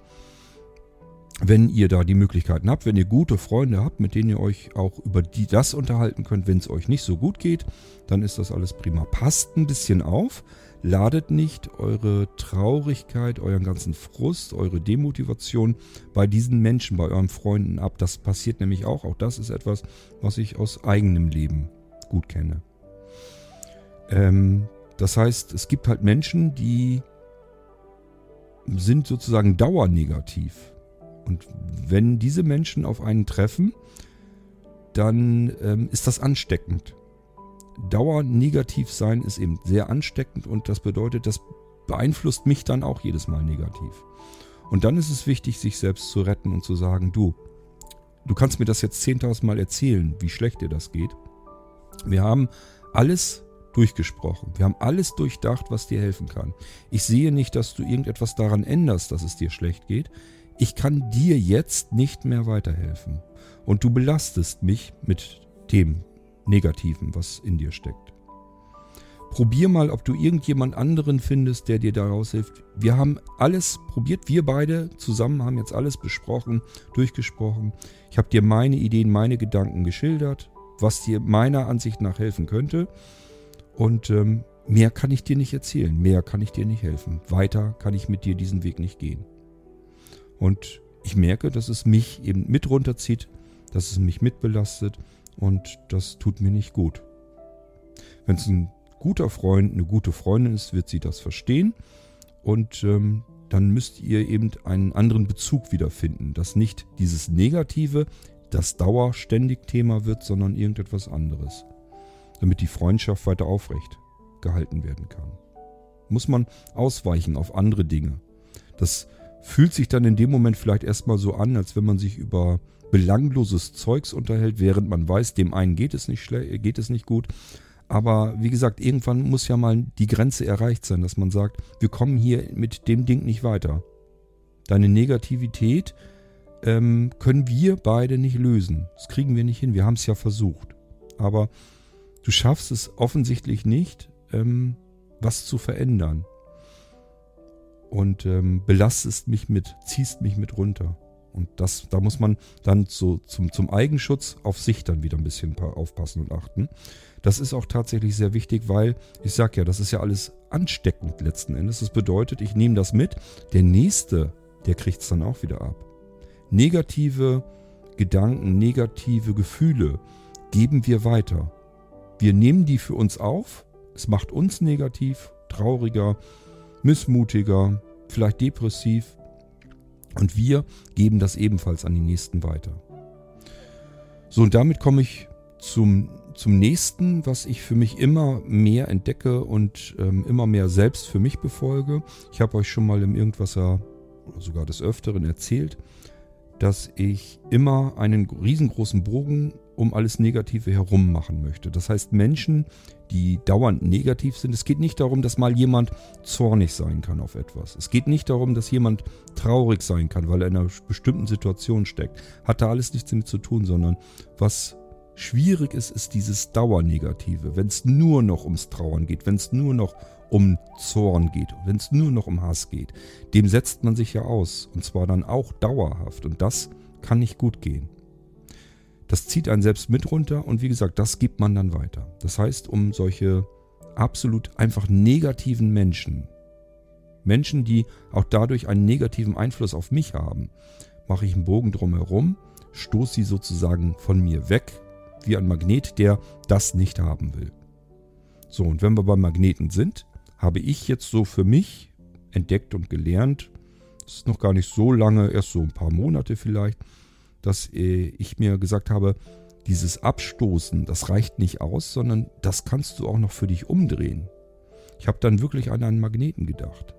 wenn ihr da die Möglichkeiten habt, wenn ihr gute Freunde habt, mit denen ihr euch auch über die das unterhalten könnt, wenn es euch nicht so gut geht, dann ist das alles prima. Passt ein bisschen auf, ladet nicht eure Traurigkeit, euren ganzen Frust, eure Demotivation bei diesen Menschen, bei euren Freunden ab. Das passiert nämlich auch. Auch das ist etwas, was ich aus eigenem Leben gut kenne. Ähm, das heißt, es gibt halt Menschen, die sind sozusagen dauernegativ und wenn diese Menschen auf einen treffen, dann ähm, ist das ansteckend. Dauer negativ sein ist eben sehr ansteckend und das bedeutet, das beeinflusst mich dann auch jedes Mal negativ. Und dann ist es wichtig, sich selbst zu retten und zu sagen, du, du kannst mir das jetzt 10.000 Mal erzählen, wie schlecht dir das geht. Wir haben alles durchgesprochen. Wir haben alles durchdacht, was dir helfen kann. Ich sehe nicht, dass du irgendetwas daran änderst, dass es dir schlecht geht ich kann dir jetzt nicht mehr weiterhelfen. Und du belastest mich mit dem Negativen, was in dir steckt. Probier mal, ob du irgendjemand anderen findest, der dir daraus hilft. Wir haben alles probiert, wir beide zusammen haben jetzt alles besprochen, durchgesprochen. Ich habe dir meine Ideen, meine Gedanken geschildert, was dir meiner Ansicht nach helfen könnte. Und ähm, mehr kann ich dir nicht erzählen, mehr kann ich dir nicht helfen. Weiter kann ich mit dir diesen Weg nicht gehen. Und ich merke, dass es mich eben mit runterzieht, dass es mich mitbelastet und das tut mir nicht gut. Wenn es ein guter Freund, eine gute Freundin ist, wird sie das verstehen und ähm, dann müsst ihr eben einen anderen Bezug wiederfinden, dass nicht dieses Negative das dauerständig Thema wird, sondern irgendetwas anderes, damit die Freundschaft weiter aufrecht gehalten werden kann. Muss man ausweichen auf andere Dinge. Das fühlt sich dann in dem Moment vielleicht erstmal so an, als wenn man sich über belangloses Zeugs unterhält, während man weiß, dem einen geht es nicht geht es nicht gut. Aber wie gesagt, irgendwann muss ja mal die Grenze erreicht sein, dass man sagt, wir kommen hier mit dem Ding nicht weiter. Deine Negativität ähm, können wir beide nicht lösen. Das kriegen wir nicht hin. Wir haben es ja versucht. Aber du schaffst es offensichtlich nicht, ähm, was zu verändern und ähm, belastest mich mit, ziehst mich mit runter. Und das, da muss man dann so zum, zum Eigenschutz auf sich dann wieder ein bisschen aufpassen und achten. Das ist auch tatsächlich sehr wichtig, weil ich sage ja, das ist ja alles ansteckend letzten Endes. Das bedeutet, ich nehme das mit, der Nächste, der kriegt es dann auch wieder ab. Negative Gedanken, negative Gefühle geben wir weiter. Wir nehmen die für uns auf, es macht uns negativ, trauriger, missmutiger, vielleicht depressiv. Und wir geben das ebenfalls an die Nächsten weiter. So, und damit komme ich zum, zum nächsten, was ich für mich immer mehr entdecke und ähm, immer mehr selbst für mich befolge. Ich habe euch schon mal im Irgendwasser sogar des Öfteren erzählt, dass ich immer einen riesengroßen Bogen um alles Negative herum machen möchte. Das heißt, Menschen, die dauernd negativ sind, es geht nicht darum, dass mal jemand zornig sein kann auf etwas. Es geht nicht darum, dass jemand traurig sein kann, weil er in einer bestimmten Situation steckt. Hat da alles nichts damit zu tun, sondern was schwierig ist, ist dieses Dauernegative. Wenn es nur noch ums Trauern geht, wenn es nur noch um Zorn geht, wenn es nur noch um Hass geht, dem setzt man sich ja aus. Und zwar dann auch dauerhaft. Und das kann nicht gut gehen. Das zieht einen selbst mit runter und wie gesagt, das gibt man dann weiter. Das heißt, um solche absolut einfach negativen Menschen, Menschen, die auch dadurch einen negativen Einfluss auf mich haben, mache ich einen Bogen drumherum, stoße sie sozusagen von mir weg, wie ein Magnet, der das nicht haben will. So, und wenn wir beim Magneten sind, habe ich jetzt so für mich entdeckt und gelernt, das ist noch gar nicht so lange, erst so ein paar Monate vielleicht, dass äh, ich mir gesagt habe, dieses Abstoßen, das reicht nicht aus, sondern das kannst du auch noch für dich umdrehen. Ich habe dann wirklich an einen Magneten gedacht.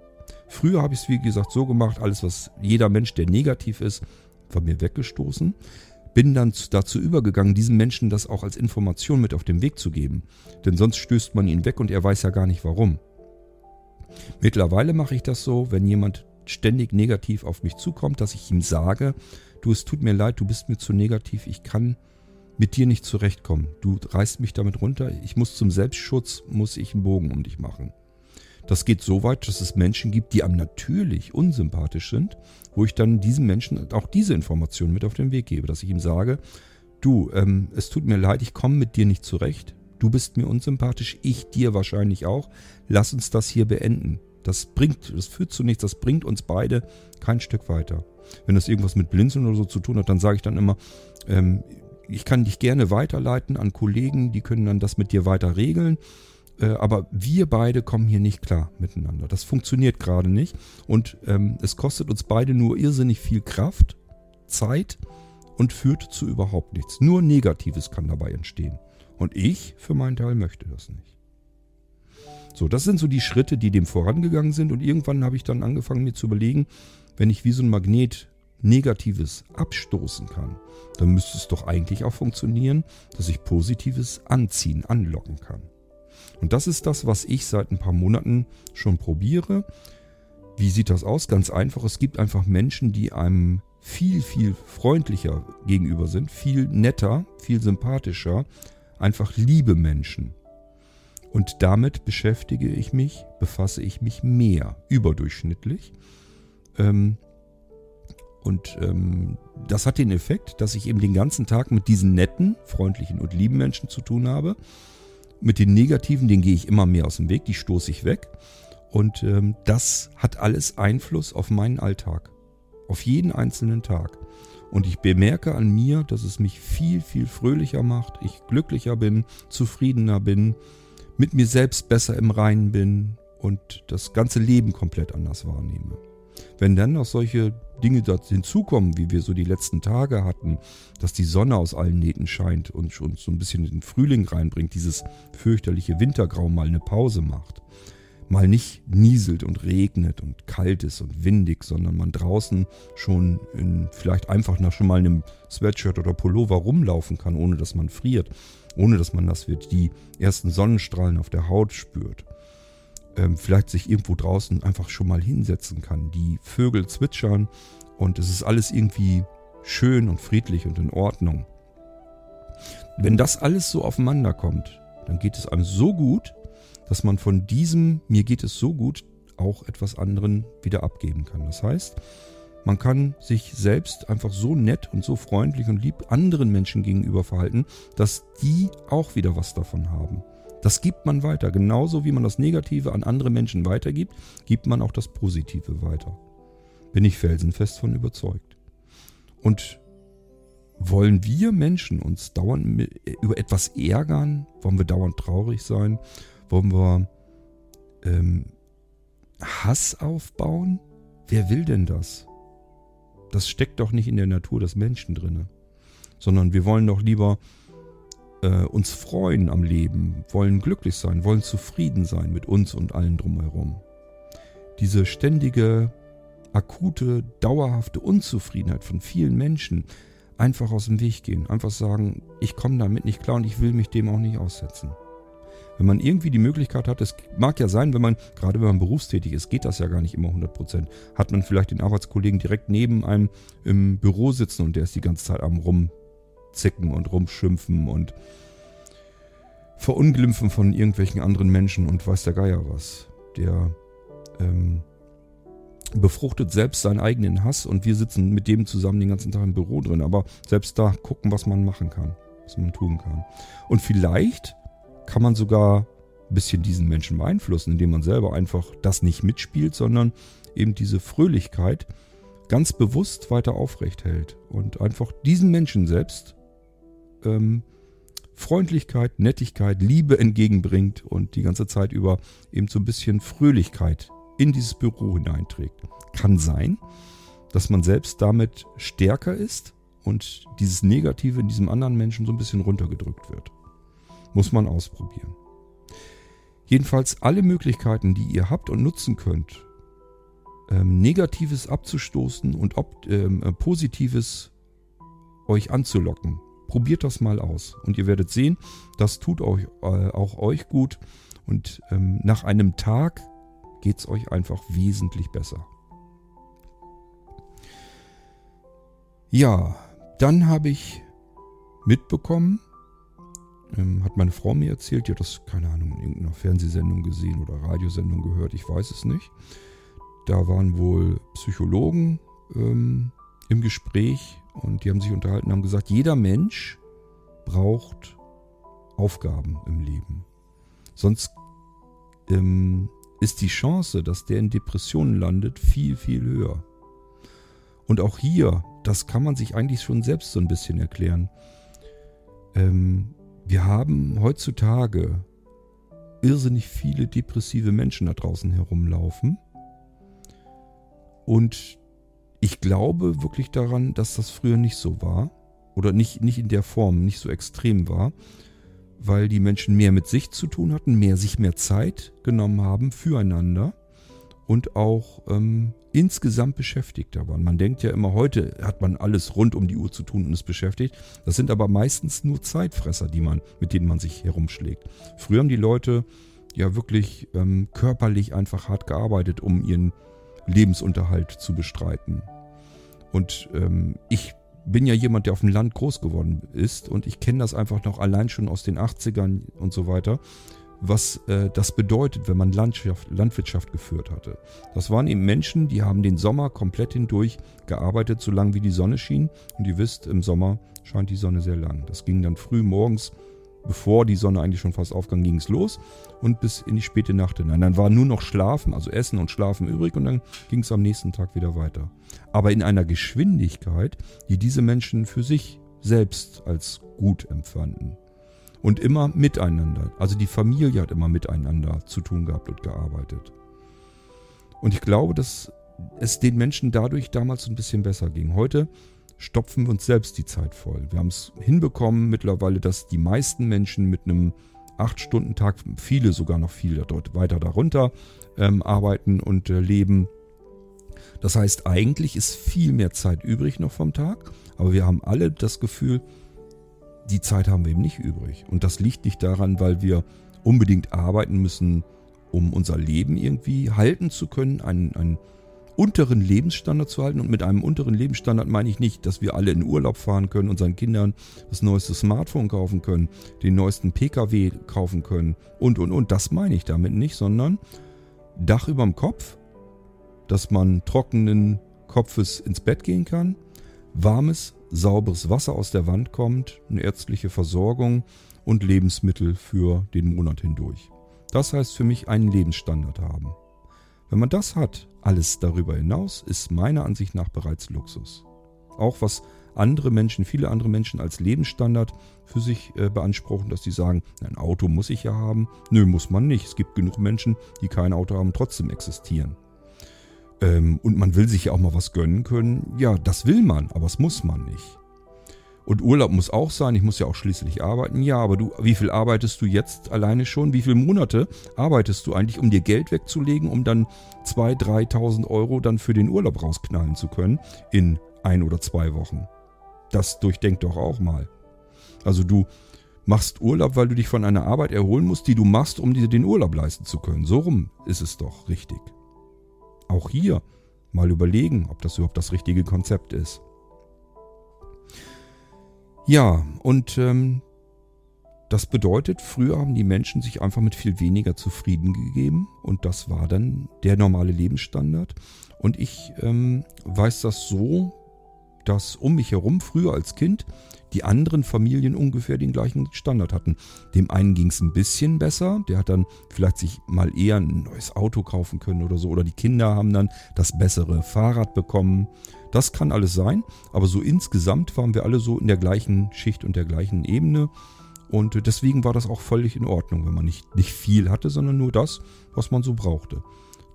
Früher habe ich es, wie gesagt, so gemacht, alles, was jeder Mensch, der negativ ist, von mir weggestoßen. bin dann dazu übergegangen, diesem Menschen das auch als Information mit auf den Weg zu geben. Denn sonst stößt man ihn weg und er weiß ja gar nicht warum. Mittlerweile mache ich das so, wenn jemand ständig negativ auf mich zukommt, dass ich ihm sage, du, es tut mir leid, du bist mir zu negativ, ich kann mit dir nicht zurechtkommen. Du reißt mich damit runter, ich muss zum Selbstschutz, muss ich einen Bogen um dich machen. Das geht so weit, dass es Menschen gibt, die einem natürlich unsympathisch sind, wo ich dann diesem Menschen auch diese Information mit auf den Weg gebe, dass ich ihm sage, du, ähm, es tut mir leid, ich komme mit dir nicht zurecht, du bist mir unsympathisch, ich dir wahrscheinlich auch, lass uns das hier beenden. Das bringt, das führt zu nichts, das bringt uns beide kein Stück weiter. Wenn das irgendwas mit Blinzeln oder so zu tun hat, dann sage ich dann immer, ähm, ich kann dich gerne weiterleiten an Kollegen, die können dann das mit dir weiter regeln. Äh, aber wir beide kommen hier nicht klar miteinander. Das funktioniert gerade nicht. Und ähm, es kostet uns beide nur irrsinnig viel Kraft, Zeit und führt zu überhaupt nichts. Nur Negatives kann dabei entstehen. Und ich für meinen Teil möchte das nicht. So, das sind so die Schritte, die dem vorangegangen sind. Und irgendwann habe ich dann angefangen, mir zu überlegen, wenn ich wie so ein Magnet Negatives abstoßen kann, dann müsste es doch eigentlich auch funktionieren, dass ich Positives anziehen, anlocken kann. Und das ist das, was ich seit ein paar Monaten schon probiere. Wie sieht das aus? Ganz einfach. Es gibt einfach Menschen, die einem viel, viel freundlicher gegenüber sind, viel netter, viel sympathischer, einfach liebe Menschen. Und damit beschäftige ich mich, befasse ich mich mehr, überdurchschnittlich. Ähm, und ähm, das hat den Effekt, dass ich eben den ganzen Tag mit diesen netten, freundlichen und lieben Menschen zu tun habe. Mit den negativen, denen gehe ich immer mehr aus dem Weg, die stoße ich weg. Und ähm, das hat alles Einfluss auf meinen Alltag. Auf jeden einzelnen Tag. Und ich bemerke an mir, dass es mich viel, viel fröhlicher macht, ich glücklicher bin, zufriedener bin, mit mir selbst besser im Reinen bin und das ganze Leben komplett anders wahrnehme. Wenn dann noch solche Dinge hinzukommen, wie wir so die letzten Tage hatten, dass die Sonne aus allen Nähten scheint und uns so ein bisschen den Frühling reinbringt, dieses fürchterliche Wintergrau mal eine Pause macht, mal nicht nieselt und regnet und kalt ist und windig, sondern man draußen schon in vielleicht einfach nach schon mal einem Sweatshirt oder Pullover rumlaufen kann, ohne dass man friert, ohne dass man das wird, die ersten Sonnenstrahlen auf der Haut spürt ähm, vielleicht sich irgendwo draußen einfach schon mal hinsetzen kann. Die Vögel zwitschern und es ist alles irgendwie schön und friedlich und in Ordnung. Wenn das alles so aufeinander kommt, dann geht es einem so gut, dass man von diesem, mir geht es so gut, auch etwas anderen wieder abgeben kann. Das heißt, man kann sich selbst einfach so nett und so freundlich und lieb anderen Menschen gegenüber verhalten, dass die auch wieder was davon haben. Das gibt man weiter. Genauso wie man das Negative an andere Menschen weitergibt, gibt man auch das Positive weiter. Bin ich felsenfest von überzeugt. Und wollen wir Menschen uns dauernd über etwas ärgern? Wollen wir dauernd traurig sein? Wollen wir ähm, Hass aufbauen? Wer will denn das? Das steckt doch nicht in der Natur des Menschen drinne. Sondern wir wollen doch lieber äh, uns freuen am Leben, wollen glücklich sein, wollen zufrieden sein mit uns und allen drumherum. Diese ständige, akute, dauerhafte Unzufriedenheit von vielen Menschen einfach aus dem Weg gehen, einfach sagen, ich komme damit nicht klar und ich will mich dem auch nicht aussetzen. Wenn man irgendwie die Möglichkeit hat, es mag ja sein, wenn man, gerade wenn man berufstätig ist, geht das ja gar nicht immer 100%. Hat man vielleicht den Arbeitskollegen direkt neben einem im Büro sitzen und der ist die ganze Zeit am rum rumzicken und rumschimpfen und verunglimpfen von irgendwelchen anderen Menschen und weiß der Geier was. Der ähm, befruchtet selbst seinen eigenen Hass und wir sitzen mit dem zusammen den ganzen Tag im Büro drin. Aber selbst da gucken, was man machen kann, was man tun kann. Und vielleicht kann man sogar ein bisschen diesen Menschen beeinflussen, indem man selber einfach das nicht mitspielt, sondern eben diese Fröhlichkeit ganz bewusst weiter aufrecht hält und einfach diesen Menschen selbst ähm, Freundlichkeit, Nettigkeit, Liebe entgegenbringt und die ganze Zeit über eben so ein bisschen Fröhlichkeit in dieses Büro hineinträgt. Kann sein, dass man selbst damit stärker ist und dieses Negative in diesem anderen Menschen so ein bisschen runtergedrückt wird. Muss man ausprobieren. Jedenfalls alle Möglichkeiten, die ihr habt und nutzen könnt, ähm, Negatives abzustoßen und ob, ähm, äh, Positives euch anzulocken. Probiert das mal aus und ihr werdet sehen, das tut euch, äh, auch euch gut und ähm, nach einem Tag geht es euch einfach wesentlich besser. Ja, dann habe ich mitbekommen, ähm, hat meine Frau mir erzählt, die hat das, keine Ahnung, in irgendeiner Fernsehsendung gesehen oder Radiosendung gehört, ich weiß es nicht. Da waren wohl Psychologen ähm, im Gespräch und die haben sich unterhalten, haben gesagt, jeder Mensch braucht Aufgaben im Leben. Sonst ähm, ist die Chance, dass der in Depressionen landet, viel, viel höher. Und auch hier, das kann man sich eigentlich schon selbst so ein bisschen erklären. Ähm, wir haben heutzutage irrsinnig viele depressive Menschen da draußen herumlaufen. Und ich glaube wirklich daran, dass das früher nicht so war. Oder nicht, nicht in der Form, nicht so extrem war. Weil die Menschen mehr mit sich zu tun hatten, mehr sich mehr Zeit genommen haben füreinander und auch ähm, insgesamt beschäftigter waren. Man denkt ja immer, heute hat man alles rund um die Uhr zu tun und ist beschäftigt. Das sind aber meistens nur Zeitfresser, die man, mit denen man sich herumschlägt. Früher haben die Leute ja wirklich ähm, körperlich einfach hart gearbeitet, um ihren Lebensunterhalt zu bestreiten. Und ähm, ich bin ja jemand, der auf dem Land groß geworden ist und ich kenne das einfach noch allein schon aus den 80ern und so weiter was äh, das bedeutet, wenn man Landschaft, Landwirtschaft geführt hatte. Das waren eben Menschen, die haben den Sommer komplett hindurch gearbeitet, so lange wie die Sonne schien. Und ihr wisst, im Sommer scheint die Sonne sehr lang. Das ging dann früh morgens, bevor die Sonne eigentlich schon fast aufgang, ging es los und bis in die späte Nacht hinein. Dann war nur noch Schlafen, also Essen und Schlafen übrig und dann ging es am nächsten Tag wieder weiter. Aber in einer Geschwindigkeit, die diese Menschen für sich selbst als gut empfanden. Und immer miteinander. Also die Familie hat immer miteinander zu tun gehabt und gearbeitet. Und ich glaube, dass es den Menschen dadurch damals ein bisschen besser ging. Heute stopfen wir uns selbst die Zeit voll. Wir haben es hinbekommen mittlerweile, dass die meisten Menschen mit einem 8-Stunden-Tag, viele sogar noch viel dort weiter darunter, ähm, arbeiten und äh, leben. Das heißt, eigentlich ist viel mehr Zeit übrig noch vom Tag, aber wir haben alle das Gefühl, die Zeit haben wir eben nicht übrig. Und das liegt nicht daran, weil wir unbedingt arbeiten müssen, um unser Leben irgendwie halten zu können, einen, einen unteren Lebensstandard zu halten. Und mit einem unteren Lebensstandard meine ich nicht, dass wir alle in Urlaub fahren können, unseren Kindern das neueste Smartphone kaufen können, den neuesten Pkw kaufen können und, und, und. Das meine ich damit nicht, sondern Dach überm Kopf, dass man trockenen Kopfes ins Bett gehen kann, warmes, sauberes Wasser aus der Wand kommt, eine ärztliche Versorgung und Lebensmittel für den Monat hindurch. Das heißt für mich einen Lebensstandard haben. Wenn man das hat, alles darüber hinaus, ist meiner Ansicht nach bereits Luxus. Auch was andere Menschen, viele andere Menschen als Lebensstandard für sich äh, beanspruchen, dass sie sagen, ein Auto muss ich ja haben. Nö, muss man nicht. Es gibt genug Menschen, die kein Auto haben, trotzdem existieren. Ähm, und man will sich ja auch mal was gönnen können. Ja, das will man, aber es muss man nicht. Und Urlaub muss auch sein. Ich muss ja auch schließlich arbeiten. Ja, aber du, wie viel arbeitest du jetzt alleine schon? Wie viele Monate arbeitest du eigentlich, um dir Geld wegzulegen, um dann 2.000, 3.000 Euro dann für den Urlaub rausknallen zu können in ein oder zwei Wochen? Das durchdenk doch auch mal. Also du machst Urlaub, weil du dich von einer Arbeit erholen musst, die du machst, um dir den Urlaub leisten zu können. So rum ist es doch richtig auch hier mal überlegen, ob das überhaupt das richtige Konzept ist. Ja, und ähm, das bedeutet, früher haben die Menschen sich einfach mit viel weniger zufrieden gegeben und das war dann der normale Lebensstandard. Und ich ähm, weiß das so, dass um mich herum früher als Kind die anderen Familien ungefähr den gleichen Standard hatten. Dem einen ging es ein bisschen besser, der hat dann vielleicht sich mal eher ein neues Auto kaufen können oder so. Oder die Kinder haben dann das bessere Fahrrad bekommen. Das kann alles sein, aber so insgesamt waren wir alle so in der gleichen Schicht und der gleichen Ebene. Und deswegen war das auch völlig in Ordnung, wenn man nicht, nicht viel hatte, sondern nur das, was man so brauchte.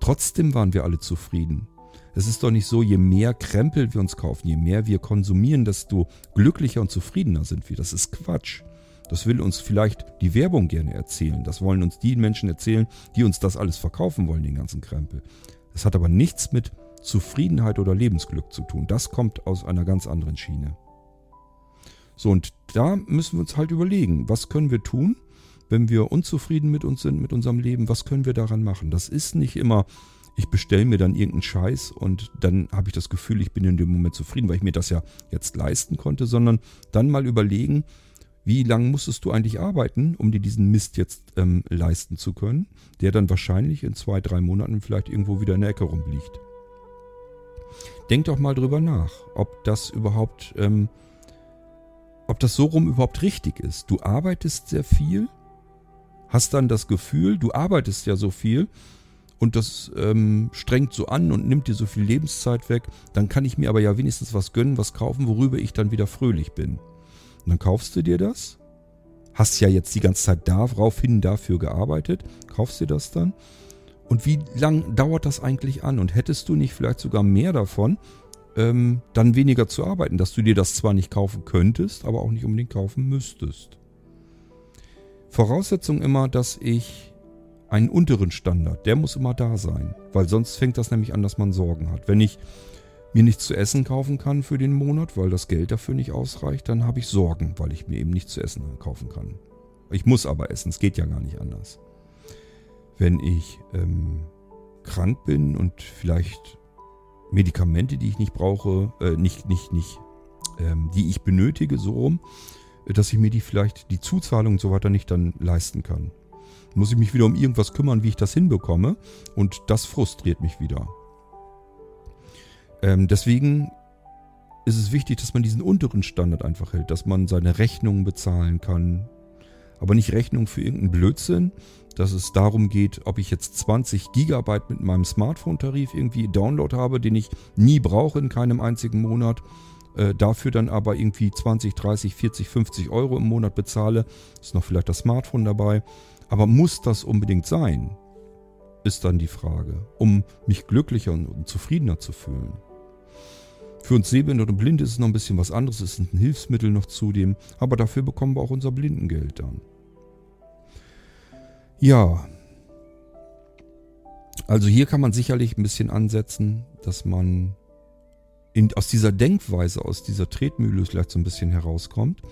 Trotzdem waren wir alle zufrieden. Es ist doch nicht so, je mehr Krempel wir uns kaufen, je mehr wir konsumieren, desto glücklicher und zufriedener sind wir. Das ist Quatsch. Das will uns vielleicht die Werbung gerne erzählen. Das wollen uns die Menschen erzählen, die uns das alles verkaufen wollen, den ganzen Krempel. Das hat aber nichts mit Zufriedenheit oder Lebensglück zu tun. Das kommt aus einer ganz anderen Schiene. So, und da müssen wir uns halt überlegen, was können wir tun, wenn wir unzufrieden mit uns sind, mit unserem Leben, was können wir daran machen? Das ist nicht immer, ich bestelle mir dann irgendeinen Scheiß und dann habe ich das Gefühl, ich bin in dem Moment zufrieden, weil ich mir das ja jetzt leisten konnte, sondern dann mal überlegen, wie lange musstest du eigentlich arbeiten, um dir diesen Mist jetzt ähm, leisten zu können, der dann wahrscheinlich in zwei, drei Monaten vielleicht irgendwo wieder in der Ecke rumliegt. Denk doch mal drüber nach, ob das überhaupt, ähm, ob das so rum überhaupt richtig ist. Du arbeitest sehr viel, hast dann das Gefühl, du arbeitest ja so viel und das ähm, strengt so an und nimmt dir so viel Lebenszeit weg, dann kann ich mir aber ja wenigstens was gönnen, was kaufen, worüber ich dann wieder fröhlich bin. Und dann kaufst du dir das, hast ja jetzt die ganze Zeit daraufhin dafür gearbeitet, kaufst dir das dann. Und wie lang dauert das eigentlich an? Und hättest du nicht vielleicht sogar mehr davon, ähm, dann weniger zu arbeiten, dass du dir das zwar nicht kaufen könntest, aber auch nicht unbedingt kaufen müsstest. Voraussetzung immer, dass ich einen unteren Standard, der muss immer da sein, weil sonst fängt das nämlich an, dass man Sorgen hat. Wenn ich mir nichts zu essen kaufen kann für den Monat, weil das Geld dafür nicht ausreicht, dann habe ich Sorgen, weil ich mir eben nichts zu essen kaufen kann. Ich muss aber essen, es geht ja gar nicht anders. Wenn ich ähm, krank bin und vielleicht Medikamente, die ich nicht brauche, äh, nicht, nicht, nicht, ähm, die ich benötige, so rum, dass ich mir die vielleicht, die Zuzahlung und so weiter nicht dann leisten kann. Muss ich mich wieder um irgendwas kümmern, wie ich das hinbekomme und das frustriert mich wieder. Ähm, deswegen ist es wichtig, dass man diesen unteren Standard einfach hält, dass man seine Rechnungen bezahlen kann. Aber nicht Rechnungen für irgendeinen Blödsinn, dass es darum geht, ob ich jetzt 20 Gigabyte mit meinem Smartphone-Tarif irgendwie Download habe, den ich nie brauche in keinem einzigen Monat. Äh, dafür dann aber irgendwie 20, 30, 40, 50 Euro im Monat bezahle. Ist noch vielleicht das Smartphone dabei. Aber muss das unbedingt sein? Ist dann die Frage, um mich glücklicher und zufriedener zu fühlen. Für uns Sehbehinderte und Blinde ist es noch ein bisschen was anderes, es ist ein Hilfsmittel noch zudem, aber dafür bekommen wir auch unser Blindengeld dann. Ja, also hier kann man sicherlich ein bisschen ansetzen, dass man in, aus dieser Denkweise, aus dieser Tretmühle vielleicht so ein bisschen herauskommt,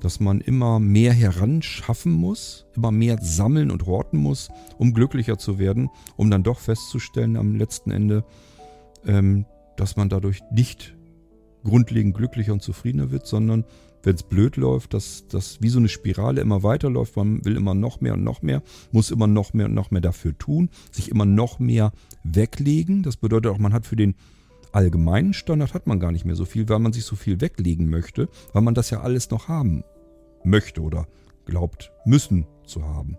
dass man immer mehr heranschaffen muss, immer mehr sammeln und horten muss, um glücklicher zu werden, um dann doch festzustellen am letzten Ende, ähm, dass man dadurch nicht grundlegend glücklicher und zufriedener wird, sondern wenn es blöd läuft, dass das wie so eine Spirale immer weiterläuft, man will immer noch mehr und noch mehr, muss immer noch mehr und noch mehr dafür tun, sich immer noch mehr weglegen. Das bedeutet auch, man hat für den allgemeinen Standard hat man gar nicht mehr so viel, weil man sich so viel weglegen möchte, weil man das ja alles noch haben möchte oder glaubt müssen zu haben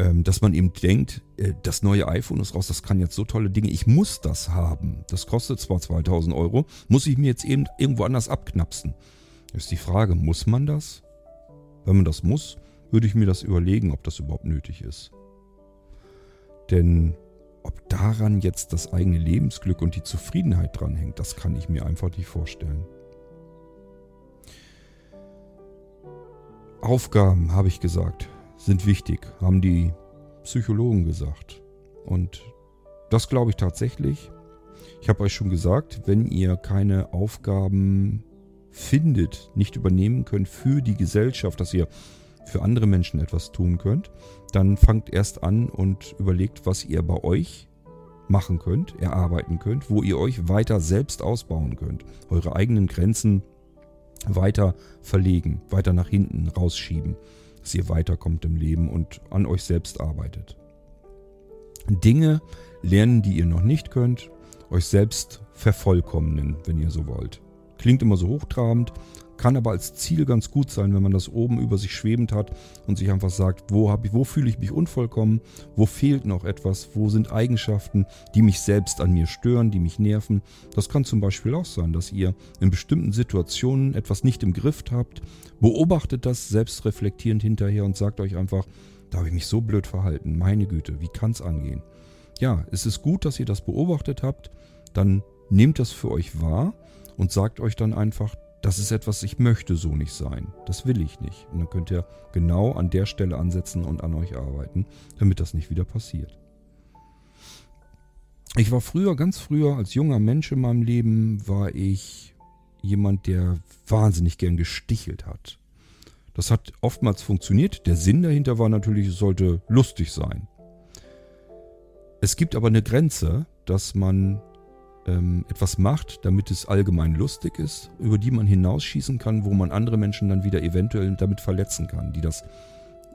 ähm, dass man eben denkt, äh, das neue iPhone ist raus, das kann jetzt so tolle Dinge, ich muss das haben. Das kostet zwar 2000 Euro, muss ich mir jetzt eben irgendwo anders abknapsen. Ist die Frage, muss man das? Wenn man das muss, würde ich mir das überlegen, ob das überhaupt nötig ist. Denn ob daran jetzt das eigene Lebensglück und die Zufriedenheit dranhängt, das kann ich mir einfach nicht vorstellen. Aufgaben, habe ich gesagt sind wichtig, haben die Psychologen gesagt. Und das glaube ich tatsächlich. Ich habe euch schon gesagt, wenn ihr keine Aufgaben findet, nicht übernehmen könnt für die Gesellschaft, dass ihr für andere Menschen etwas tun könnt, dann fangt erst an und überlegt, was ihr bei euch machen könnt, erarbeiten könnt, wo ihr euch weiter selbst ausbauen könnt, eure eigenen Grenzen weiter verlegen, weiter nach hinten rausschieben dass ihr weiterkommt im Leben und an euch selbst arbeitet. Dinge lernen, die ihr noch nicht könnt, euch selbst vervollkommnen, wenn ihr so wollt. Klingt immer so hochtrabend, kann aber als Ziel ganz gut sein, wenn man das oben über sich schwebend hat und sich einfach sagt, wo, wo fühle ich mich unvollkommen, wo fehlt noch etwas, wo sind Eigenschaften, die mich selbst an mir stören, die mich nerven. Das kann zum Beispiel auch sein, dass ihr in bestimmten Situationen etwas nicht im Griff habt, beobachtet das selbstreflektierend hinterher und sagt euch einfach, da habe ich mich so blöd verhalten, meine Güte, wie kann es angehen? Ja, es ist gut, dass ihr das beobachtet habt, dann nehmt das für euch wahr und sagt euch dann einfach, das ist etwas, ich möchte so nicht sein. Das will ich nicht. Und dann könnt ihr genau an der Stelle ansetzen und an euch arbeiten, damit das nicht wieder passiert. Ich war früher, ganz früher, als junger Mensch in meinem Leben, war ich jemand, der wahnsinnig gern gestichelt hat. Das hat oftmals funktioniert. Der Sinn dahinter war natürlich, es sollte lustig sein. Es gibt aber eine Grenze, dass man ähm, etwas macht, damit es allgemein lustig ist, über die man hinausschießen kann, wo man andere Menschen dann wieder eventuell damit verletzen kann, die das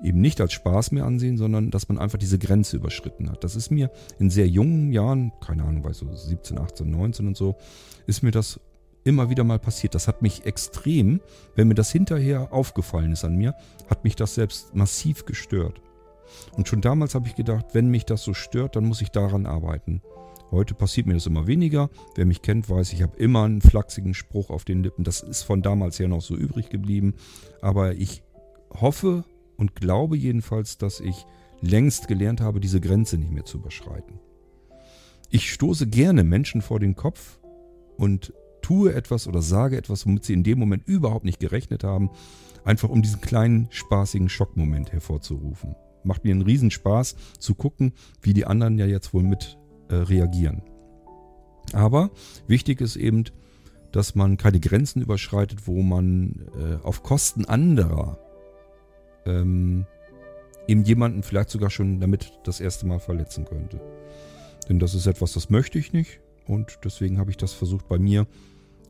eben nicht als Spaß mehr ansehen, sondern dass man einfach diese Grenze überschritten hat. Das ist mir in sehr jungen Jahren, keine Ahnung, bei so 17, 18, 19 und so, ist mir das immer wieder mal passiert. Das hat mich extrem, wenn mir das hinterher aufgefallen ist an mir, hat mich das selbst massiv gestört. Und schon damals habe ich gedacht, wenn mich das so stört, dann muss ich daran arbeiten. Heute passiert mir das immer weniger. Wer mich kennt, weiß, ich habe immer einen flachsigen Spruch auf den Lippen. Das ist von damals ja noch so übrig geblieben. Aber ich hoffe und glaube jedenfalls, dass ich längst gelernt habe, diese Grenze nicht mehr zu überschreiten. Ich stoße gerne Menschen vor den Kopf und tue etwas oder sage etwas, womit sie in dem Moment überhaupt nicht gerechnet haben, einfach um diesen kleinen spaßigen Schockmoment hervorzurufen. Macht mir einen Riesenspaß zu gucken, wie die anderen ja jetzt wohl mit äh, reagieren. Aber wichtig ist eben, dass man keine Grenzen überschreitet, wo man äh, auf Kosten anderer ähm, eben jemanden vielleicht sogar schon damit das erste Mal verletzen könnte. Denn das ist etwas, das möchte ich nicht und deswegen habe ich das versucht bei mir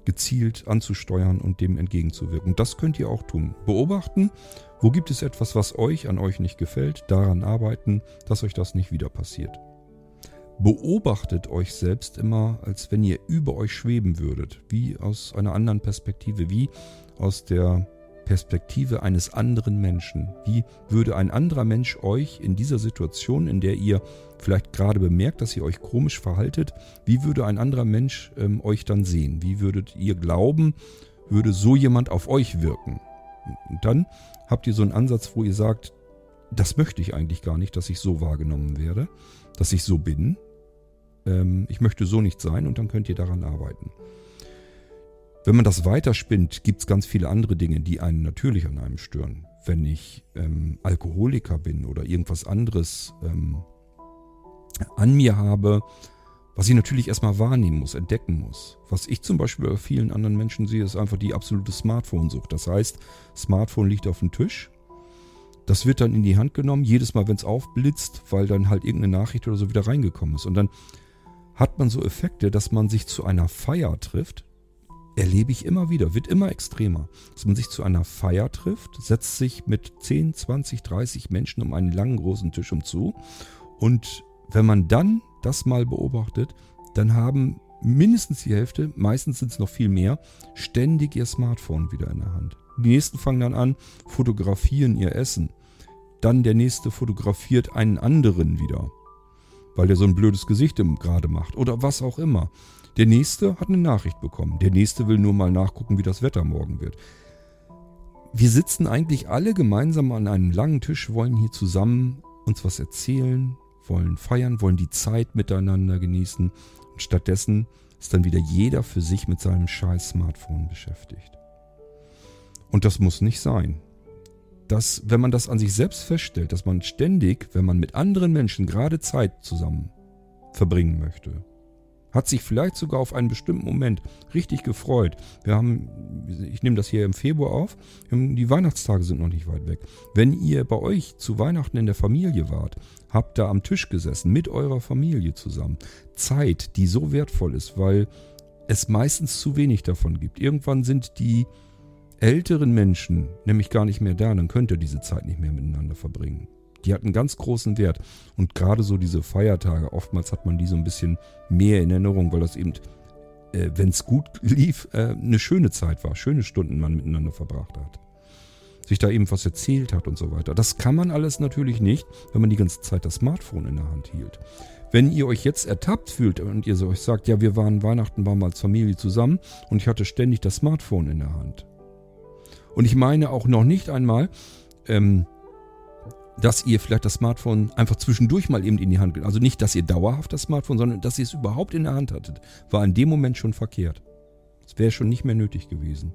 gezielt anzusteuern und dem entgegenzuwirken. Und das könnt ihr auch tun. Beobachten, wo gibt es etwas, was euch an euch nicht gefällt, daran arbeiten, dass euch das nicht wieder passiert. Beobachtet euch selbst immer, als wenn ihr über euch schweben würdet, wie aus einer anderen Perspektive, wie aus der Perspektive eines anderen Menschen. Wie würde ein anderer Mensch euch in dieser Situation, in der ihr vielleicht gerade bemerkt, dass ihr euch komisch verhaltet, wie würde ein anderer Mensch ähm, euch dann sehen? Wie würdet ihr glauben, würde so jemand auf euch wirken? Und dann habt ihr so einen Ansatz, wo ihr sagt, das möchte ich eigentlich gar nicht, dass ich so wahrgenommen werde, dass ich so bin. Ähm, ich möchte so nicht sein und dann könnt ihr daran arbeiten. Wenn man das weiterspinnt, gibt es ganz viele andere Dinge, die einen natürlich an einem stören. Wenn ich ähm, Alkoholiker bin oder irgendwas anderes ähm, an mir habe, was ich natürlich erstmal wahrnehmen muss, entdecken muss. Was ich zum Beispiel bei vielen anderen Menschen sehe, ist einfach die absolute Smartphone-Sucht. Das heißt, Smartphone liegt auf dem Tisch. Das wird dann in die Hand genommen, jedes Mal, wenn es aufblitzt, weil dann halt irgendeine Nachricht oder so wieder reingekommen ist. Und dann hat man so Effekte, dass man sich zu einer Feier trifft, erlebe ich immer wieder, wird immer extremer, dass man sich zu einer Feier trifft, setzt sich mit 10, 20, 30 Menschen um einen langen großen Tisch umzu und wenn man dann das mal beobachtet, dann haben mindestens die Hälfte, meistens sind es noch viel mehr, ständig ihr Smartphone wieder in der Hand. Die nächsten fangen dann an, fotografieren ihr Essen. Dann der nächste fotografiert einen anderen wieder, weil der so ein blödes Gesicht gerade macht oder was auch immer. Der nächste hat eine Nachricht bekommen. Der nächste will nur mal nachgucken, wie das Wetter morgen wird. Wir sitzen eigentlich alle gemeinsam an einem langen Tisch, wollen hier zusammen uns was erzählen, wollen feiern, wollen die Zeit miteinander genießen. Und stattdessen ist dann wieder jeder für sich mit seinem scheiß Smartphone beschäftigt. Und das muss nicht sein. Das, wenn man das an sich selbst feststellt, dass man ständig, wenn man mit anderen Menschen gerade Zeit zusammen verbringen möchte, hat sich vielleicht sogar auf einen bestimmten Moment richtig gefreut. Wir haben, ich nehme das hier im Februar auf, die Weihnachtstage sind noch nicht weit weg. Wenn ihr bei euch zu Weihnachten in der Familie wart, habt da am Tisch gesessen mit eurer Familie zusammen. Zeit, die so wertvoll ist, weil es meistens zu wenig davon gibt. Irgendwann sind die älteren Menschen nämlich gar nicht mehr da, dann könnt ihr diese Zeit nicht mehr miteinander verbringen. Die hatten ganz großen Wert. Und gerade so diese Feiertage, oftmals hat man die so ein bisschen mehr in Erinnerung, weil das eben, äh, wenn es gut lief, äh, eine schöne Zeit war, schöne Stunden man miteinander verbracht hat. Sich da eben was erzählt hat und so weiter. Das kann man alles natürlich nicht, wenn man die ganze Zeit das Smartphone in der Hand hielt. Wenn ihr euch jetzt ertappt fühlt und ihr so euch sagt, ja, wir waren Weihnachten, waren mal als Familie zusammen und ich hatte ständig das Smartphone in der Hand. Und ich meine auch noch nicht einmal, ähm, dass ihr vielleicht das Smartphone einfach zwischendurch mal eben in die Hand, also nicht, dass ihr dauerhaft das Smartphone, sondern dass ihr es überhaupt in der Hand hattet, war in dem Moment schon verkehrt. Es wäre schon nicht mehr nötig gewesen.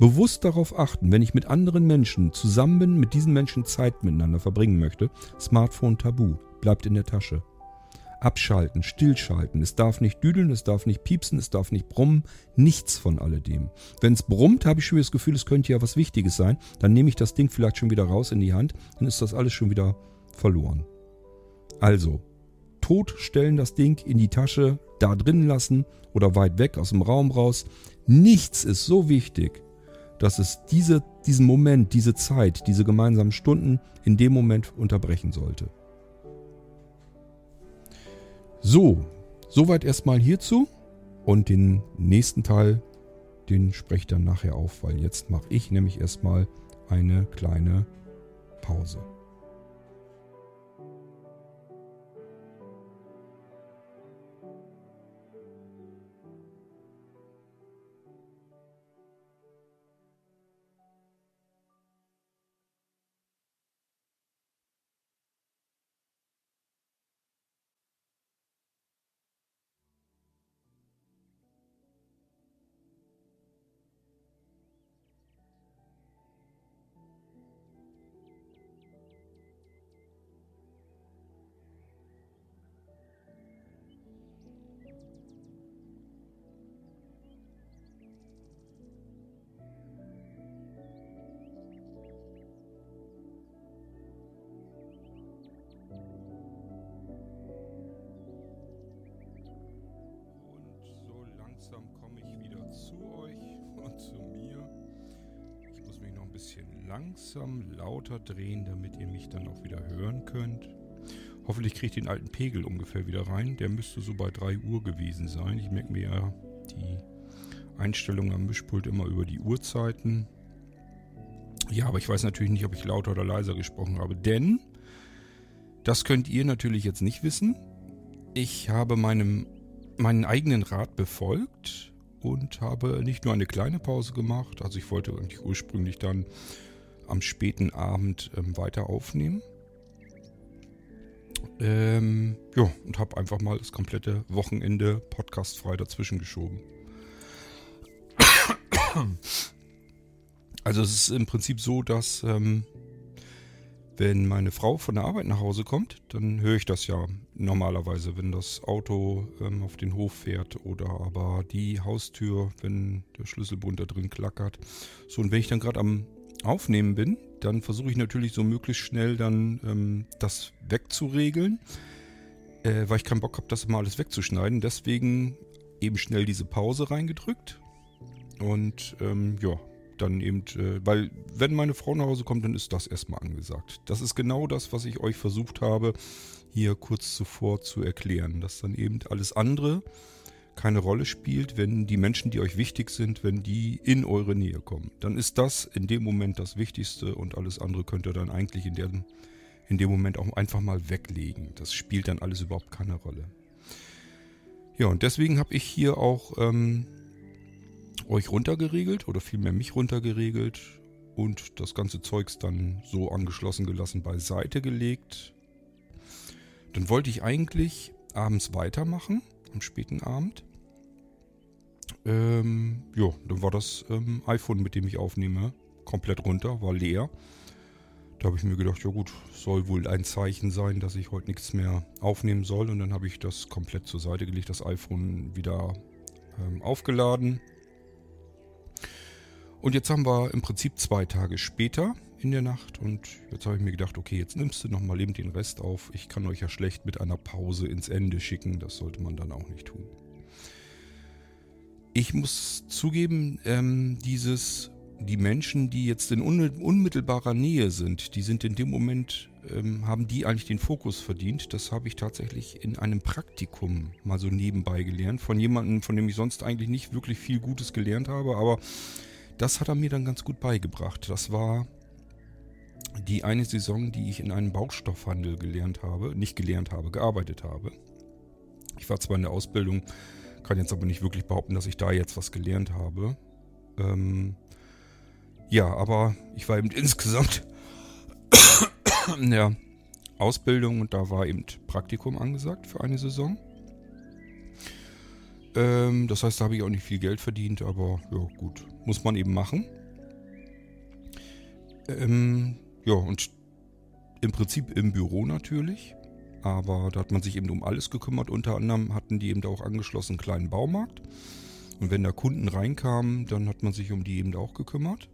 Bewusst darauf achten, wenn ich mit anderen Menschen zusammen bin, mit diesen Menschen Zeit miteinander verbringen möchte, Smartphone tabu, bleibt in der Tasche. Abschalten, stillschalten. Es darf nicht düdeln, es darf nicht piepsen, es darf nicht brummen. Nichts von alledem. Wenn es brummt, habe ich schon das Gefühl, es könnte ja was Wichtiges sein. Dann nehme ich das Ding vielleicht schon wieder raus in die Hand. Dann ist das alles schon wieder verloren. Also, totstellen das Ding in die Tasche, da drin lassen oder weit weg aus dem Raum raus. Nichts ist so wichtig, dass es diese, diesen Moment, diese Zeit, diese gemeinsamen Stunden in dem Moment unterbrechen sollte. So, soweit erstmal hierzu. Und den nächsten Teil, den spreche ich dann nachher auf, weil jetzt mache ich nämlich erstmal eine kleine Pause. Langsam lauter drehen, damit ihr mich dann auch wieder hören könnt. Hoffentlich kriege ich den alten Pegel ungefähr wieder rein. Der müsste so bei 3 Uhr gewesen sein. Ich merke mir ja die Einstellung am Mischpult immer über die Uhrzeiten. Ja, aber ich weiß natürlich nicht, ob ich lauter oder leiser gesprochen habe, denn das könnt ihr natürlich jetzt nicht wissen. Ich habe meinem meinen eigenen Rat befolgt und habe nicht nur eine kleine Pause gemacht, also ich wollte eigentlich ursprünglich dann am späten Abend ähm, weiter aufnehmen. Ähm, ja, und habe einfach mal das komplette Wochenende podcastfrei dazwischen geschoben. Also es ist im Prinzip so, dass ähm, wenn meine Frau von der Arbeit nach Hause kommt, dann höre ich das ja normalerweise, wenn das Auto ähm, auf den Hof fährt oder aber die Haustür, wenn der Schlüsselbund da drin klackert. So, und wenn ich dann gerade am Aufnehmen bin, dann versuche ich natürlich so möglichst schnell dann ähm, das wegzuregeln, äh, weil ich keinen Bock habe, das immer alles wegzuschneiden. Deswegen eben schnell diese Pause reingedrückt. Und ähm, ja, dann eben, äh, weil wenn meine Frau nach Hause kommt, dann ist das erstmal angesagt. Das ist genau das, was ich euch versucht habe, hier kurz zuvor zu erklären, dass dann eben alles andere keine Rolle spielt, wenn die Menschen, die euch wichtig sind, wenn die in eure Nähe kommen. Dann ist das in dem Moment das Wichtigste und alles andere könnt ihr dann eigentlich in, der, in dem Moment auch einfach mal weglegen. Das spielt dann alles überhaupt keine Rolle. Ja, und deswegen habe ich hier auch ähm, euch runtergeregelt oder vielmehr mich runtergeregelt und das ganze Zeugs dann so angeschlossen gelassen beiseite gelegt. Dann wollte ich eigentlich abends weitermachen, am späten Abend. Ähm, ja, dann war das ähm, iPhone, mit dem ich aufnehme, komplett runter, war leer. Da habe ich mir gedacht, ja gut, soll wohl ein Zeichen sein, dass ich heute nichts mehr aufnehmen soll. Und dann habe ich das komplett zur Seite gelegt, das iPhone wieder ähm, aufgeladen, und jetzt haben wir im Prinzip zwei Tage später in der Nacht und jetzt habe ich mir gedacht, okay, jetzt nimmst du nochmal eben den Rest auf. Ich kann euch ja schlecht mit einer Pause ins Ende schicken, das sollte man dann auch nicht tun. Ich muss zugeben, ähm, dieses, die Menschen, die jetzt in unmittelbarer Nähe sind, die sind in dem Moment, ähm, haben die eigentlich den Fokus verdient. Das habe ich tatsächlich in einem Praktikum mal so nebenbei gelernt. Von jemandem, von dem ich sonst eigentlich nicht wirklich viel Gutes gelernt habe, aber das hat er mir dann ganz gut beigebracht. Das war die eine Saison, die ich in einem Baustoffhandel gelernt habe, nicht gelernt habe, gearbeitet habe. Ich war zwar in der Ausbildung, kann jetzt aber nicht wirklich behaupten, dass ich da jetzt was gelernt habe. Ähm, ja, aber ich war eben insgesamt in der Ausbildung und da war eben Praktikum angesagt für eine Saison. Ähm, das heißt, da habe ich auch nicht viel Geld verdient, aber ja, gut. Muss man eben machen. Ähm, ja, und im Prinzip im Büro natürlich. aber da hat man sich eben um alles gekümmert. Unter anderem hatten die eben da auch angeschlossen einen kleinen Baumarkt. Und wenn da Kunden reinkamen, dann hat man sich um die eben auch gekümmert.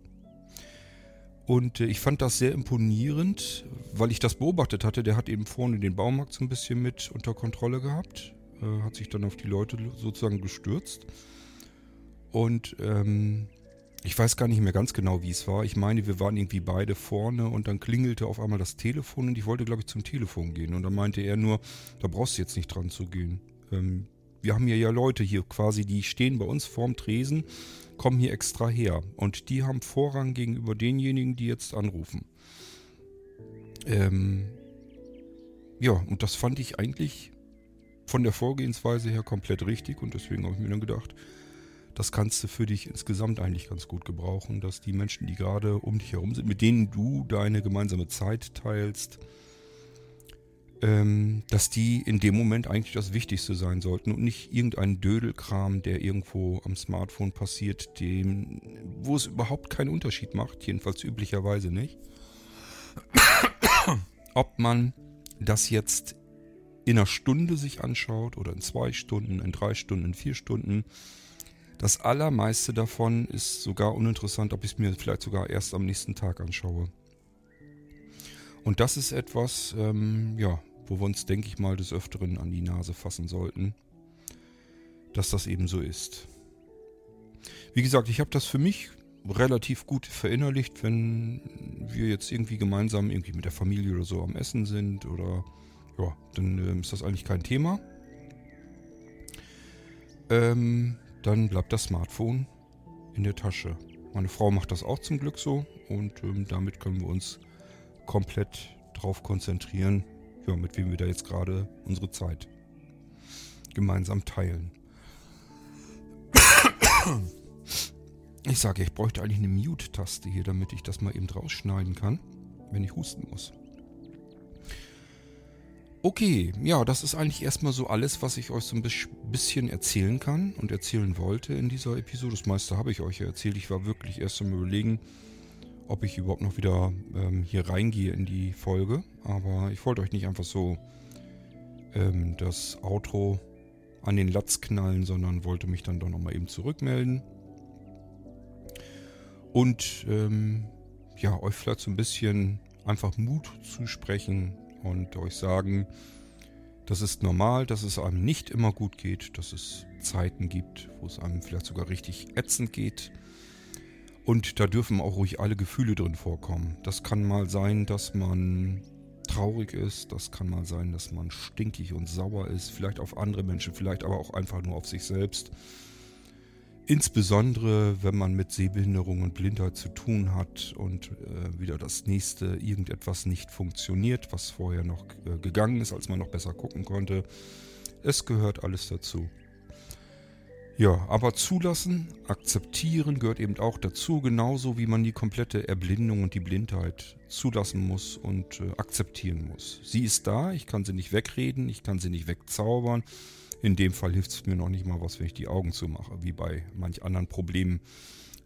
Und äh, ich fand das sehr imponierend, weil ich das beobachtet hatte. Der hat eben vorne den Baumarkt so ein bisschen mit unter Kontrolle gehabt. Äh, hat sich dann auf die Leute sozusagen gestürzt. Und ähm, ich weiß gar nicht mehr ganz genau, wie es war. Ich meine, wir waren irgendwie beide vorne und dann klingelte auf einmal das Telefon und ich wollte, glaube ich, zum Telefon gehen. Und dann meinte er nur, da brauchst du jetzt nicht dran zu gehen. Ähm, wir haben hier ja Leute hier quasi, die stehen bei uns vorm Tresen, kommen hier extra her. Und die haben Vorrang gegenüber denjenigen, die jetzt anrufen. Ähm, ja, und das fand ich eigentlich von der Vorgehensweise her komplett richtig. Und deswegen habe ich mir dann gedacht, das kannst du für dich insgesamt eigentlich ganz gut gebrauchen, dass die Menschen, die gerade um dich herum sind, mit denen du deine gemeinsame Zeit teilst, ähm, dass die in dem Moment eigentlich das Wichtigste sein sollten und nicht irgendein Dödelkram, der irgendwo am Smartphone passiert, dem, wo es überhaupt keinen Unterschied macht, jedenfalls üblicherweise nicht. Ob man das jetzt in einer Stunde sich anschaut oder in zwei Stunden, in drei Stunden, in vier Stunden, das allermeiste davon ist sogar uninteressant, ob ich es mir vielleicht sogar erst am nächsten Tag anschaue. Und das ist etwas, ähm, ja, wo wir uns, denke ich mal, des Öfteren an die Nase fassen sollten, dass das eben so ist. Wie gesagt, ich habe das für mich relativ gut verinnerlicht, wenn wir jetzt irgendwie gemeinsam irgendwie mit der Familie oder so am Essen sind oder ja, dann äh, ist das eigentlich kein Thema. Ähm, dann bleibt das Smartphone in der Tasche. Meine Frau macht das auch zum Glück so und ähm, damit können wir uns komplett darauf konzentrieren, ja, mit wem wir da jetzt gerade unsere Zeit gemeinsam teilen. Ich sage, ich bräuchte eigentlich eine Mute-Taste hier, damit ich das mal eben rausschneiden kann, wenn ich husten muss. Okay, ja, das ist eigentlich erstmal so alles, was ich euch so ein bisschen erzählen kann und erzählen wollte in dieser Episode. Das meiste habe ich euch ja erzählt. Ich war wirklich erst am Überlegen, ob ich überhaupt noch wieder ähm, hier reingehe in die Folge. Aber ich wollte euch nicht einfach so ähm, das Outro an den Latz knallen, sondern wollte mich dann doch nochmal eben zurückmelden. Und ähm, ja, euch vielleicht so ein bisschen einfach Mut zu sprechen, und euch sagen, das ist normal, dass es einem nicht immer gut geht, dass es Zeiten gibt, wo es einem vielleicht sogar richtig ätzend geht. Und da dürfen auch ruhig alle Gefühle drin vorkommen. Das kann mal sein, dass man traurig ist, das kann mal sein, dass man stinkig und sauer ist, vielleicht auf andere Menschen, vielleicht aber auch einfach nur auf sich selbst. Insbesondere, wenn man mit Sehbehinderung und Blindheit zu tun hat und äh, wieder das nächste irgendetwas nicht funktioniert, was vorher noch äh, gegangen ist, als man noch besser gucken konnte. Es gehört alles dazu. Ja, aber zulassen, akzeptieren gehört eben auch dazu, genauso wie man die komplette Erblindung und die Blindheit zulassen muss und äh, akzeptieren muss. Sie ist da, ich kann sie nicht wegreden, ich kann sie nicht wegzaubern. In dem Fall hilft es mir noch nicht mal was, wenn ich die Augen zumache, wie bei manch anderen Problemen,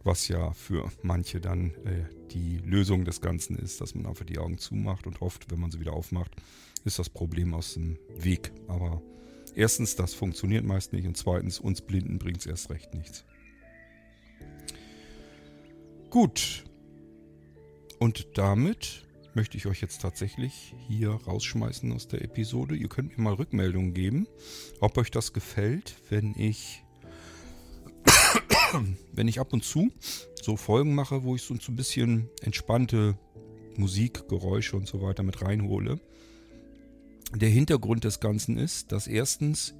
was ja für manche dann äh, die Lösung des Ganzen ist, dass man einfach die Augen zumacht und hofft, wenn man sie wieder aufmacht, ist das Problem aus dem Weg. Aber erstens, das funktioniert meist nicht und zweitens, uns Blinden bringt es erst recht nichts. Gut. Und damit möchte ich euch jetzt tatsächlich hier rausschmeißen aus der Episode. Ihr könnt mir mal Rückmeldungen geben, ob euch das gefällt, wenn ich wenn ich ab und zu so Folgen mache, wo ich so ein bisschen entspannte Musik, Geräusche und so weiter mit reinhole. Der Hintergrund des Ganzen ist, dass erstens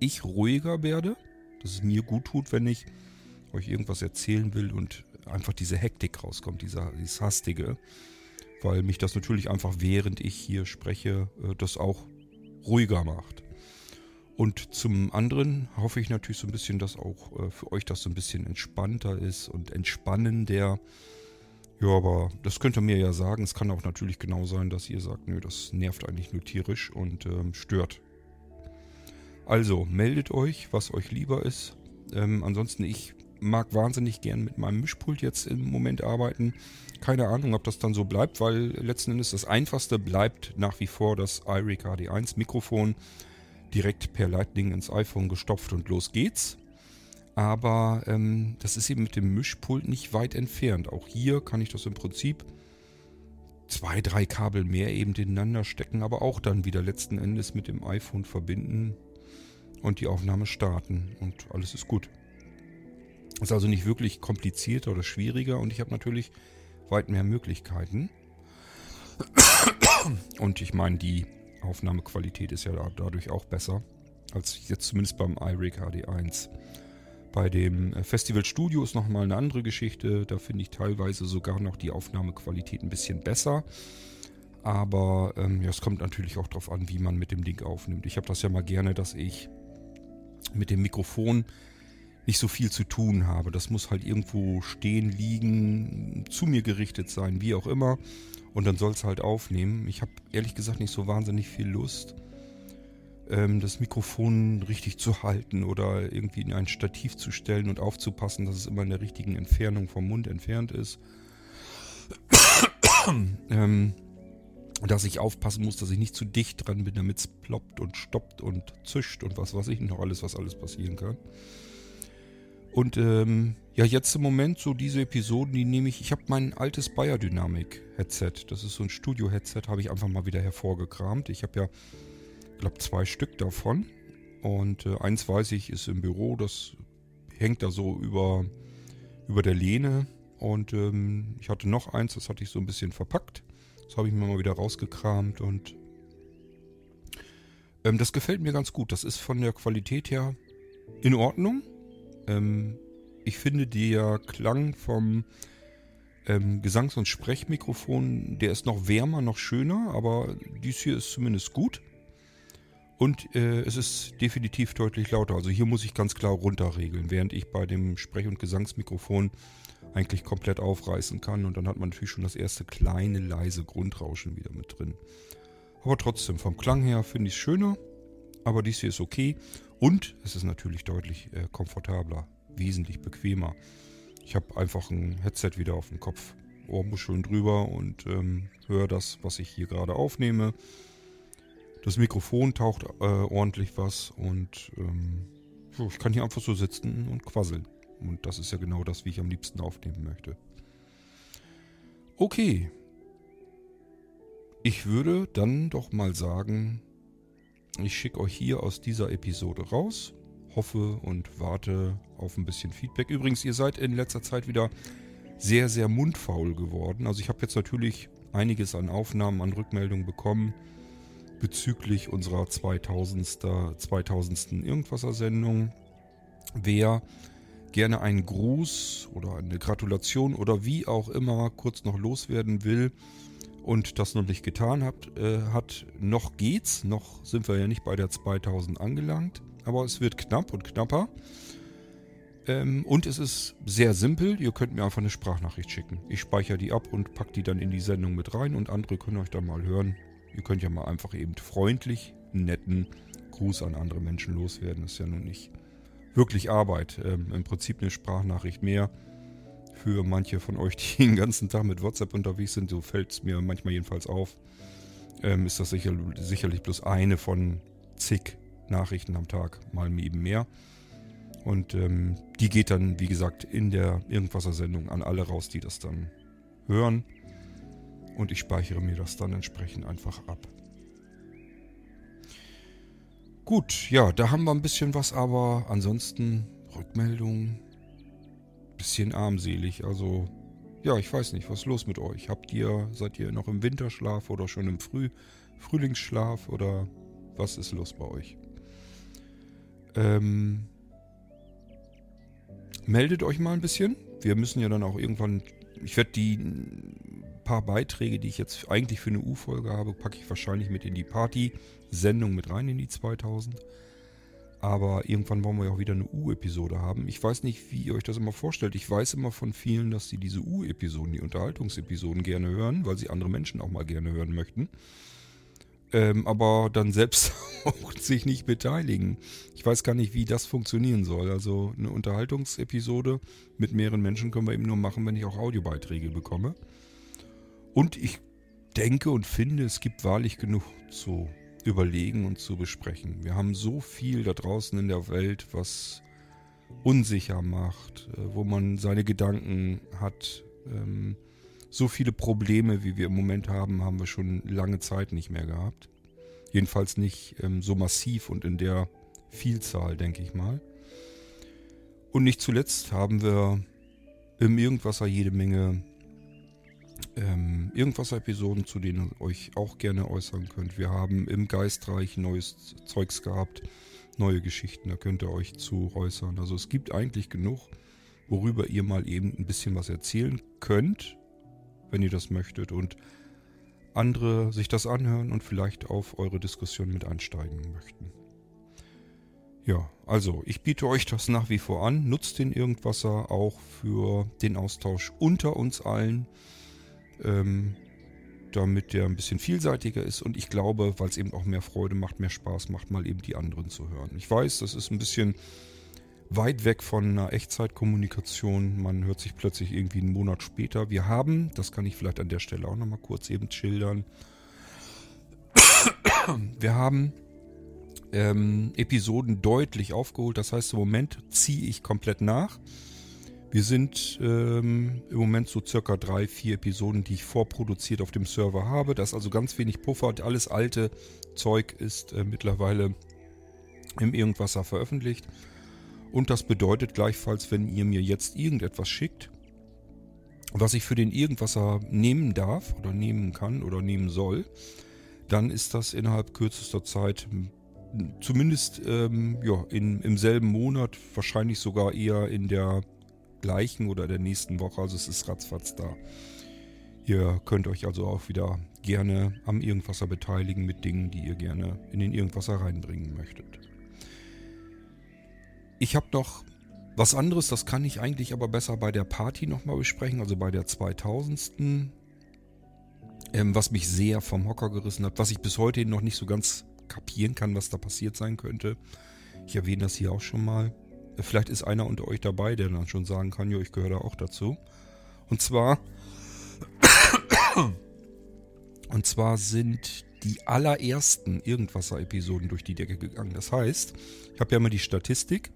ich ruhiger werde, dass es mir gut tut, wenn ich euch irgendwas erzählen will und einfach diese Hektik rauskommt, dieser, dieses Hastige weil mich das natürlich einfach, während ich hier spreche, äh, das auch ruhiger macht. Und zum anderen hoffe ich natürlich so ein bisschen, dass auch äh, für euch das so ein bisschen entspannter ist und entspannender. Ja, aber das könnt ihr mir ja sagen. Es kann auch natürlich genau sein, dass ihr sagt, nö, das nervt eigentlich nur tierisch und ähm, stört. Also meldet euch, was euch lieber ist. Ähm, ansonsten, ich mag wahnsinnig gern mit meinem Mischpult jetzt im Moment arbeiten. Keine Ahnung, ob das dann so bleibt, weil letzten Endes das einfachste bleibt nach wie vor das iRig HD1 Mikrofon direkt per Lightning ins iPhone gestopft und los geht's. Aber ähm, das ist eben mit dem Mischpult nicht weit entfernt. Auch hier kann ich das im Prinzip zwei, drei Kabel mehr eben ineinander stecken, aber auch dann wieder letzten Endes mit dem iPhone verbinden und die Aufnahme starten und alles ist gut. Ist also nicht wirklich komplizierter oder schwieriger und ich habe natürlich weit mehr Möglichkeiten. Und ich meine, die Aufnahmequalität ist ja dadurch auch besser als jetzt zumindest beim iRig HD1. Bei dem äh, Festival Studio ist nochmal eine andere Geschichte. Da finde ich teilweise sogar noch die Aufnahmequalität ein bisschen besser. Aber ähm, ja, es kommt natürlich auch darauf an, wie man mit dem Ding aufnimmt. Ich habe das ja mal gerne, dass ich mit dem Mikrofon nicht so viel zu tun habe. Das muss halt irgendwo stehen, liegen, zu mir gerichtet sein, wie auch immer. Und dann soll es halt aufnehmen. Ich habe ehrlich gesagt nicht so wahnsinnig viel Lust, ähm, das Mikrofon richtig zu halten oder irgendwie in ein Stativ zu stellen und aufzupassen, dass es immer in der richtigen Entfernung vom Mund entfernt ist. ähm, dass ich aufpassen muss, dass ich nicht zu dicht dran bin, damit es ploppt und stoppt und zischt und was weiß ich noch alles, was alles passieren kann. Und ähm, ja, jetzt im Moment so diese Episoden, die nehme ich. Ich habe mein altes Bayer Dynamic Headset. Das ist so ein Studio-Headset, habe ich einfach mal wieder hervorgekramt. Ich habe ja, glaube zwei Stück davon. Und äh, eins weiß ich, ist im Büro. Das hängt da so über, über der Lehne. Und ähm, ich hatte noch eins, das hatte ich so ein bisschen verpackt. Das habe ich mir mal wieder rausgekramt und ähm, das gefällt mir ganz gut. Das ist von der Qualität her in Ordnung. Ähm, ich finde der Klang vom ähm, Gesangs- und Sprechmikrofon, der ist noch wärmer, noch schöner, aber dies hier ist zumindest gut. Und äh, es ist definitiv deutlich lauter. Also hier muss ich ganz klar runterregeln, während ich bei dem Sprech- und Gesangsmikrofon eigentlich komplett aufreißen kann. Und dann hat man natürlich schon das erste kleine, leise Grundrauschen wieder mit drin. Aber trotzdem, vom Klang her finde ich es schöner. Aber dies hier ist okay. Und es ist natürlich deutlich äh, komfortabler, wesentlich bequemer. Ich habe einfach ein Headset wieder auf dem Kopf, Ohrmuscheln drüber und ähm, höre das, was ich hier gerade aufnehme. Das Mikrofon taucht äh, ordentlich was und ähm, ich kann hier einfach so sitzen und quasseln. Und das ist ja genau das, wie ich am liebsten aufnehmen möchte. Okay. Ich würde dann doch mal sagen, ich schicke euch hier aus dieser Episode raus. Hoffe und warte auf ein bisschen Feedback. Übrigens, ihr seid in letzter Zeit wieder sehr, sehr mundfaul geworden. Also ich habe jetzt natürlich einiges an Aufnahmen, an Rückmeldungen bekommen bezüglich unserer 2000. 2000. Irgendwasser-Sendung. Wer gerne einen Gruß oder eine Gratulation oder wie auch immer kurz noch loswerden will und das noch nicht getan hat, äh, hat, noch geht's, noch sind wir ja nicht bei der 2000 angelangt, aber es wird knapp und knapper. Ähm, und es ist sehr simpel, ihr könnt mir einfach eine Sprachnachricht schicken. Ich speichere die ab und packe die dann in die Sendung mit rein und andere können euch dann mal hören. Ihr könnt ja mal einfach eben freundlich, netten Gruß an andere Menschen loswerden. Das ist ja nun nicht wirklich Arbeit. Ähm, Im Prinzip eine Sprachnachricht mehr. Für manche von euch, die den ganzen Tag mit WhatsApp unterwegs sind, so fällt es mir manchmal jedenfalls auf, ähm, ist das sicher, sicherlich bloß eine von zig Nachrichten am Tag, mal eben mehr. Und ähm, die geht dann, wie gesagt, in der Irgendwasser-Sendung an alle raus, die das dann hören. Und ich speichere mir das dann entsprechend einfach ab. Gut, ja, da haben wir ein bisschen was, aber ansonsten Rückmeldungen, bisschen armselig. Also, ja, ich weiß nicht, was ist los mit euch? Habt ihr, seid ihr noch im Winterschlaf oder schon im Früh, Frühlingsschlaf oder was ist los bei euch? Ähm, meldet euch mal ein bisschen. Wir müssen ja dann auch irgendwann, ich werde die paar Beiträge, die ich jetzt eigentlich für eine U-Folge habe, packe ich wahrscheinlich mit in die Party-Sendung mit rein in die 2000. Aber irgendwann wollen wir ja auch wieder eine U-Episode haben. Ich weiß nicht, wie ihr euch das immer vorstellt. Ich weiß immer von vielen, dass sie diese U-Episoden, die Unterhaltungsepisoden gerne hören, weil sie andere Menschen auch mal gerne hören möchten. ähm, aber dann selbst auch sich nicht beteiligen. Ich weiß gar nicht, wie das funktionieren soll. Also eine Unterhaltungsepisode mit mehreren Menschen können wir eben nur machen, wenn ich auch Audiobeiträge bekomme. Und ich denke und finde, es gibt wahrlich genug zu überlegen und zu besprechen. Wir haben so viel da draußen in der Welt, was unsicher macht, äh, wo man seine Gedanken hat. Ähm, so viele Probleme, wie wir im Moment haben, haben wir schon lange Zeit nicht mehr gehabt. Jedenfalls nicht ähm, so massiv und in der Vielzahl, denke ich mal. Und nicht zuletzt haben wir im Irgendwasser jede Menge ähm, Irgendwasser-Episoden, zu denen ihr euch auch gerne äußern könnt. Wir haben im Geistreich neues Zeugs gehabt, neue Geschichten, da könnt ihr euch zu äußern. Also es gibt eigentlich genug, worüber ihr mal eben ein bisschen was erzählen könnt wenn ihr das möchtet und andere sich das anhören und vielleicht auf eure Diskussion mit einsteigen möchten. Ja, also ich biete euch das nach wie vor an. Nutzt den Irgendwasser auch für den Austausch unter uns allen, ähm, damit der ein bisschen vielseitiger ist. Und ich glaube, weil es eben auch mehr Freude macht, mehr Spaß macht, mal eben die anderen zu hören. Ich weiß, das ist ein bisschen weit weg von einer Echtzeitkommunikation. Man hört sich plötzlich irgendwie einen Monat später. Wir haben, das kann ich vielleicht an der Stelle auch nochmal kurz eben schildern, wir haben ähm, Episoden deutlich aufgeholt. Das heißt, im Moment ziehe ich komplett nach. Wir sind ähm, im Moment so circa drei, vier Episoden, die ich vorproduziert auf dem Server habe. Da ist also ganz wenig Puffer. Alles alte Zeug ist äh, mittlerweile im Irgendwasser veröffentlicht. Und das bedeutet gleichfalls, wenn ihr mir jetzt irgendetwas schickt, was ich für den Irgendwasser nehmen darf oder nehmen kann oder nehmen soll, dann ist das innerhalb kürzester Zeit zumindest ähm, ja, in, im selben Monat, wahrscheinlich sogar eher in der gleichen oder der nächsten Woche. Also es ist ratzfatz da. Ihr könnt euch also auch wieder gerne am Irgendwasser beteiligen mit Dingen, die ihr gerne in den Irgendwasser reinbringen möchtet. Ich habe noch was anderes, das kann ich eigentlich aber besser bei der Party nochmal besprechen, also bei der 2000. Ähm, was mich sehr vom Hocker gerissen hat, was ich bis heute noch nicht so ganz kapieren kann, was da passiert sein könnte. Ich erwähne das hier auch schon mal. Vielleicht ist einer unter euch dabei, der dann schon sagen kann, ja, ich gehöre da auch dazu. Und zwar, und zwar sind die allerersten Irgendwasser-Episoden durch die Decke gegangen. Das heißt, ich habe ja immer die Statistik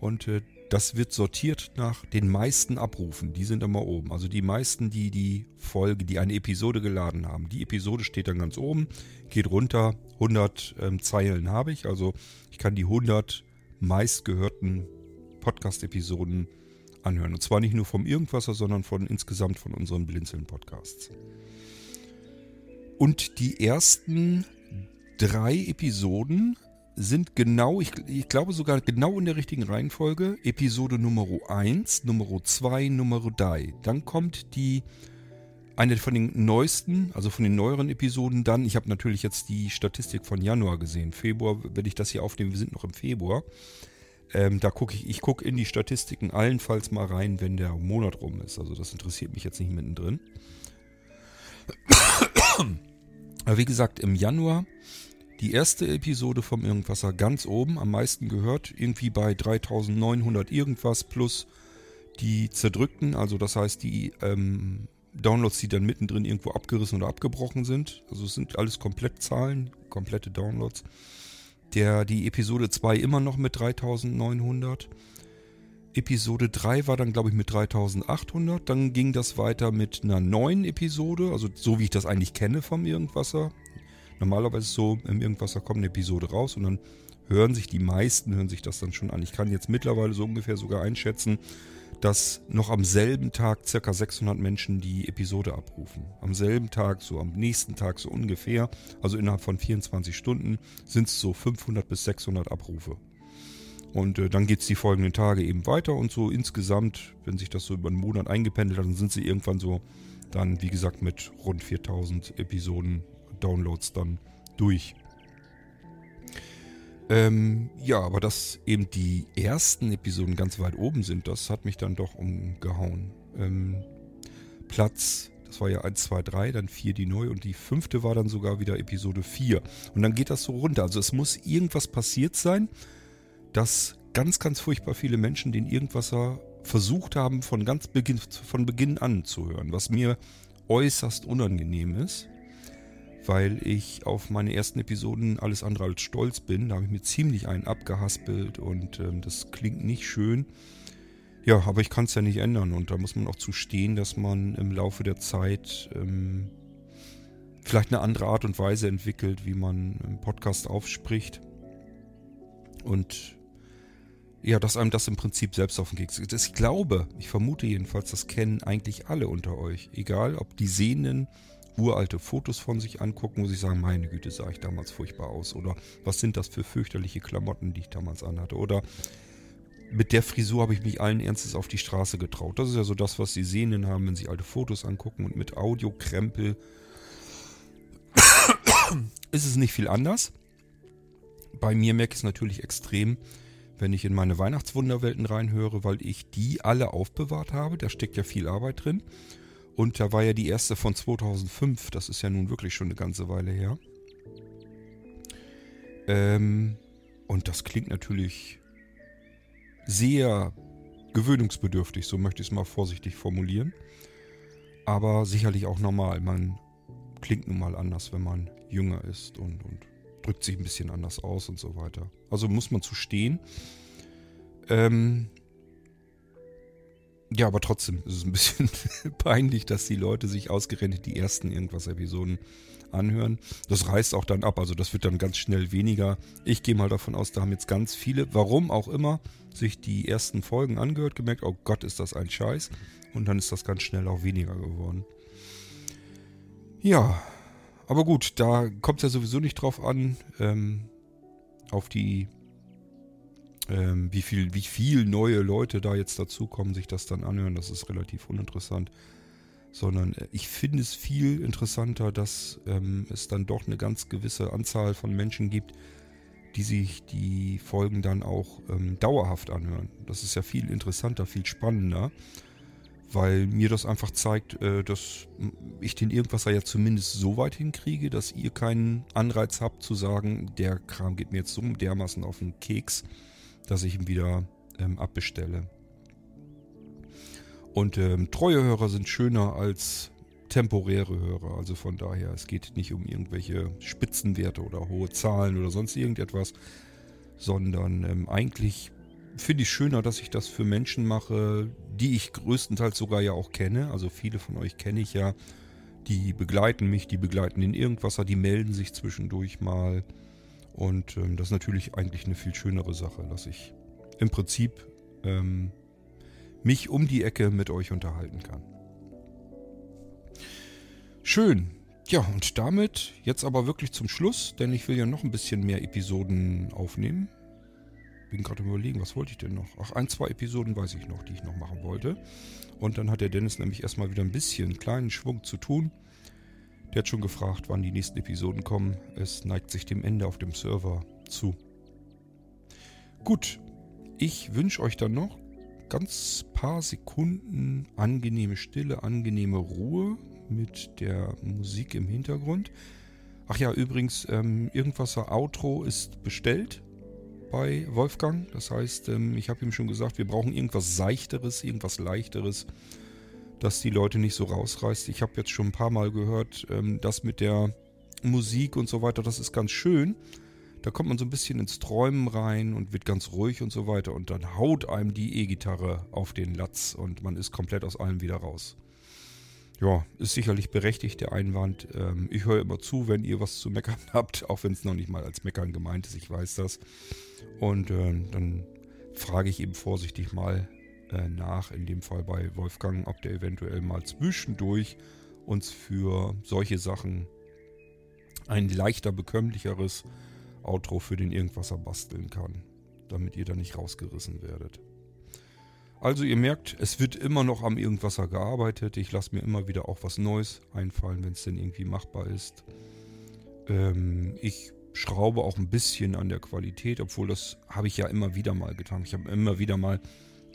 und äh, das wird sortiert nach den meisten Abrufen. Die sind immer oben. Also die meisten, die die Folge, die eine Episode geladen haben. Die Episode steht dann ganz oben, geht runter. 100 ähm, Zeilen habe ich. Also ich kann die 100 meistgehörten Podcast-Episoden anhören. Und zwar nicht nur vom Irgendwasser, sondern von insgesamt von unseren Blinzeln-Podcasts. Und die ersten drei Episoden sind genau, ich, ich glaube sogar genau in der richtigen Reihenfolge. Episode Nummer 1, Nummer 2, Nummer 3. Dann kommt die eine von den neuesten, also von den neueren Episoden dann. Ich habe natürlich jetzt die Statistik von Januar gesehen. Februar, wenn ich das hier aufnehme, wir sind noch im Februar. Ähm, da gucke ich, ich gucke in die Statistiken allenfalls mal rein, wenn der Monat rum ist. Also das interessiert mich jetzt nicht mittendrin. Aber wie gesagt, im Januar die erste Episode vom Irgendwasser ganz oben, am meisten gehört, irgendwie bei 3900 irgendwas plus die zerdrückten, also das heißt die ähm, Downloads, die dann mittendrin irgendwo abgerissen oder abgebrochen sind. Also es sind alles Komplettzahlen, komplette Downloads. Der, die Episode 2 immer noch mit 3900. Episode 3 war dann, glaube ich, mit 3800. Dann ging das weiter mit einer neuen Episode, also so wie ich das eigentlich kenne vom Irgendwasser. Normalerweise ist so, im Irgendwasser kommt eine Episode raus und dann hören sich die meisten, hören sich das dann schon an. Ich kann jetzt mittlerweile so ungefähr sogar einschätzen, dass noch am selben Tag circa 600 Menschen die Episode abrufen. Am selben Tag, so am nächsten Tag so ungefähr, also innerhalb von 24 Stunden, sind es so 500 bis 600 Abrufe. Und äh, dann geht es die folgenden Tage eben weiter und so insgesamt, wenn sich das so über einen Monat eingependelt hat, dann sind sie irgendwann so dann, wie gesagt, mit rund 4000 Episoden Downloads dann durch. Ähm, ja, aber dass eben die ersten Episoden ganz weit oben sind, das hat mich dann doch umgehauen. Ähm, Platz, Das war ja 1, 2, 3, dann 4 die neue und die fünfte war dann sogar wieder Episode 4. Und dann geht das so runter. Also es muss irgendwas passiert sein, dass ganz, ganz furchtbar viele Menschen den Irgendwasser versucht haben, von ganz Beginn, von Beginn an zu hören, was mir äußerst unangenehm ist, weil ich auf meine ersten Episoden alles andere als stolz bin. Da habe ich mir ziemlich einen abgehaspelt und ähm, das klingt nicht schön. Ja, aber ich kann es ja nicht ändern und da muss man auch zu stehen, dass man im Laufe der Zeit ähm, vielleicht eine andere Art und Weise entwickelt, wie man im Podcast aufspricht. Und ja, dass einem das im Prinzip selbst auf den Keks geht. Ich glaube, ich vermute jedenfalls, das kennen eigentlich alle unter euch. Egal, ob die Sehenden uralte Fotos von sich angucken, wo sie sagen, meine Güte, sah ich damals furchtbar aus. Oder was sind das für fürchterliche Klamotten, die ich damals anhatte. Oder mit der Frisur habe ich mich allen Ernstes auf die Straße getraut. Das ist ja so das, was die Sehenden haben, wenn sie alte Fotos angucken. Und mit Audiokrempel ist es nicht viel anders. Bei mir merke ich es natürlich extrem, wenn ich in meine Weihnachtswunderwelten reinhöre, weil ich die alle aufbewahrt habe. Da steckt ja viel Arbeit drin. Und da war ja die erste von 2005. Das ist ja nun wirklich schon eine ganze Weile her. Ähm, und das klingt natürlich sehr gewöhnungsbedürftig, so möchte ich es mal vorsichtig formulieren. Aber sicherlich auch normal. Man klingt nun mal anders, wenn man jünger ist und, und drückt sich ein bisschen anders aus und so weiter. Also muss man zu stehen. Ähm ja, aber trotzdem ist es ein bisschen peinlich, dass die Leute sich ausgerechnet die ersten irgendwas Episoden anhören. Das reißt auch dann ab, also das wird dann ganz schnell weniger. Ich gehe mal davon aus, da haben jetzt ganz viele, warum auch immer, sich die ersten Folgen angehört, gemerkt, oh Gott, ist das ein Scheiß. Und dann ist das ganz schnell auch weniger geworden. Ja, aber gut, da kommt es ja sowieso nicht drauf an, ähm, auf die, ähm, wie, viel, wie viel neue Leute da jetzt dazukommen, sich das dann anhören. Das ist relativ uninteressant sondern äh, ich finde es viel interessanter, dass ähm, es dann doch eine ganz gewisse Anzahl von Menschen gibt, die sich die Folgen dann auch ähm, dauerhaft anhören. Das ist ja viel interessanter, viel spannender, weil mir das einfach zeigt, äh, dass ich den Irgendwasser ja zumindest so weit hinkriege, dass ihr keinen Anreiz habt zu sagen, der Kram geht mir jetzt so dermaßen auf den Keks, dass ich ihn wieder ähm, abbestelle. Und ähm, treue Hörer sind schöner als temporäre Hörer. Also von daher, es geht nicht um irgendwelche Spitzenwerte oder hohe Zahlen oder sonst irgendetwas, sondern ähm, eigentlich finde ich schöner, dass ich das für Menschen mache, die ich größtenteils sogar ja auch kenne. Also viele von euch kenne ich ja. Die begleiten mich, die begleiten den Irgendwasser, die melden sich zwischendurch mal. Und ähm, das ist natürlich eigentlich eine viel schönere Sache, dass ich im Prinzip ähm, mich um die Ecke mit euch unterhalten kann. Schön. Ja, und damit jetzt aber wirklich zum Schluss, denn ich will ja noch ein bisschen mehr Episoden aufnehmen. Bin gerade überlegen, was wollte ich denn noch? Ach, ein, zwei Episoden weiß ich noch, die ich noch machen wollte. Und dann hat der Dennis nämlich erstmal wieder ein bisschen einen kleinen Schwung zu tun. Der hat schon gefragt, wann die nächsten Episoden kommen. Es neigt sich dem Ende auf dem Server zu. Gut, ich wünsche euch dann noch ganz paar Sekunden angenehme Stille, angenehme Ruhe mit der Musik im Hintergrund. Ach ja, übrigens, ähm, Irgendwasser Outro ist bestellt bei Wolfgang. Das heißt, ähm, ich habe ihm schon gesagt, wir brauchen irgendwas Seichteres, irgendwas Leichteres, dass die Leute nicht so rausreißt. Ich habe jetzt schon ein paar Mal gehört, ähm, das mit der Musik und so weiter, das ist ganz schön. Da kommt man so ein bisschen ins Träumen rein und wird ganz ruhig und so weiter. Und dann haut einem die E-Gitarre auf den Latz und man ist komplett aus allem wieder raus. Ja, ist sicherlich berechtigt der Einwand. Ähm, ich höre immer zu, wenn ihr was zu meckern habt, auch wenn es noch nicht mal als Meckern gemeint ist, ich weiß das. Und äh, dann frage ich eben vorsichtig mal äh, nach, in dem Fall bei Wolfgang, ob der eventuell mal zwischendurch uns für solche Sachen ein leichter bekömmlicheres Outro für den Irgendwasser basteln kann, damit ihr da nicht rausgerissen werdet. Also ihr merkt, es wird immer noch am Irgendwasser gearbeitet. Ich lasse mir immer wieder auch was Neues einfallen, wenn es denn irgendwie machbar ist. Ähm, ich schraube auch ein bisschen an der Qualität, obwohl das habe ich ja immer wieder mal getan. Ich habe immer wieder mal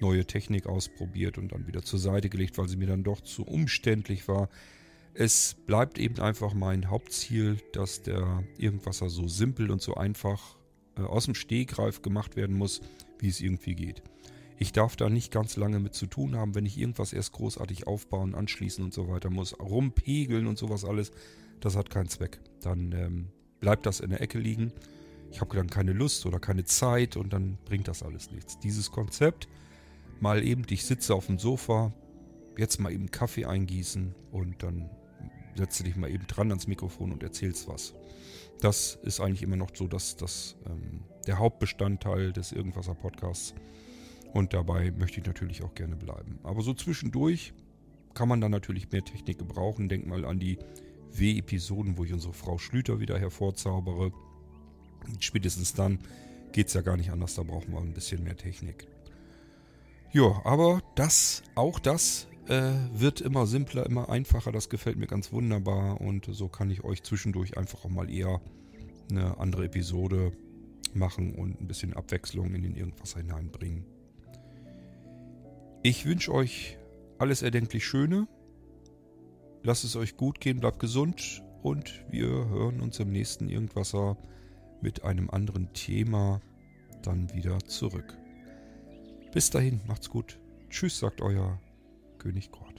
neue Technik ausprobiert und dann wieder zur Seite gelegt, weil sie mir dann doch zu umständlich war. Es bleibt eben einfach mein Hauptziel, dass der Irgendwasser so simpel und so einfach äh, aus dem Stehgreif gemacht werden muss, wie es irgendwie geht. Ich darf da nicht ganz lange mit zu tun haben, wenn ich irgendwas erst großartig aufbauen, anschließen und so weiter muss, rumpegeln und sowas alles. Das hat keinen Zweck. Dann ähm, bleibt das in der Ecke liegen. Ich habe dann keine Lust oder keine Zeit und dann bringt das alles nichts. Dieses Konzept, mal eben, ich sitze auf dem Sofa, jetzt mal eben Kaffee eingießen und dann setze dich mal eben dran ans Mikrofon und erzählst was. Das ist eigentlich immer noch so, dass das ähm, der Hauptbestandteil des Irgendwasser Podcasts und dabei möchte ich natürlich auch gerne bleiben. Aber so zwischendurch kann man dann natürlich mehr Technik gebrauchen. Denk mal an die W-Episoden, wo ich unsere Frau Schlüter wieder hervorzaubere. Spätestens dann geht es ja gar nicht anders, da brauchen wir ein bisschen mehr Technik. Ja, aber das, auch das äh, wird immer simpler, immer einfacher. Das gefällt mir ganz wunderbar und so kann ich euch zwischendurch einfach auch mal eher eine andere Episode machen und ein bisschen Abwechslung in den Irgendwas hineinbringen. Ich wünsche euch alles erdenklich Schöne. Lasst es euch gut gehen, bleibt gesund und wir hören uns im nächsten Irgendwasser mit einem anderen Thema dann wieder zurück. Bis dahin, macht's gut. Tschüss, sagt euer König Kort.